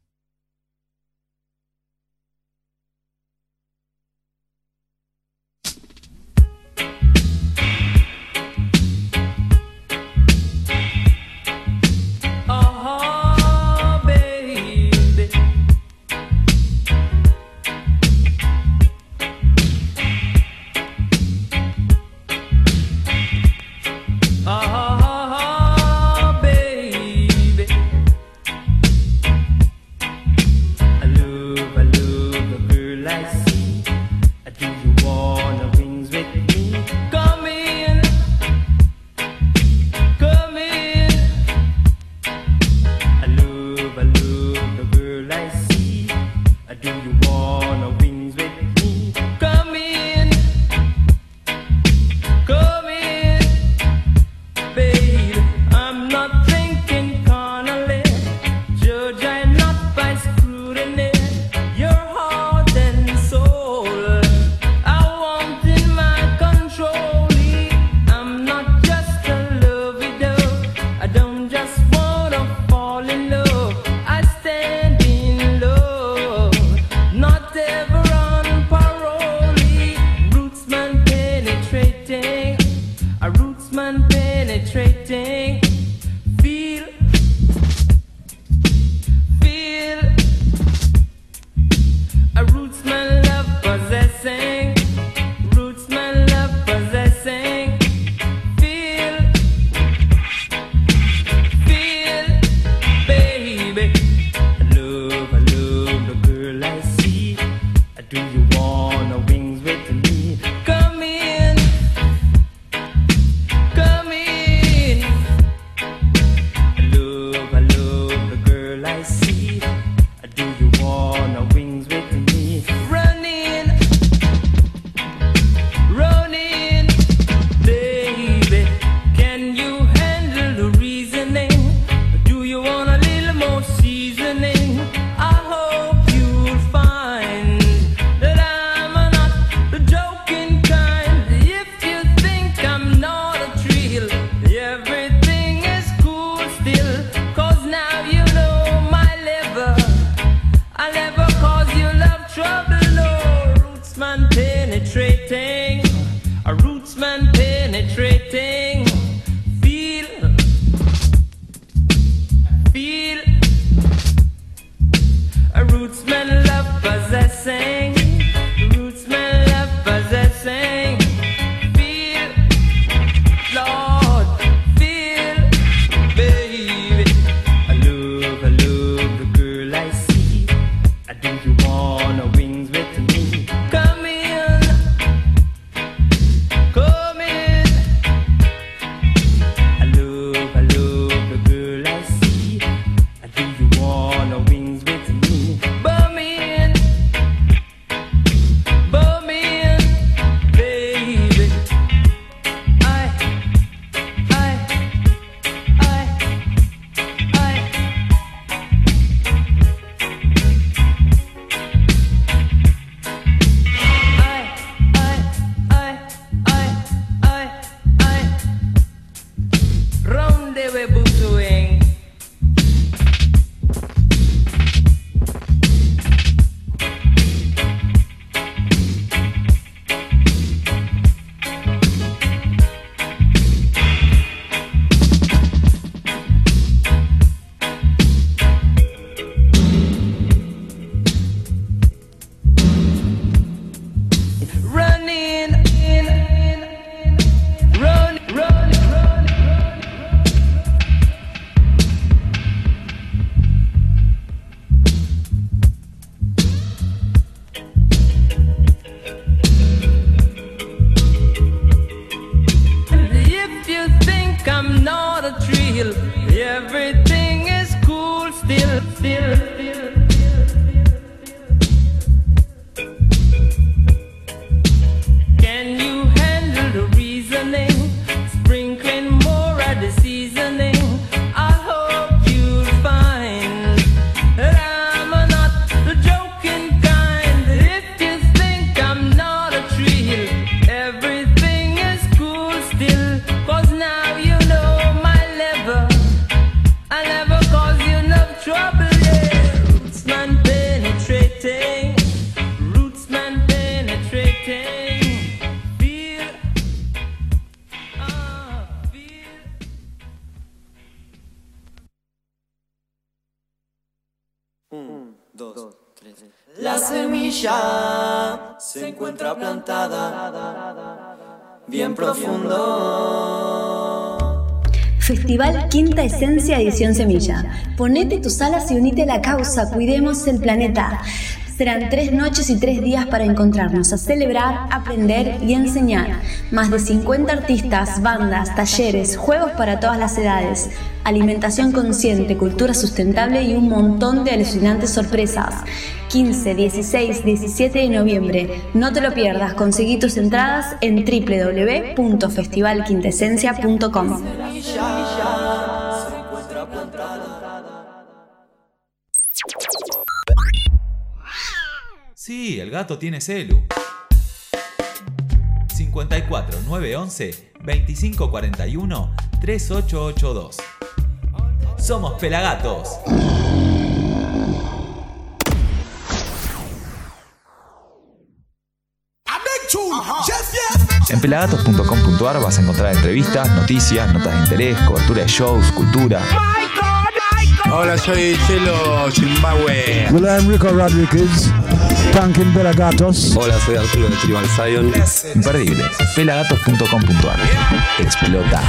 y unite a la causa Cuidemos el Planeta. Serán tres noches y tres días para encontrarnos a celebrar, aprender y enseñar. Más de 50 artistas, bandas, talleres, juegos para todas las edades, alimentación consciente, cultura sustentable y un montón de alucinantes sorpresas. 15, 16, 17 de noviembre. No te lo pierdas, conseguí tus entradas en www.festivalquintesencia.com. gato tiene celu. 54 911 2541 3882. Somos Pelagatos. En pelagatos.com.ar vas a encontrar entrevistas, noticias, notas de interés, cobertura de shows, cultura Hola, soy Chelo Zimbabue. Hola, Enrico Rodríguez. Tankin Pelagatos. Hola, soy Arturo de Tribal Zion. Imperdible. Pelagatos.com.ar. Explota.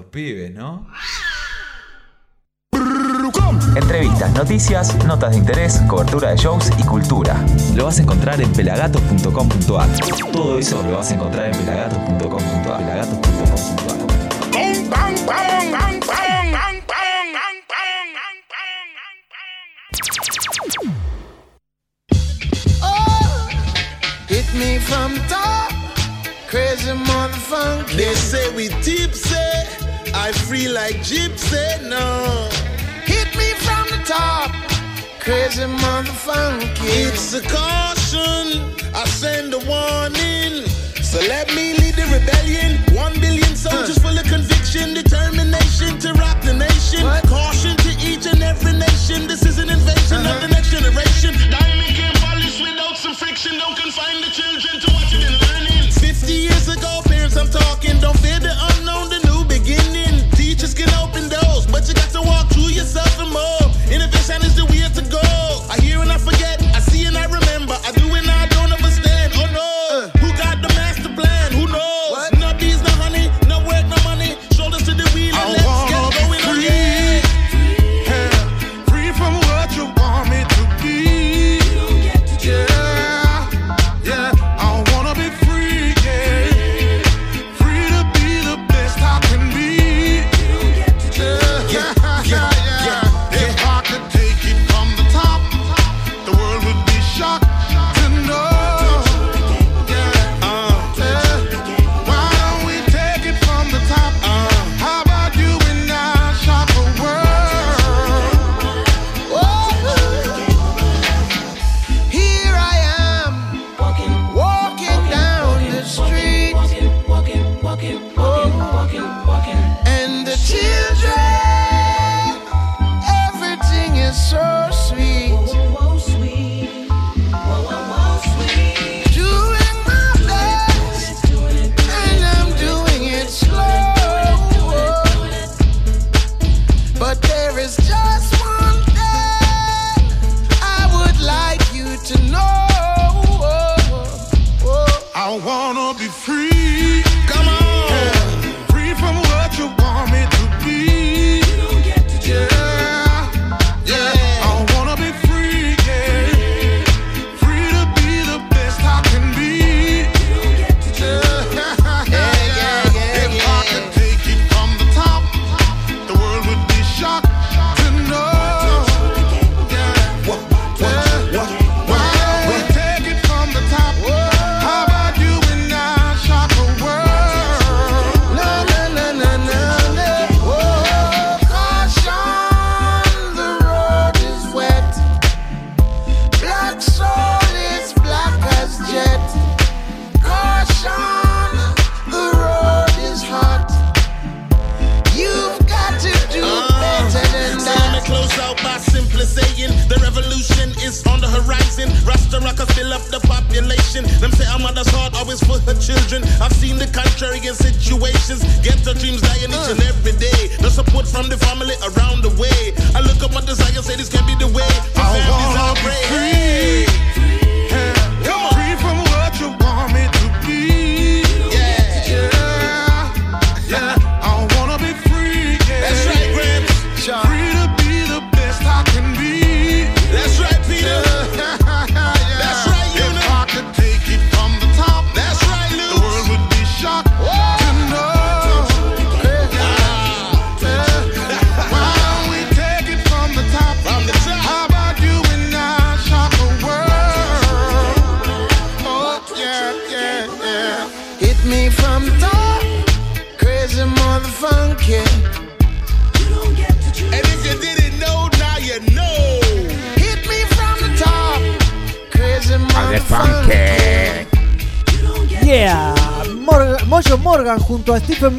pibes, ¿no? Entrevistas, noticias, notas de interés, cobertura de shows y cultura. Lo vas a encontrar en pelagatos.com.ar. Todo eso lo vas a encontrar en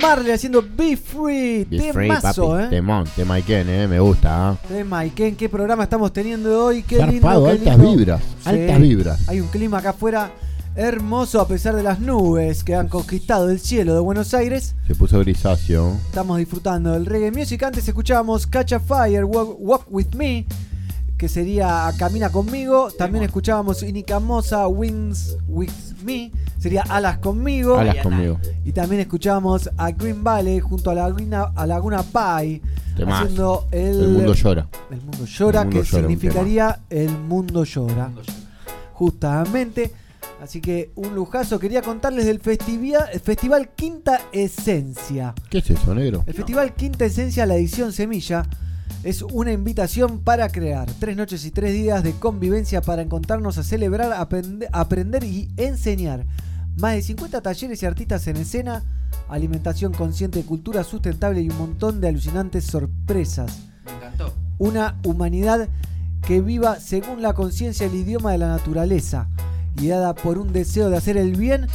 Marley haciendo Be Free. Be temazo, free, papi. eh. Temón, tema Iken, eh. Me gusta, ¿eh? Tema Iken, qué programa estamos teniendo hoy. Qué Zarpado, lindo. Qué altas vibras. Altas vibras. Hay un clima acá afuera hermoso a pesar de las nubes que han conquistado el cielo de Buenos Aires. Se puso grisáceo. Estamos disfrutando del reggae music. Antes escuchábamos Catch a Fire, Walk, Walk With Me, que sería Camina Conmigo. También escuchábamos Inicamosa, Wings With Me, sería Alas Conmigo. Alas Conmigo. Y también escuchábamos a Green Valley junto a Laguna, a Laguna Pi. Temazo. Haciendo el, El mundo llora. El mundo llora, El mundo que llora, significaría el mundo llora. Justamente. Así que un lujazo. Quería contarles del festival, festival Quinta Esencia. ¿Qué es eso, negro? El Festival Quinta Esencia, la edición Semilla, es una invitación para crear. Tres noches y tres días de convivencia para encontrarnos a celebrar, aprende- aprender y enseñar. Más de 50 talleres y artistas en escena, alimentación consciente, cultura sustentable y un montón de alucinantes sorpresas. Me encantó. Una humanidad que viva según la conciencia y el idioma de la naturaleza, guiada por un deseo de hacer el bien,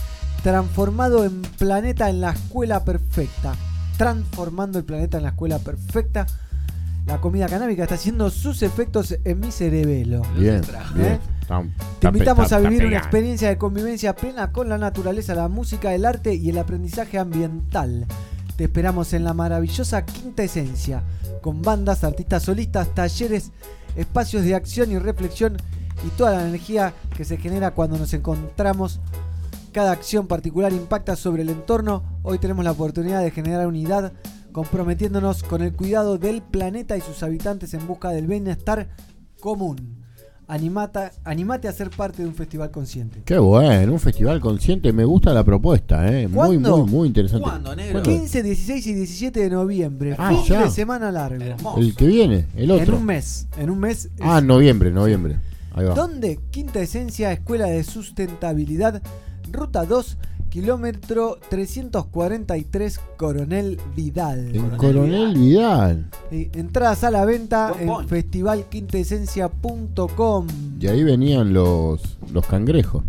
transformado en planeta en la escuela perfecta. Transformando el planeta en la escuela perfecta. La comida canábica está haciendo sus efectos en mi cerebelo. Bien, bien. Te invitamos a vivir una experiencia de convivencia plena con la naturaleza, la música, el arte y el aprendizaje ambiental. Te esperamos en la maravillosa Quinta Esencia, con bandas, artistas solistas, talleres, espacios de acción y reflexión y toda la energía que se genera cuando nos encontramos. Cada acción particular impacta sobre el entorno. Hoy tenemos la oportunidad de generar unidad, comprometiéndonos con el cuidado del planeta y sus habitantes en busca del bienestar común. Animata, animate a ser parte de un festival consciente. Qué bueno, un festival consciente. Me gusta la propuesta, ¿eh? Muy, ¿Cuándo? muy, muy interesante. ¿Cuándo, negro? ¿Cuándo? 15, 16 y 17 de noviembre. Ah, fin ya. de semana largo. El que viene, el otro. En un mes. En un mes. Ah, noviembre, noviembre. Ahí va. ¿Dónde? Quinta Esencia, Escuela de Sustentabilidad, Ruta 2, kilómetro 343, Coronel Vidal. En Coronel Vidal. Sí, entradas a la venta en point. festivalquintaesencia.com. Y ahí venían los, los cangrejos.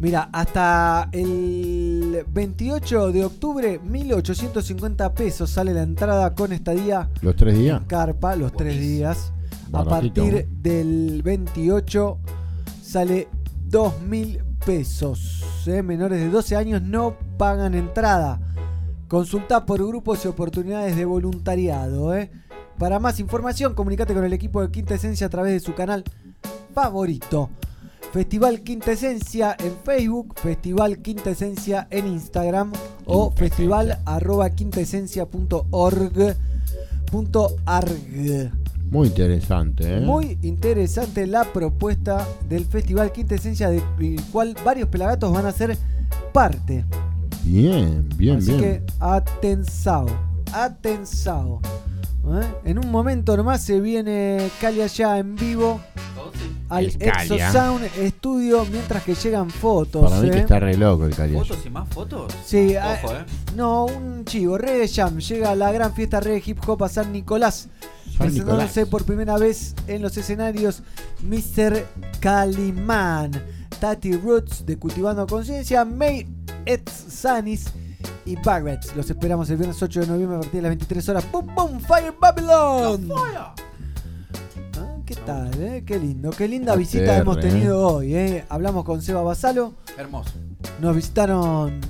Mira, hasta el 28 de octubre, 1850 pesos sale la entrada con estadía Los tres días. en carpa, los tres días. A partir del 28 sale 2.000 pesos. ¿eh? Menores de 12 años no pagan entrada. Consulta por grupos y oportunidades de voluntariado. ¿eh? Para más información, comunícate con el equipo de Quinta Esencia a través de su canal favorito. Festival Quinta Esencia en Facebook, Festival Quinta Esencia en Instagram o festival arroba quintaesencia.org punto arg. Muy interesante, ¿eh? Muy interesante la propuesta del Festival Quinta Esencia, del cual varios pelagatos van a ser parte. Bien, bien, Así bien. que atensao, atensao. ¿eh? En un momento nomás se viene Cali allá en vivo al Exo. Sound Studio mientras que llegan fotos. Para mí que ¿eh? está re loco el Cali. ¿Fotos y más fotos? Sí, Ojo, ah, eh. no, un chivo, Reggae Jam, llega a la gran fiesta reggae hip hop a San Nicolás. Presentándose por primera vez en los escenarios Mr. Calimán, Tati Roots de Cultivando Conciencia, May Eds Sanis y Barrett. Los esperamos el viernes 8 de noviembre a partir de las 23 horas. ¡Boom, boom! ¡Fire Babylon! Ah, ¿Qué tal, eh? Qué lindo, qué linda visita hemos eh. tenido hoy, eh. Hablamos con Seba Basalo. Hermoso. Nos visitaron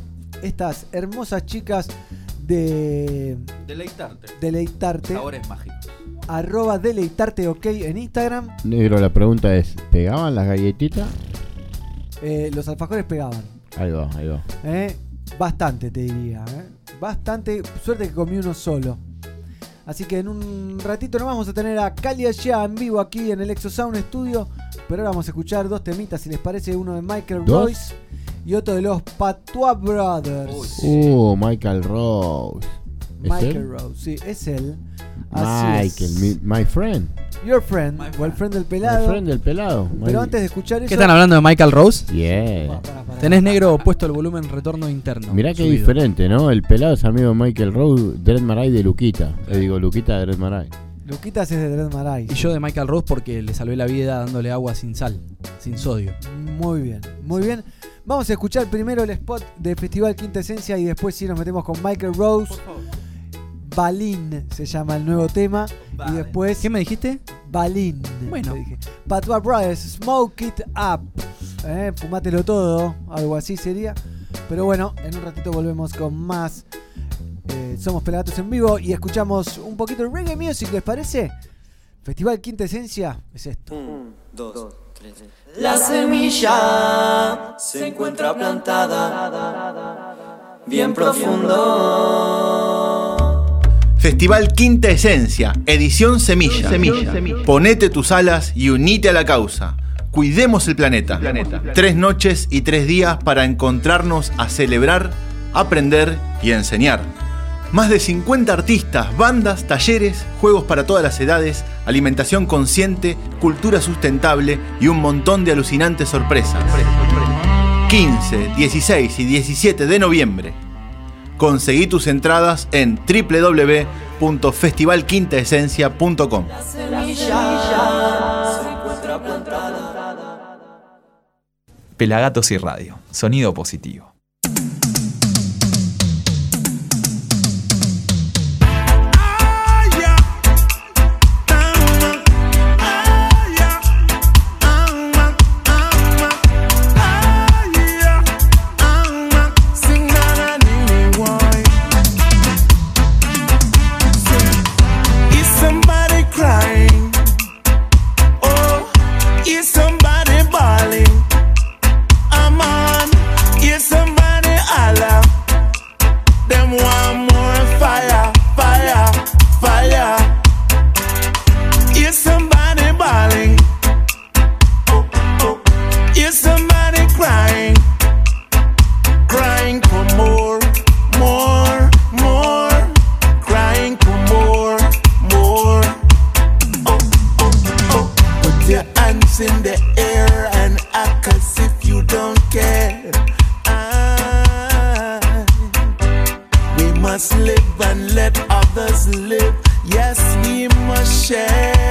estas hermosas chicas de Deleitarte. Deleitarte. Sabores mágicos. Arroba Deleitarte OK en Instagram. Negro, la pregunta es: ¿pegaban las galletitas? Eh, los alfajores pegaban. Ahí va, ahí va. eh. Bastante, te diría. eh. Bastante. Suerte que comí uno solo. Así que en un ratito nos vamos a tener a Cali allá en vivo aquí en el Exo Sound Studio. Pero ahora vamos a escuchar dos temitas, si les parece, uno de Michael ¿Dos? Royce y otro de los Patois Brothers. Uh, Michael Rose. ¿Es Michael él? Rose, sí, es él. Así. Michael, mi, my friend. Your friend, o el friend del pelado. My friend del pelado. Pero My- antes de escuchar eso. ¿Qué están hablando de Michael Rose? Yeah. Tenés negro puesto el volumen retorno interno. Mirá qué subido. diferente, ¿no? El pelado es amigo de Michael Rose, Dread Marai de Luquita. Le digo, Luquita de Dread Marai. Luquitas es de Dread Marai. Y yo de Michael Rose porque le salvé la vida dándole agua sin sal, sin sodio. Muy bien, muy bien. Vamos a escuchar primero el spot de Festival Quinta Esencia y después sí nos metemos con Michael Rose. Balín se llama el nuevo tema. Y después. ¿Qué me dijiste? Balín. Bueno. Dije. Patua Brothers, Smoke It Up. ¿Eh? Todo, algo así sería. Pero bueno, en un ratito volvemos con más. Eh, Somos Pelagatos en vivo y escuchamos un poquito de reggae music, ¿les parece? Festival Quinta Esencia es esto. Un, dos tres. La semilla se encuentra plantada bien profundo Festival Quinta Esencia, edición Semilla. Semilla. Ponete tus alas y unite a la causa. Cuidemos el planeta. planeta. Tres noches y tres días para encontrarnos a celebrar, aprender y enseñar. Más de 50 artistas, bandas, talleres, juegos para todas las edades, alimentación consciente, cultura sustentable y un montón de alucinantes sorpresas. 15, 16 y 17 de noviembre Conseguí tus entradas en www.festivalquintaesencia.com. Pelagatos y Radio, sonido positivo. share.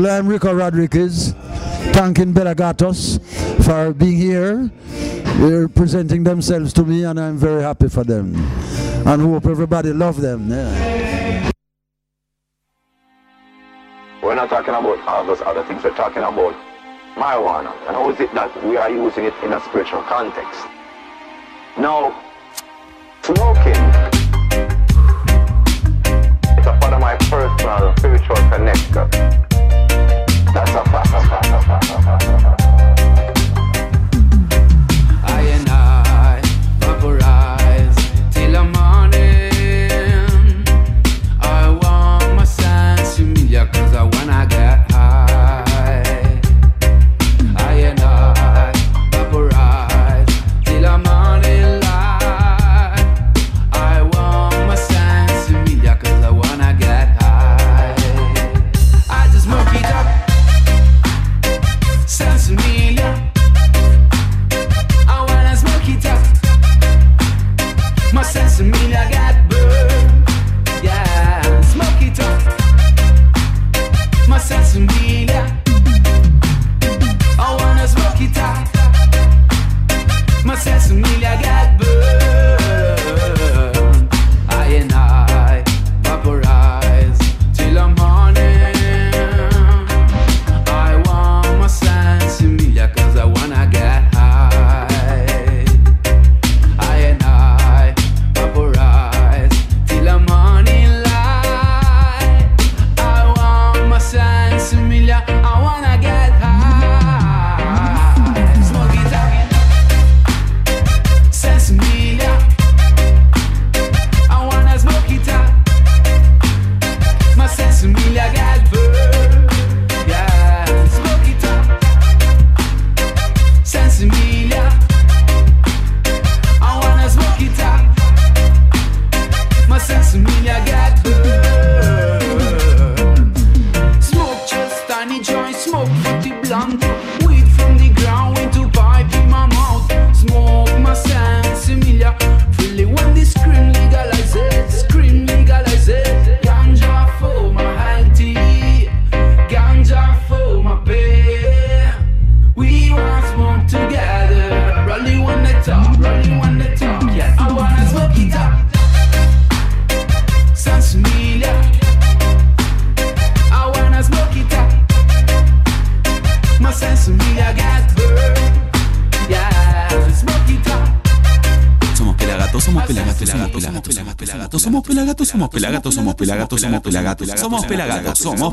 Well, I'm Rico Rodriguez, thanking Belagatos for being here, They're presenting themselves to me, and I'm very happy for them. And hope everybody love them. Yeah. We're not talking about all those other things. We're talking about marijuana. And how is it that we are using it in a spiritual context? Now,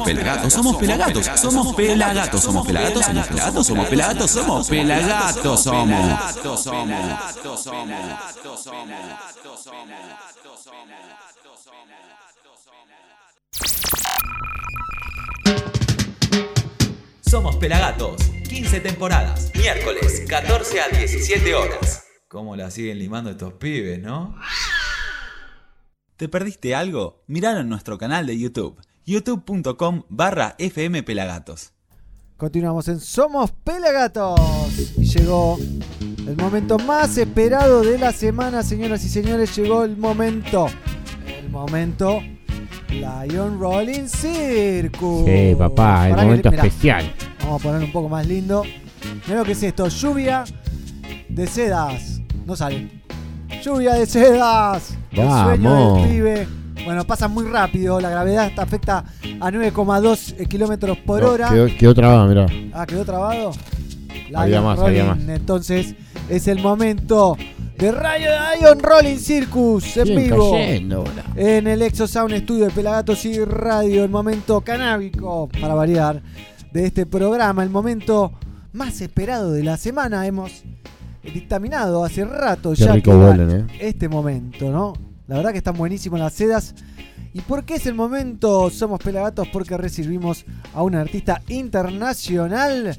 pelagatos, somos pelagatos, somos pelagatos, somos pelagatos, somos pelagatos, somos pelagatos, somos pelagatos, somos pelagatos, Somos Pelagatos, 15 temporadas, miércoles, 14 a 17 horas. ¿Cómo la siguen limando estos pibes, no? ¿Te perdiste algo? Miralo en nuestro canal de YouTube, youtube.com barra fmpelagatos. Continuamos en Somos Pelagatos. Y llegó el momento más esperado de la semana, señoras y señores. Llegó el momento. El momento. Lion Rolling Circus. Sí, papá, el Pará que- momento mirá, especial. Vamos a poner un poco más lindo. Mira lo que es esto. Lluvia de sedas. No sale. Lluvia de sedas. El sueño Vamos. del pibe. Bueno, pasa muy rápido. La gravedad afecta a 9,2 kilómetros por No, hora. Quedó, quedó trabado, mirá. Ah, quedó trabado. Había Lion más, había Rolling. más. Entonces es el momento de Rayo Lion Rolling Circus en vivo. cayendo, en el Exo Sound Studio de Pelagatos y Radio. El momento canábico, para variar, de este programa. El momento más esperado de la semana. Hemos dictaminado hace rato Qué ya rico que eh. este momento, ¿no? La verdad que están buenísimas las sedas. ¿Y por qué es el momento Somos Pelagatos? Porque recibimos a un artista internacional,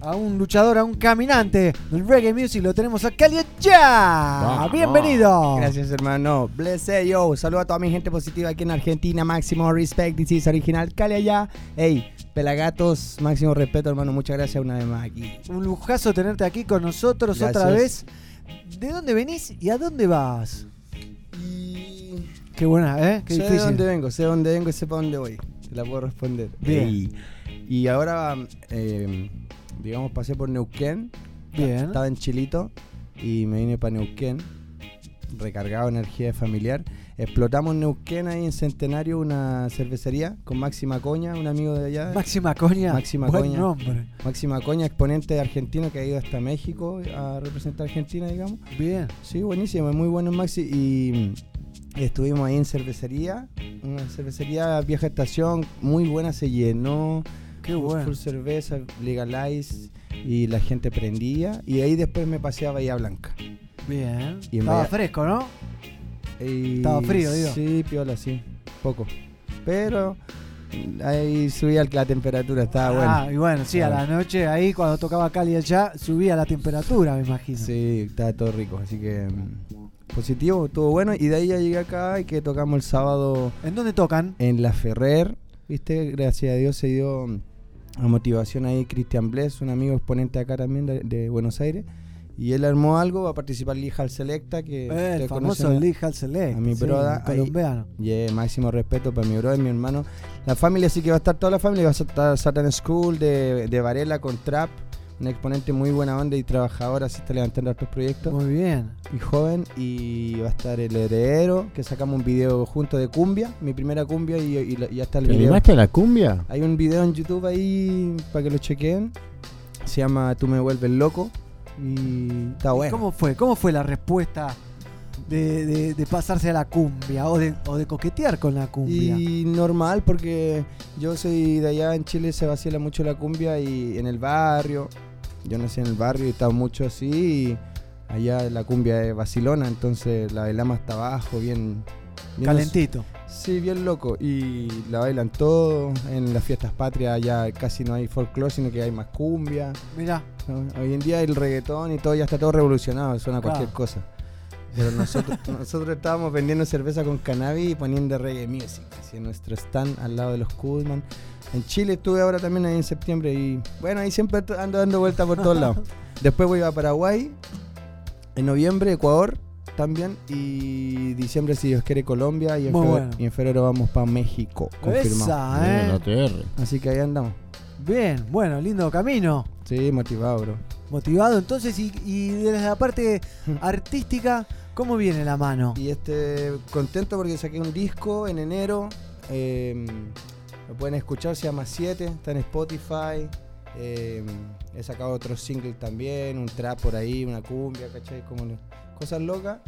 a un luchador, a un caminante del reggae music. Lo tenemos a Cali ya. Bienvenido. Gracias, hermano. Bless yo. Saludo a toda mi gente positiva aquí en Argentina. Máximo respect. This is original. Cali allá. Hey, Pelagatos. Máximo respeto, hermano. Muchas gracias una vez más aquí. Un lujazo tenerte aquí con nosotros otra vez. ¿De dónde venís y a dónde vas? Qué buena, ¿eh? Qué sé de dónde vengo, sé de dónde vengo y sé para dónde voy. Te la puedo responder. Bien. Y ahora, eh, digamos, pasé por Neuquén. Bien. Estaba en Chilito y me vine para Neuquén, recargado de energía familiar. Explotamos en Neuquén ahí en Centenario una cervecería con Máxima Coña, un amigo de allá. Máxima Coña, Máxima buen Coña. nombre. Máxima Coña, exponente argentino que ha ido hasta México a representar a Argentina, digamos. Bien. Sí, buenísimo, muy bueno Maxi. Y estuvimos ahí en cervecería, una cervecería vieja estación, muy buena, se llenó. Qué bueno. Full cerveza, legalize, y la gente prendía. Y ahí después me pasé a Bahía Blanca. Bien. Y Estaba Bahía- fresco, ¿no? Y- Estaba frío, digo. Sí, piola, sí, poco. Pero ahí subía la temperatura, estaba bueno. Ah, y bueno, sí, a la noche ahí cuando tocaba Cali allá subía la temperatura, me imagino. Sí, estaba todo rico, así que mm, positivo, estuvo bueno. Y de ahí ya llegué acá y que tocamos el sábado. ¿En dónde tocan? En La Ferrer, ¿viste? Gracias a Dios se dio la motivación ahí Cristian Bless, un amigo exponente acá también de, de Buenos Aires. Y él armó algo, va a participar Lee Hal Selecta, que Eh, el famoso Lee Hal Select, A mi sí, broda. colombiano. Yeah, máximo respeto para mi brother, mi hermano. La familia sí que va a estar, toda la familia va a estar Satan School de, de Varela con Trap. Un exponente muy buena onda y trabajadora, se está levantando estos proyectos. Muy bien. Y joven. Y va a estar el heredero, que sacamos un video junto de cumbia, mi primera cumbia, y, y la- y ya está el ¿Te video. animaste a la cumbia? Hay un video en YouTube ahí para que lo chequeen. Se llama Tú me vuelves loco. Y está ¿Y bueno. ¿Cómo fue? ¿Cómo fue la respuesta de, de- de pasarse a la cumbia o de, o de coquetear con la cumbia? Y normal, porque yo soy de allá en Chile, se vacila mucho la cumbia y en el barrio. Yo nací en el barrio y estaba mucho así. Y allá la cumbia es vacilona, entonces la bailamos hasta abajo, bien. bien Calentito. Sí, bien loco. Y la bailan todo. En las fiestas patrias ya casi no hay folclore, sino que hay más cumbia. Mirá. Hoy en día el reggaetón y todo ya está todo revolucionado, suena Claro. cualquier cosa. Pero nosotros, nosotros estábamos vendiendo cerveza con cannabis y poniendo reggae music, así en nuestro stand al lado de los Kudman. En Chile estuve ahora también ahí en septiembre y bueno, ahí siempre ando dando vueltas por todos lados. Después voy a Paraguay, en noviembre Ecuador también y diciembre si Dios quiere Colombia y en, febrero, bueno. y en febrero vamos para México, confirmado. Esa, ¿eh? Así que ahí andamos. Bien, bueno, lindo camino. Sí, motivado, bro. Motivado entonces y, y desde la parte artística, ¿cómo viene la mano? Y este contento porque saqué un disco en enero. eh, lo pueden escuchar, se llama 7, está en Spotify. eh, he sacado otros singles también, un trap por ahí, una cumbia, ¿cachai? Como cosas locas.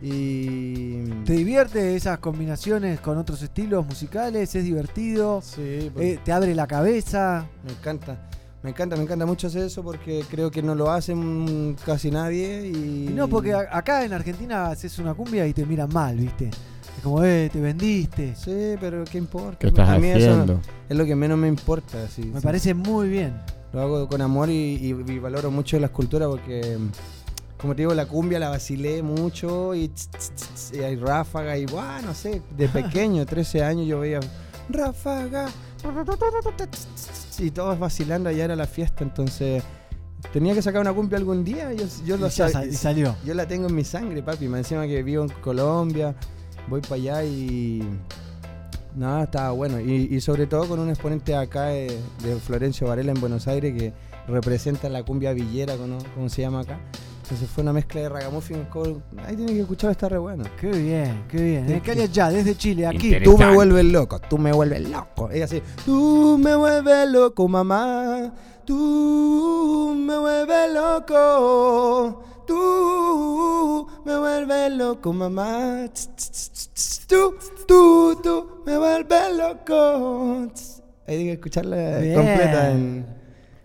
Y. ¿Te divierte esas combinaciones con otros estilos musicales? ¿Es divertido? Sí, porque- Eh, ¿Te abre la cabeza? Me encanta. Me encanta, me encanta mucho hacer eso porque creo que no lo hacen casi nadie. Y, no, porque acá en Argentina haces una cumbia y te miran mal, ¿viste? Es como, eh, te vendiste. Sí, pero ¿qué importa? ¿Qué estás A mí eso haciendo? es lo que menos me importa. sí, Me sí. parece muy bien. Lo hago con amor y, y- y valoro mucho las culturas porque, como te digo, la cumbia la vacilé mucho y, tss, tss, tss, y hay ráfaga y, bueno, no sé, de pequeño, 13 años yo veía ráfaga y todos vacilando, allá era la fiesta, entonces tenía que sacar una cumbia algún día. Yo, yo lo Y sab- sal- y salió. Yo la tengo en mi sangre, papi. Me encima que vivo en Colombia, voy para allá y. Nada, estaba bueno. Y, y sobre todo con un exponente acá de, de Florencio Varela en Buenos Aires que representa la cumbia villera, ¿no? como se llama acá. Entonces fue una mezcla de ragamuffin con. Ahí tienen que escuchar, está re bueno. Qué bien, qué bien. Sí, Eh, Cali allá, desde Chile, aquí. Tú me vuelves loco, tú me vuelves loco. Ella así, tú me vuelves loco, mamá. Tú me vuelves loco. Tú me vuelves loco, mamá. Tú, tú, tú me vuelves loco. Ahí hay que escucharla Bien. completa. En...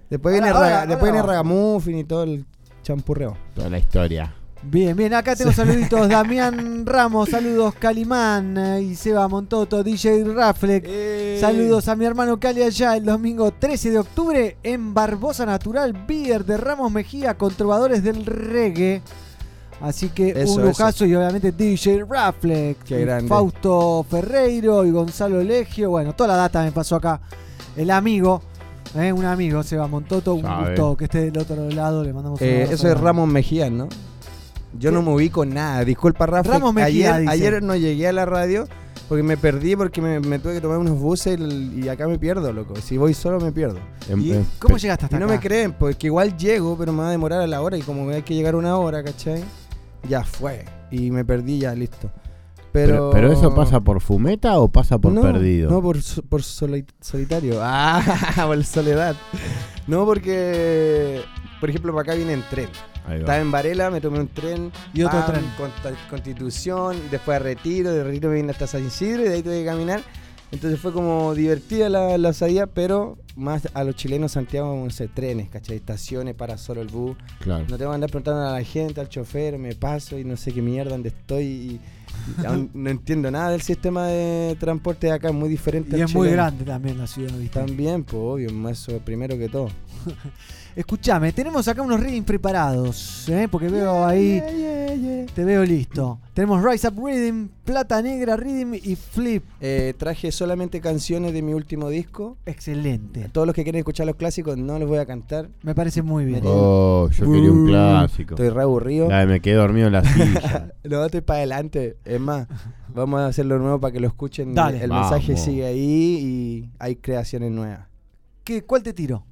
Después viene, Ahora, raga- ahora, después viene ragamuffin y todo el champurreo. Toda la historia. Bien, bien, acá tengo saluditos. Damián Ramos, saludos Calimán eh, y Seba Montoto, DJ Rafleck. Saludos a mi hermano Cali allá el domingo 13 de octubre en Barbosa Natural Beer de Ramos Mejía, controladores del reggae. Así que Eso, un lujazo y obviamente DJ grande. Fausto Ferreiro y Gonzalo Legio. Bueno, toda la data me pasó acá. El amigo, eh, un amigo, Seba Montoto, un Sabe. gusto que esté del otro lado. Le mandamos un Eh, abrazo eso es grande. Ramos Mejía, ¿no? Yo no me ubico en nada. Disculpa, Rafa. Ramos Mejía, ayer, dice. ayer no llegué a la radio Porque me perdí porque me, me tuve que tomar unos buses y, y acá me pierdo, loco. Si voy solo me pierdo. Em- Y- em- ¿Cómo llegaste hasta y no me creen, porque igual llego, pero me va a demorar a la hora y como hay que llegar una hora, ¿cachai? Ya fue. Y me perdí ya, listo. Pero, Pero, pero eso pasa por fumeta o pasa por no, perdido? No, por, por soli- solitario. Ah, por soledad. No, porque, por ejemplo, para acá viene en tren. Estaba en Varela, me tomé un tren. Y otro tren. Constitución, después a Retiro, de Retiro me vine hasta San Isidro y de ahí tuve que caminar. Entonces fue como divertida la, la salida, pero más a los chilenos Santiago, no sé, trenes, ¿cachai? Estaciones para solo el bus. Claro. No tengo que andar preguntando a la gente, al chofer, me paso y no sé qué mierda, dónde estoy. Y aún no entiendo nada del sistema de transporte de acá, es muy diferente Y al es muy grande también la ciudad, ¿viste? También, pues obvio, eso primero que todo. Escuchame, tenemos acá unos readings preparados, ¿eh? porque veo ahí, te veo listo. Tenemos Rise Up Rhythm, Plata Negra Rhythm y Flip. Eh, traje solamente canciones de mi último disco. Excelente. Todos los que quieren escuchar los clásicos no los voy a cantar. Me parece muy bien. Oh, yo quería un clásico. Estoy re aburrido. Me quedé dormido en la silla. no, estoy para adelante. Es más, vamos a hacerlo nuevo para que lo escuchen. Dale. El mensaje sigue ahí y hay creaciones nuevas. ¿Qué, ¿Cuál te tiro?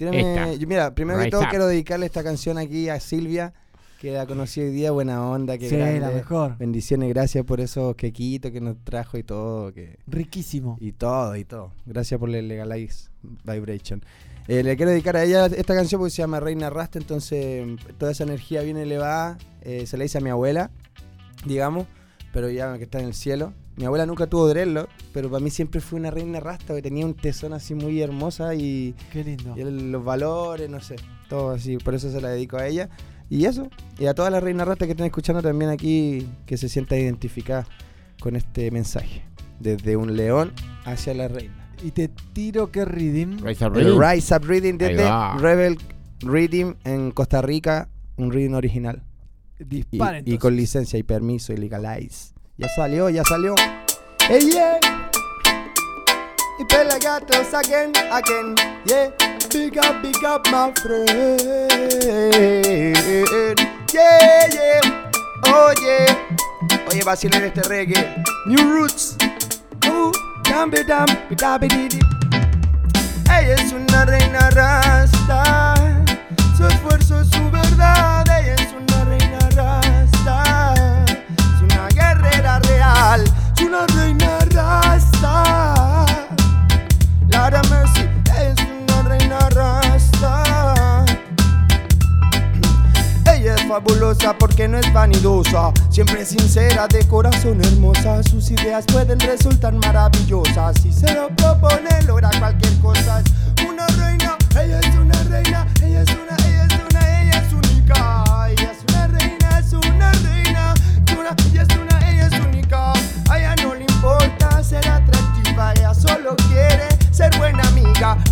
Tírame- Esta. yo- mira, primero que Rise todo up. quiero dedicarle esta canción aquí a Silvia, que la conocí hoy día, buena onda, que Sí, la mejor. Bendiciones, gracias por esos quequitos que nos trajo y todo, que Riquísimo. y todo, y todo. Gracias por el Legalize Vibration. Eh, le quiero dedicar a ella esta canción porque se llama Reina Rasta, entonces toda esa energía bien elevada eh, se la hice a mi abuela, digamos, pero ya que está en el cielo. Mi abuela nunca tuvo dreadlock, pero para mí siempre fue una reina rasta que tenía un tesón así muy hermosa y, Qué lindo. y el- los valores, no sé, todo así, por eso se la dedico a ella. Y eso, y a todas las reinas rastas que están escuchando también aquí, que se sientan identificadas con este mensaje, desde un león hacia la reina. Y te tiro que Rhythm. Rise Up Rhythm. Rise Up Reading desde. Rebel Reading en Costa Rica, un reading original. Y, con licencia y permiso y legalize. Ya salió, ya salió. Hey, yeah. Y pelagatos again, again, yeah. Big up, big up, my friend. Yeah, yeah. Oh, yeah. Oye, vacilen este reggae. New Roots. Uh, dambe, dambe, didi. Ella es una reina rasta. Su esfuerzo es su verdad. Ella es una reina rasta. Una reina rasta. Lara Mercy es una reina rasta. Ella es fabulosa porque no es vanidosa, siempre sincera, de corazón hermosa. Sus ideas pueden resultar maravillosas. Si se lo propone, logra cualquier cosa. Es una reina, ella es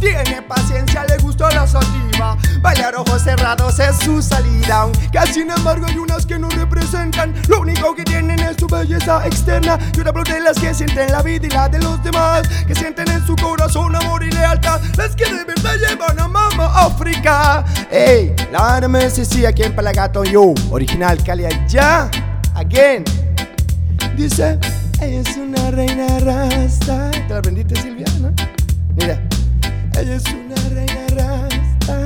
Tiene paciencia, le gustó la sativa. Bailar ojos cerrados es su salida. Aunque sin embargo hay unas que no representan. Lo único que tienen es su belleza externa. Y una de las que sienten la vida y la de los demás. Que sienten en su corazón amor y lealtad. Las que de verdad llevan a Mama África. Ey, la MSC aquí en Palagato Yo. Original Cali ya. Again. Dice, ella es una reina rasta. ¿Te la aprendiste, Silvia? ¿no? Mira, ella es una reina rasta.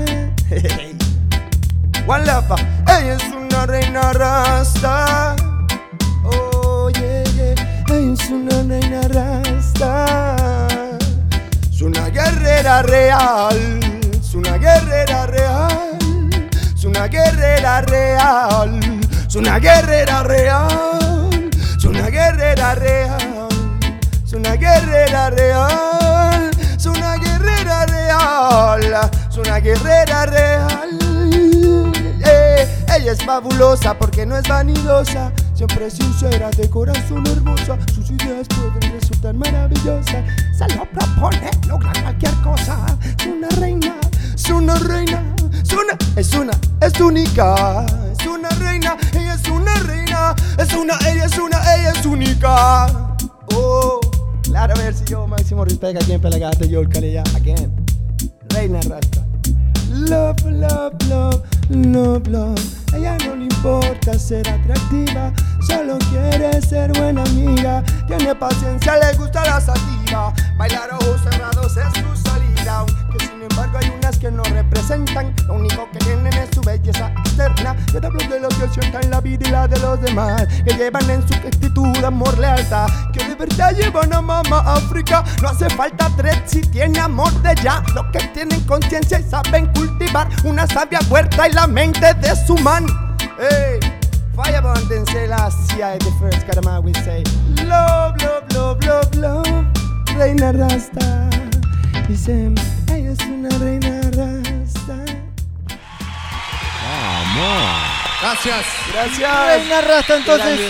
One love. Ella es una reina rasta. Oh, yeah, yeah. Ella es una reina rasta. Es una guerrera real. Es una guerrera real. Es una guerrera real. Es una guerrera real. Es una guerrera real. Es una guerrera real. Es una guerrera real. Es una guerrera real. Eh, ella es fabulosa porque no es vanidosa. Siempre sincera, de corazón hermosa. Sus ideas pueden resultar maravillosas. Se lo propone, logra cualquier cosa. Es una reina, es una reina. Es una, es una, es única. Es una reina, ella es una reina. Es una, ella es una, ella es única. Oh, claro, a ver si yo máximo respeto aquí en Pelagato, yo ya, again. Reina Rasta. Love, love, love, Love, love. A ella no le importa ser atractiva, solo quiere ser buena amiga. Tiene paciencia, le gusta la sativa. Bailar ojos cerrados es su salida. Aunque sin embargo hay unas que no representan. Lo único que tienen es su belleza externa. Yo te hablo de lo que sientan la vida y la de los demás. Que llevan en su actitud amor, lealtad. Que de verdad llevan a mamá África. No hace falta tres si tiene amor de ya. Los que tienen conciencia y saben cultivar una sabia huerta y la mente de su man. Hey, Fireball Denzel Asia is the first Karama we say. Love, love, love, love, love. Reina Rasta. Dice, ella es una reina Rasta. Vamos. Gracias. Gracias. Reina Rasta, entonces.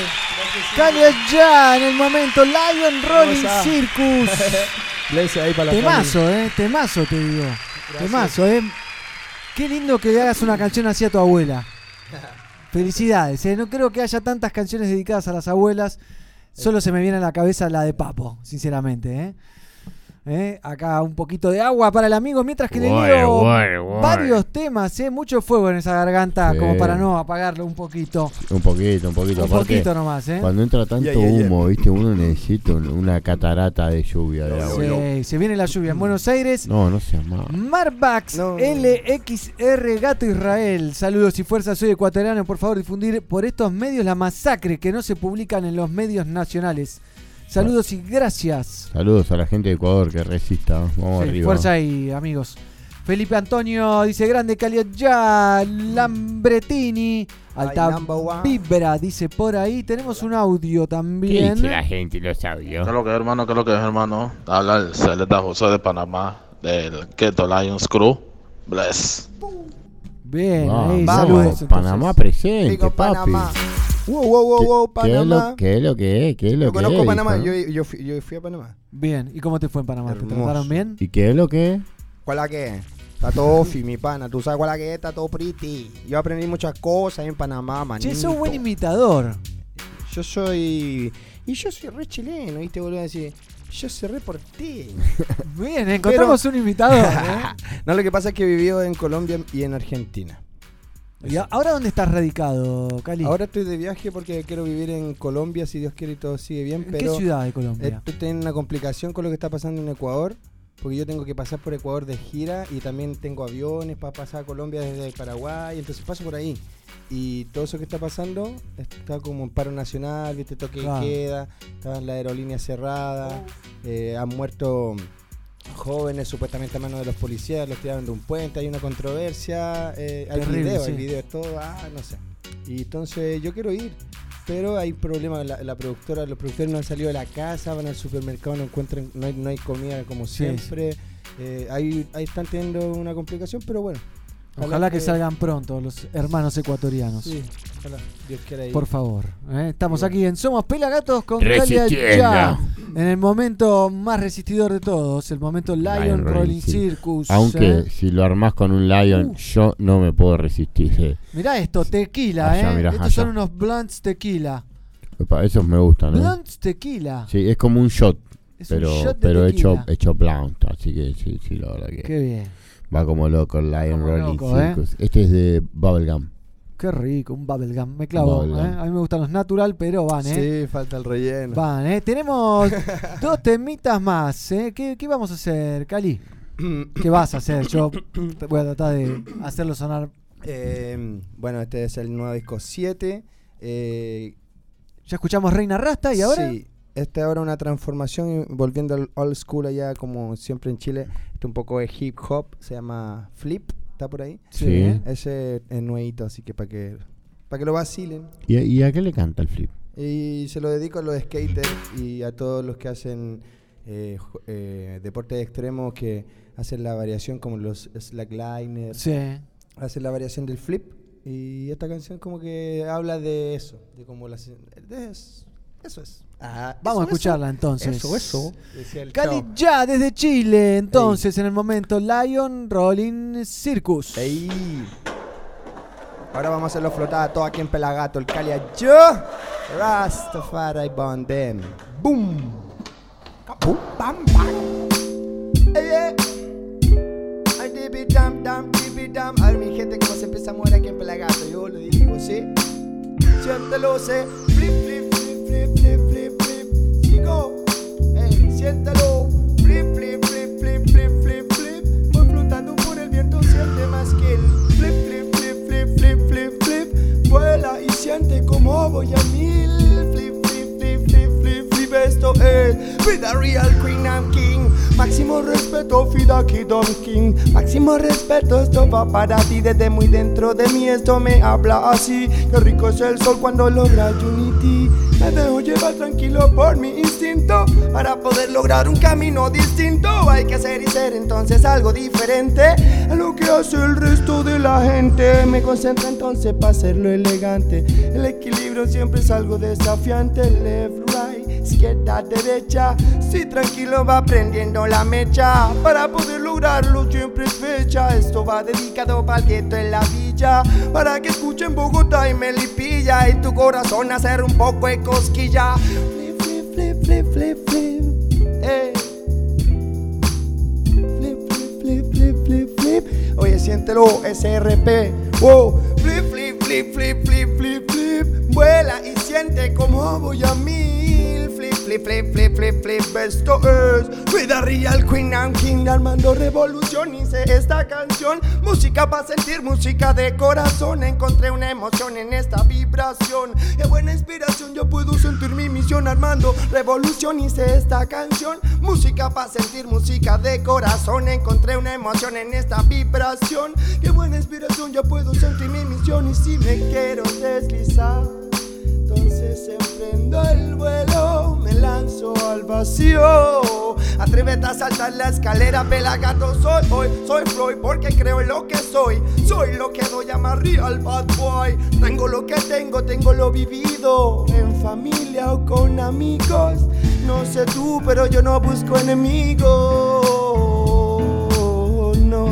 Calia ya en el momento. Lion Rolling Circus. Ahí para la Temazo, eh. Temazo, te digo. Temazo, eh. Qué lindo que le hagas una canción así a tu abuela. Felicidades, eh. No creo que haya tantas canciones dedicadas a las abuelas. Solo se me viene a la cabeza la de Papo, sinceramente, eh. Eh, Acá un poquito de agua para el amigo, mientras que le Bueno, leo varios temas, eh. Mucho fuego en esa garganta, Sí. como para no apagarlo un poquito. Un poquito, un poquito. Un Aparte, poquito nomás, ¿eh? Cuando entra tanto humo, viste, uno necesita un- una catarata de lluvia de agua. Sí, se viene la lluvia en Buenos Aires. No, no seas más. Marbax LXR Gato Israel. Saludos y fuerzas, soy ecuatoriano. Por favor, difundir por estos medios la masacre que no se publican en los medios nacionales. Saludos y gracias. Saludos a la gente de Ecuador que resista. Vamos Sí, arriba. fuerza ahí, amigos. Felipe Antonio dice grande calidad ya. Lambretini. Alta vibra, dice por ahí. Tenemos un audio también. gente los audios? ¿Qué es lo que es, hermano? ¿Qué es lo que es, hermano? Habla el Celeta José de Panamá, del Keto Lions Crew. Bless. Bien, ahí, vamos, saludos. Panamá presente, Digo papi. Panamá. Wow, wow, wow, wow, ¿Qué es Panamá. lo, qué es lo que es? ¿Qué es lo Yo que conozco es? Panamá, yo, yo, fui, yo fui a Panamá. Bien, ¿y cómo te fue en Panamá? ¿Te trataron bien? ¿Y qué es lo que es? ¿Cuál es la que es? Está todo fi, mi pana. Tú sabes cuál es la que es, está todo pretty. Yo aprendí muchas cosas en Panamá, manito. Che, sos buen imitador. Yo soy... Y yo soy re chileno, ¿viste, boludo? Decir, yo soy re porteño. Bien, encontramos un imitador. ¿eh? no, lo que pasa es que vivió en Colombia y en Argentina. ¿Y ahora dónde estás radicado, Cali? Ahora estoy de viaje porque quiero vivir en Colombia, si Dios quiere y todo sigue bien. ¿En qué pero ciudad de Colombia? Estoy teniendo una complicación con lo que está pasando en Ecuador, porque yo tengo que pasar por Ecuador de gira y también tengo aviones para pasar a Colombia desde Paraguay, entonces paso por ahí. Y todo eso que está pasando está como en paro nacional, viste, toque de Claro. queda, está la aerolínea cerrada, eh, han muerto jóvenes supuestamente a mano de los policías, los tiraron de un puente, hay una controversia, eh, hay Terrible, video, sí. hay video de todo, ah, no sé. Y entonces yo quiero ir, pero hay problemas, la, la productora, los productores no han salido de la casa, van al supermercado, no encuentran, no hay, no hay comida como Sí, siempre, eh, ahí, ahí están teniendo una complicación, pero bueno. Ojalá que salgan pronto los hermanos ecuatorianos. Sí, ojalá, Dios quiera ir. Por favor. ¿eh? Estamos aquí en Somos Pelagatos con Resistiendo. Calia Ya. En el momento más resistidor de todos, el momento Lion, Lion Rolling Circus. Aunque ¿eh? si lo armás con un Lion, Uh. yo no me puedo resistir. eh. Mirá esto, tequila, Allá, ¿eh? mirá, Estos allá. son unos blunts tequila. Epa, esos me gustan, ¿eh? Blunts tequila. Sí, es como un shot. Es un pero shot de pero hecho, hecho blunt. Así que sí, sí, la verdad que. Qué bien. Va como loco el Lion Como Rolling loco, ¿eh? Circus. Este es de Bubblegum. Qué rico, un bubblegum. Me clavo. Bubblegum. ¿eh? A mí me gustan los natural, pero van, ¿eh? Sí, falta el relleno. Van, ¿eh? Tenemos dos temitas más, ¿eh? ¿Qué, qué vamos a hacer, Cali? ¿Qué vas a hacer? Yo voy a tratar de hacerlo sonar. Eh, bueno, este es el nuevo disco 7. Eh, ya escuchamos Reina Rasta y ahora. Sí, esta ahora una transformación, y volviendo al old school allá, como siempre en Chile. Este un poco de hip hop, se llama Flip, ¿está por ahí? Sí. Ese es nuevito, así que para que, para que lo vacilen. ¿Y, y a qué le canta el flip? Y se lo dedico a los skaters y a todos los que hacen eh, eh, deportes extremos que hacen la variación como los slackliners. Sí. Hacen la variación del flip. Y esta canción como que habla de eso, de como las... de eso, eso es. Ah, Vamos eso, a escucharla eso. entonces. Eso, eso. Cali ya desde Chile, entonces en el momento Lion Rolling Circus. Ey. Ahora vamos a hacerlo flotar todo aquí en Pelagato. El Cali yo. Rastafari Bondem. Boom. Boom, bam, bam. Ey, ey. Ay, dibi, dam, dam, dam. A ver, mi gente, cómo se empieza a mover aquí en pelagato, yo lo digo, ¿sí? Siéntelo, sé. Flip, flip, flip, flip, Ey, siéntelo. Flip, flip, flip, flip, flip, flip, flip. Voy flotando por el viento, siente más que el flip, flip, flip, flip, flip, flip, flip. Vuela y siente como voy a mil. Flip, flip, flip, flip, flip, flip. Esto es Vida Real Queen and King. Máximo respeto, Fida Kid Don King. Máximo respeto, esto va para ti desde muy dentro de mí. Esto me habla así. Qué rico es el sol cuando logra Unity. Me dejo llevar tranquilo por mi instinto. Para poder lograr un camino distinto, hay que hacer y ser entonces algo diferente a lo que hace el resto de la gente. Me concentro entonces para hacerlo elegante. El equilibrio siempre es algo desafiante. Left, right, izquierda, derecha. Si tranquilo va prendiendo la mecha. Para poder lograrlo siempre es fecha. Esto va dedicado para el gueto en la villa. Para que escuchen Bogotá y Melipilla. Y tu corazón hacer un poco de cosquilla. Flip, flip, flip, flip, flip, flip. Ey. Flip, flip, flip, flip, flip, flip. Oye, siéntelo, SRP. Wow. Flip, flip, flip, flip, flip, flip, flip. Vuela y siente como voy a mil. Flip, flip, flip, flip, flip. Esto es Vida Real Queen and King. Armando Revolución. Hice esta canción. Música para sentir, música de corazón. Encontré una emoción en esta vibración. Qué buena inspiración, yo puedo sentir mi misión. Armando Revolución. Hice esta canción. Música para sentir, música de corazón. Encontré una emoción en esta vibración. Qué buena inspiración, yo puedo sentir mi misión. Y si me quiero deslizar. Entonces emprendo el vuelo, lanzo al vacío. Atrévete a saltar la escalera, pelagato soy hoy. Soy Floyd porque creo en lo que soy. Soy lo que doy a más real bad boy. Tengo lo que tengo, tengo lo vivido. En familia o con amigos. No sé tú, pero yo no busco enemigos. No,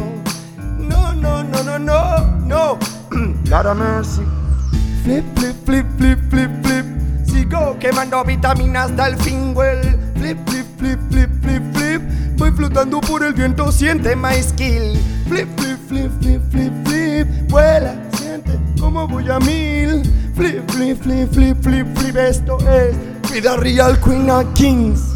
no, no, no, no, no, no. Of mercy. Flip, flip, flip, flip, flip, flip. Sigo quemando vitaminas hasta el fin, well. Flip, flip, flip, flip, flip, flip. Voy flotando por el viento, siente my skill. Flip, flip, flip, flip, flip, flip. Vuela, siente como voy a mil. Flip, flip, flip, flip, flip, flip. Esto es Vida Real Queen of Kings.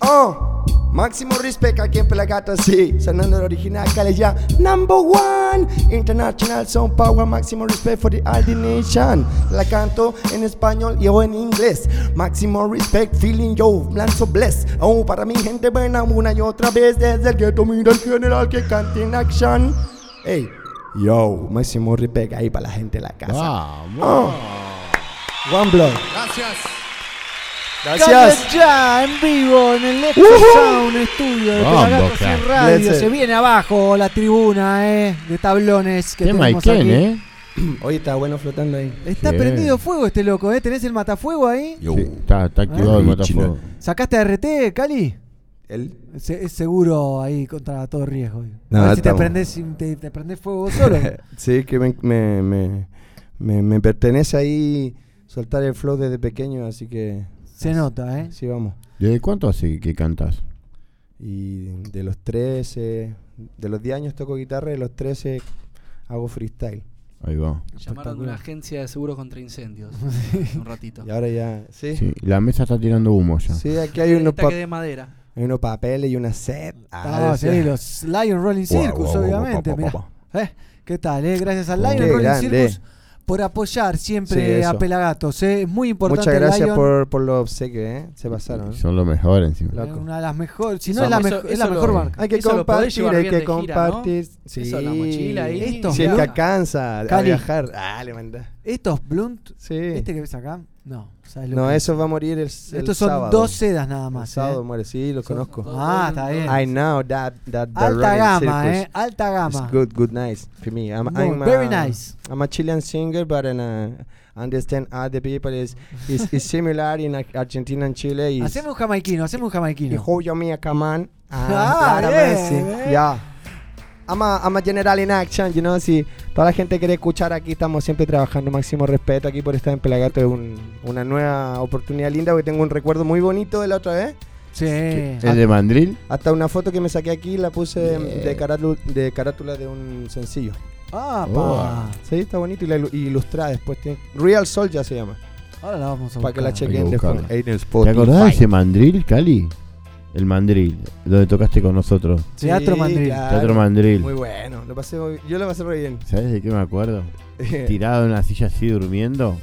Oh. Máximo respect aquí en Pelagato, sí. Sonando el original, ya. Number one. International Sound Power. Máximo respect for the Aldi Nation. La canto en español y o en inglés. Máximo respect, feeling yo, lanzo bless. Oh, para mi gente buena, una y otra vez. Desde el ghetto, mira el general que canta en action. Hey, yo, máximo respect ahí para la gente de la casa. Vamos. Oh. One blood. Gracias. Gracias. ya en vivo en el Ujú. Sound Studio de Pelagatos crack. Radio. Se viene abajo la tribuna eh, de tablones que Qué tenemos Maiken, aquí. ¿eh? Hoy está bueno flotando ahí. Está prendido fuego este loco, ¿eh? ¿Tenés el matafuego ahí? Sí, está, está activado el matafuego. ¿Sacaste RT, Cali? ¿Él? Se- es seguro ahí contra todo riesgo. No, a ver si te prendés, te, te prendés fuego vos solo. sí, que me, me, me, me- me pertenece ahí soltar el flow desde pequeño, así que... Se nota, ¿eh? Sí, vamos. ¿Desde cuánto hace que cantas? Y de los 13, de los 10 años toco guitarra, de los 13 hago freestyle. Ahí va. Llamaron de una agencia de seguros contra incendios. un ratito. Y ahora ya... Sí. Sí, la mesa está tirando humo ya. Sí, aquí hay unos, Esta pa- que de madera. hay unos papeles y una set. Ah, sí, los Lion Rolling Circus, obviamente. mirá. ¿Eh? ¿Qué tal? Eh? Gracias al Lion Rolling grande. Circus por apoyar siempre Sí, a. Pelagatos. ¿eh? Es muy importante Muchas gracias Lion. por, por los obsequios, ¿eh? Se pasaron. ¿eh? Son los mejores encima. Es Loco. una de las mejores. Si no es la, eso- es la mejor lo- marca. Hay que compartir, hay que de gira, ¿no? compartir. Sí. Eso, la mochila ahí. Esto, Si blunt- que alcanza a viajar, ah, le manda. Estos Blunt, Sí. ¿este que ves acá? No. ¿sabes lo No, que- eso va a morir el, el Estos son sábado. dos sedas nada El más. sábado ¿eh? muere, sí, lo Son conozco. dos- Ah, está bien. I know that, that the Alta gama, circus eh, alta gama. good, good, nice for me. I'm, Muy- I'm very a- nice. I'm a Chilean singer, but in, uh, understand other people is is, is similar in Ar- Argentina and Chile. Is, Haceme un jamaiquino, haceme un jamaiquino. Hijo yo mía, come on. Ah, bien, Messi. bien. Yeah. I'm a, I'm a general in action, you know, si toda la gente quiere escuchar aquí, estamos siempre trabajando, máximo respeto aquí por estar en Pelagato, es un- una nueva oportunidad linda, porque tengo un recuerdo muy bonito de la otra vez. Sí. Que- ¿El de Mandril? Hasta una foto que me saqué aquí la puse de, carátula, de carátula de un sencillo. Ah, Oh. pa. Sí, está bonito y la ilustrada después. Tiene, Real Soul ya se llama. Ahora la vamos a Para que la buscar. chequen después. buscarla. Ahí en el ¿Te acordás de ese mandril, Cali? El mandril, donde tocaste con nosotros. Teatro Mandril. claro. Teatro Mandril. Muy bueno. Lo pasé muy- yo lo pasé re bien. ¿Sabes de qué me acuerdo? Tirado en una silla así durmiendo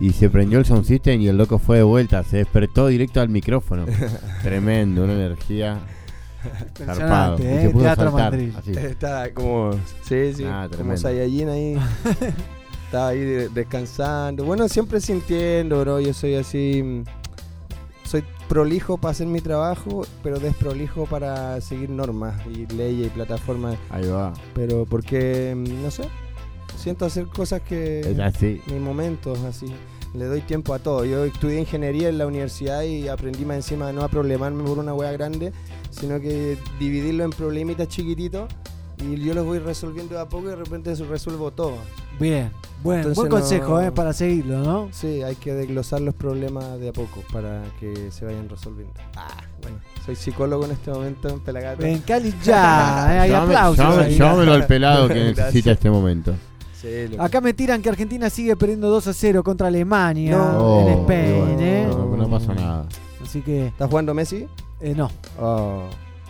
y se prendió el sound system y el loco fue de vuelta, se despertó directo al micrófono. Tremendo, una energía zarpado. Y ¿eh? se pudo Teatro saltar, Mandril. así. Está como. Sí, sí. Ah, como tremendo. Saiyajin ahí. Estaba ahí de- descansando. Bueno, siempre sintiendo, bro. Yo soy así. Prolijo para hacer mi trabajo, pero desprolijo para seguir normas y leyes y plataformas. Ahí va. Pero porque, mm, no sé, siento hacer cosas que... Es así. Mis momentos, así. Le doy tiempo a todo. Yo estudié ingeniería en la universidad y aprendí más encima de no a problemarme por una hueá grande, sino que dividirlo en problemitas chiquititos y yo los voy resolviendo de a poco y de repente resuelvo todo. Bien, buen, Entonces buen consejo, no- ¿eh? Para seguirlo, ¿no? Sí, hay que desglosar los problemas de a poco para que se vayan resolviendo. Ah, bueno, soy psicólogo en este momento en Pelagato. En Cali ya, ¿eh? hay aplausos. llámamelo al pelado que necesita este momento. Sí. Acá me tiran que Argentina sigue perdiendo 2 a 0 contra Alemania No. en Oh, Spain, bueno, ¿eh? no, no pasa nada. Así que. ¿Está jugando Messi? Eh, no. Oh.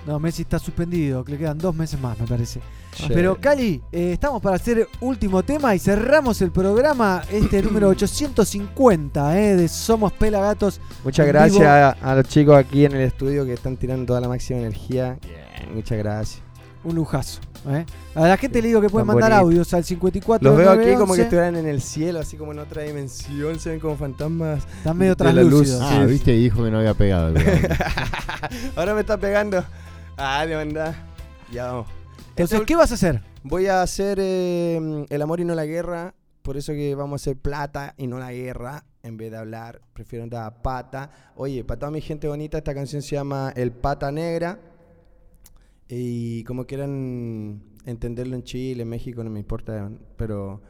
No, Messi está suspendido, que le quedan dos meses más, me parece. Sí. Pero Cali, eh, estamos para hacer último tema y cerramos el programa, este número 850 eh, de Somos Pelagatos. Muchas gracias a, a los chicos aquí en el estudio que están tirando toda la máxima energía. Muchas gracias. Un lujazo. ¿eh? A la gente le digo que pueden mandar bonito. audios al 54 Los veo aquí como que 911. estuvieran en el cielo, así como en otra dimensión, se ven como fantasmas. Están medio de la luz. translúcidos. Ah, viste, y dijo que no había pegado. el. Ahora me está pegando. Ah, de verdad. Ya vamos. Entonces, ¿qué vas a hacer? Voy a hacer eh, el amor y no la guerra. Por eso que vamos a hacer plata y no la guerra. En vez de hablar, prefiero dar pata. Oye, para toda mi gente bonita, esta canción se llama El Pata Negra. Y como quieran entenderlo en Chile, en México, no me importa. Pero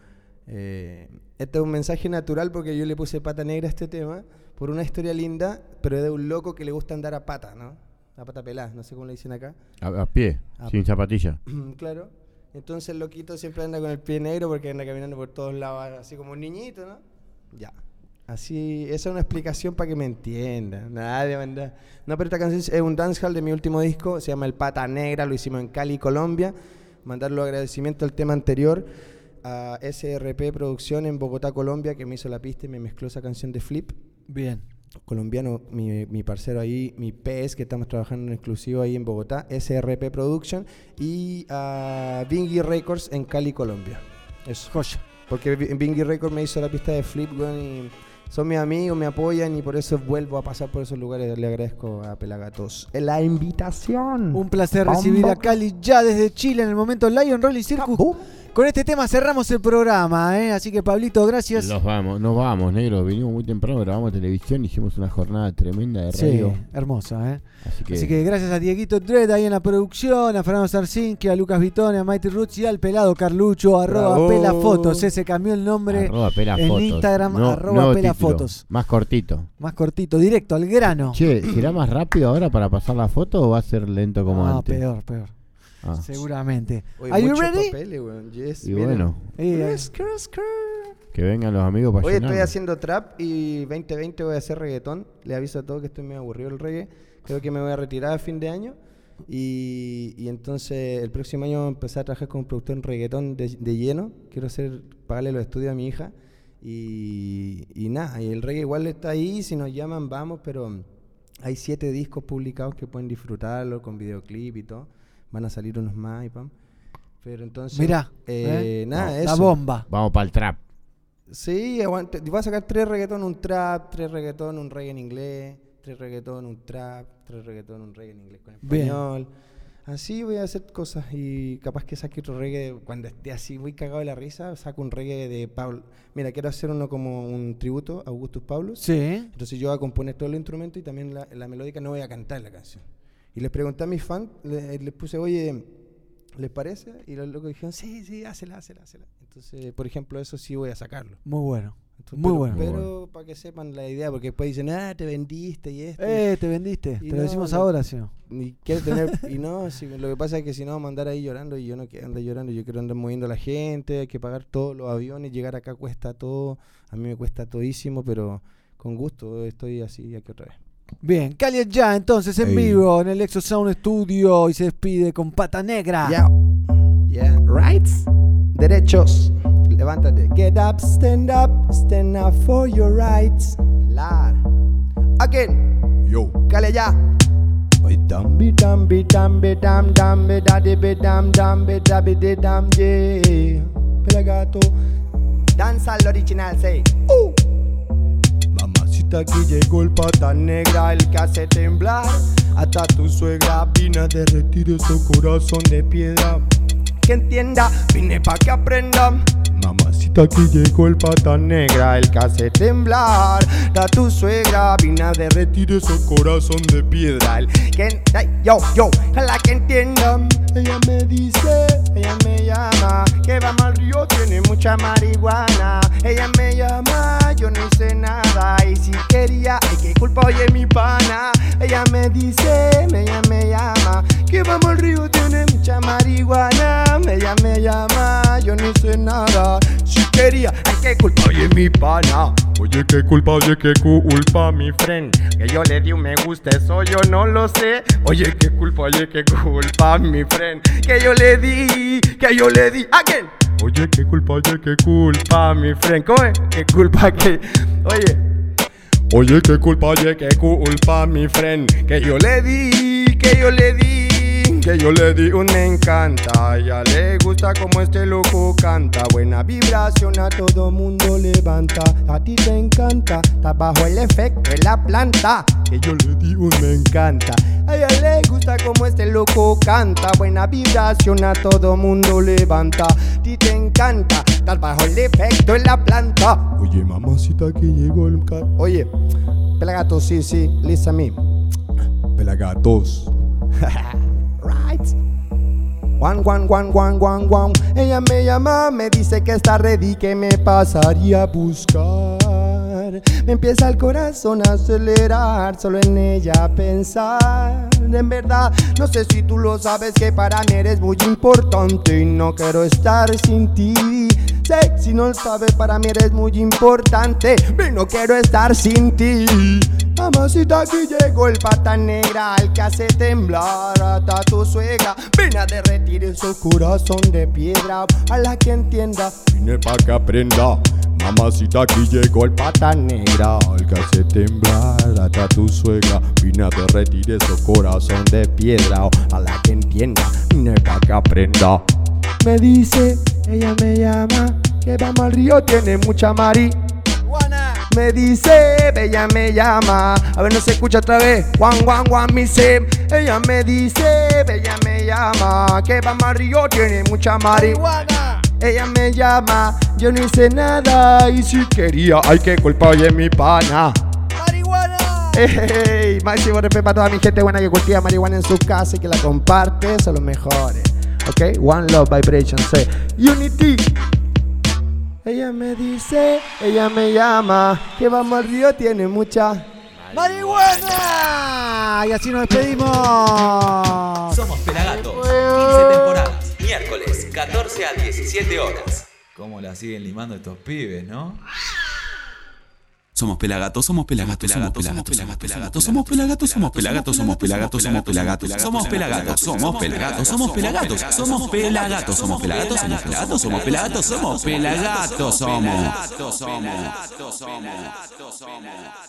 eh, este es un mensaje natural porque yo le puse pata negra a este tema por una historia linda, pero es de un loco que le gusta andar a pata, ¿no? A pata pelada, no sé cómo le dicen acá. A, a pie, A- sin zapatilla. claro. Entonces el loquito siempre anda con el pie negro porque anda caminando por todos lados, así como un niñito, ¿no? Ya. Así, esa es una explicación para que me entiendan. Nada de. No, pero esta canción es un dancehall de mi último disco, se llama El Pata Negra, lo hicimos en Cali, Colombia. Mandar los agradecimientos al tema anterior a SRP Producción en Bogotá, Colombia, que me hizo la pista y me mezcló esa canción de Flip. Bien. Colombiano, mi, mi parcero ahí, mi PS, que estamos trabajando en exclusivo ahí en Bogotá, SRP Production, y a Bingy Records en Cali, Colombia. Eso. Joya. Porque Bi- Bingy Records me hizo la pista de Flip, weón, y son mis amigos, me apoyan y por eso vuelvo a pasar por esos lugares. Le agradezco a Pelagatos la invitación. Un placer recibir a Cali ya desde Chile en el momento Lion Rolling Circus. Con este tema cerramos el programa, ¿eh? así que Pablito, gracias. Nos vamos, nos vamos, negro. Vinimos muy temprano, grabamos televisión, hicimos una jornada tremenda de Sí, radio. hermosa, ¿eh? Así que, Así que gracias a Dieguito Dredd ahí en la producción, a Fernando Sarcinque, a Lucas Vitone, a Mighty Roots y al pelado Carlucho, arroba Bravo. pelafotos, eh, se cambió el nombre arroba en fotos. Instagram, No- arroba pelafotos. Más cortito. Más cortito, directo, al grano. Che, ¿será más rápido ahora para pasar la foto o va a ser lento como No, antes? peor, peor. Ah. Seguramente. Oye, Are you muchos ready? papeles, weón. Yes, Y bueno. Que vengan los amigos para Hoy estoy haciendo trap y 2020 voy a hacer reggaetón. Le aviso a todos que estoy medio aburrido el reggae. Creo que me voy a retirar a fin de año. Y, y entonces el próximo año empecé a trabajar como productor en reggaetón de, de lleno. Quiero hacer, pagarle los estudios a mi hija. Y, y nada, y el reggae igual está ahí. Si nos llaman, vamos. Pero hay siete discos publicados que pueden disfrutarlo con videoclip y todo. Van a salir unos más y pam. Pero entonces. Mirá, eh, ¿eh? nada, La eso. bomba. Vamos para el trap. Sí, aguante. Voy a sacar tres reggaetón, un trap, tres reggaetón, un reggae en inglés, tres reggaetón, un trap, tres reggaetón, un reggae en inglés con Bien. español. Así voy a hacer cosas y capaz que saque otro reggae cuando esté así muy cagado de la risa, saco un reggae de Pablo. Mira, quiero hacer uno como un tributo a Augustus Paulus. Sí. Entonces yo voy a componer todo el instrumento y también la, la melódica no voy a cantar la canción. Y les pregunté a mis fans, le- les puse, oye, ¿les parece? Y los locos dijeron, sí, sí, hácela, hácela, hácela. Entonces, por ejemplo, eso sí voy a sacarlo. Muy bueno. Muy pero, bueno. Pero para que sepan la idea, porque después dicen, ah, te vendiste y esto. Eh, te vendiste. Y Te lo decimos no, ahora, si no. Y quiero tener. y no, si- lo que pasa es que si no, vamos a andar ahí llorando y yo no quiero andar llorando. Yo quiero andar moviendo a la gente, hay que pagar todos los aviones, llegar acá cuesta todo. A mí me cuesta todísimo, pero con gusto estoy así aquí otra vez. Bien, Cali ya entonces en Ey. vivo en el Exo Sound Studio y se despide con pata negra. Ya. Yeah, rights, derechos. Levántate. Get up, stand up, stand up for your rights. La. Again. Yo. Cale ya. Dambi, dambi, dambi, dam, dambi, daddy, be, dam, dambi, dabby, de, dam, yeah. Pelagato. Danza al original, say. Uh. Mamacita, aquí llegó el pata negra, el que hace temblar. Hasta tu suegra vine a derretir ese corazón de piedra. Que entienda, vine pa' que aprenda. Mamacita, aquí llegó el pata negra, el que hace temblar. A tu suegra vine a derretir ese corazón de piedra. El que, yo, yo, la que entienda. Ella me dice, ella me llama, que vamos al río, tiene mucha marihuana. Ella me llama, yo no hice nada. Y si quería, ay, qué culpa, oye, mi pana. Ella me dice, ella me llama, que vamos al río, tiene mucha marihuana. Ella me llama, yo no hice nada. Si quería, ay, qué culpa, oye, mi pana. Oye, qué culpa, oye, qué culpa, mi friend. Que yo le di un me gusta, eso yo no lo sé. Oye, qué culpa, oye, qué culpa, mi friend. Que yo le di, que yo le di. Again. Oye, qué culpa, oye, qué culpa, mi friend. ¿Cómo es? Qué culpa que. Oye. Oye, qué culpa, oye, qué culpa, mi friend. Que yo le di, que yo le di. Que yo le di un me encanta. A ella le gusta como este loco canta. Buena vibración a todo mundo levanta. A ti te encanta. Estás bajo el efecto de la planta. Que yo le di un me encanta. A ella le gusta como este loco canta. Buena vibración a todo mundo levanta. A ti te encanta. Estás bajo el efecto de la planta. Oye, mamacita, que llegó el ca- Oye, pelagatos, sí, sí, listen a mí. Pelagatos. Juan, Juan, Juan, Juan, Juan, Juan. Ella me llama, me dice que está ready, que me pasaría a buscar. Me empieza el corazón a acelerar, solo en ella pensar. En verdad, no sé si tú lo sabes que para mí eres muy importante y no quiero estar sin ti. Sé, si no lo sabes, para mí eres muy importante y no quiero estar sin ti. Mamacita, aquí llegó el pata negra, el que hace temblar hasta tu suegra. Ven a derretir ese corazón de piedra, a la que entienda. Vine pa' que aprenda. Mamacita, aquí llegó el pata negra, el que hace temblar hasta tu suegra. Vine a derretir ese corazón de piedra, a la que entienda. Vine pa' que aprenda. Me dice, ella me llama, que vamos al río, tiene mucha mari. Me dice, ella me llama. A ver, no se escucha otra vez. Juan, Juan, Juan, me dice. Ella me dice, ella me llama. Que vamos al río, tiene mucha marihuana. Ella me llama, yo no hice nada. Y si quería, ay, qué culpa, oye, mi pana. ¡Marihuana! Hey, máximo respeto para toda mi gente buena que cultiva marihuana en su casa y que la comparte. Son los mejores. Ok, One Love Vibration, say Unity. Ella me dice, ella me llama, que vamos al río, tiene mucha marihuana. Y así nos despedimos. Somos Pelagatos, 15 temporadas, miércoles, 14 a 17 horas. ¿Cómo la siguen limando estos pibes, no? Somos pelagatos, somos pelagatos, somos pelagatos, somos pelagatos, somos pelagatos, somos pelagatos, somos pelagatos, somos pelagatos, somos pelagatos, somos pelagatos, somos pelagatos, somos pelagatos, somos pelagatos, somos pelagatos, somos pelagatos, somos pelagatos, somos.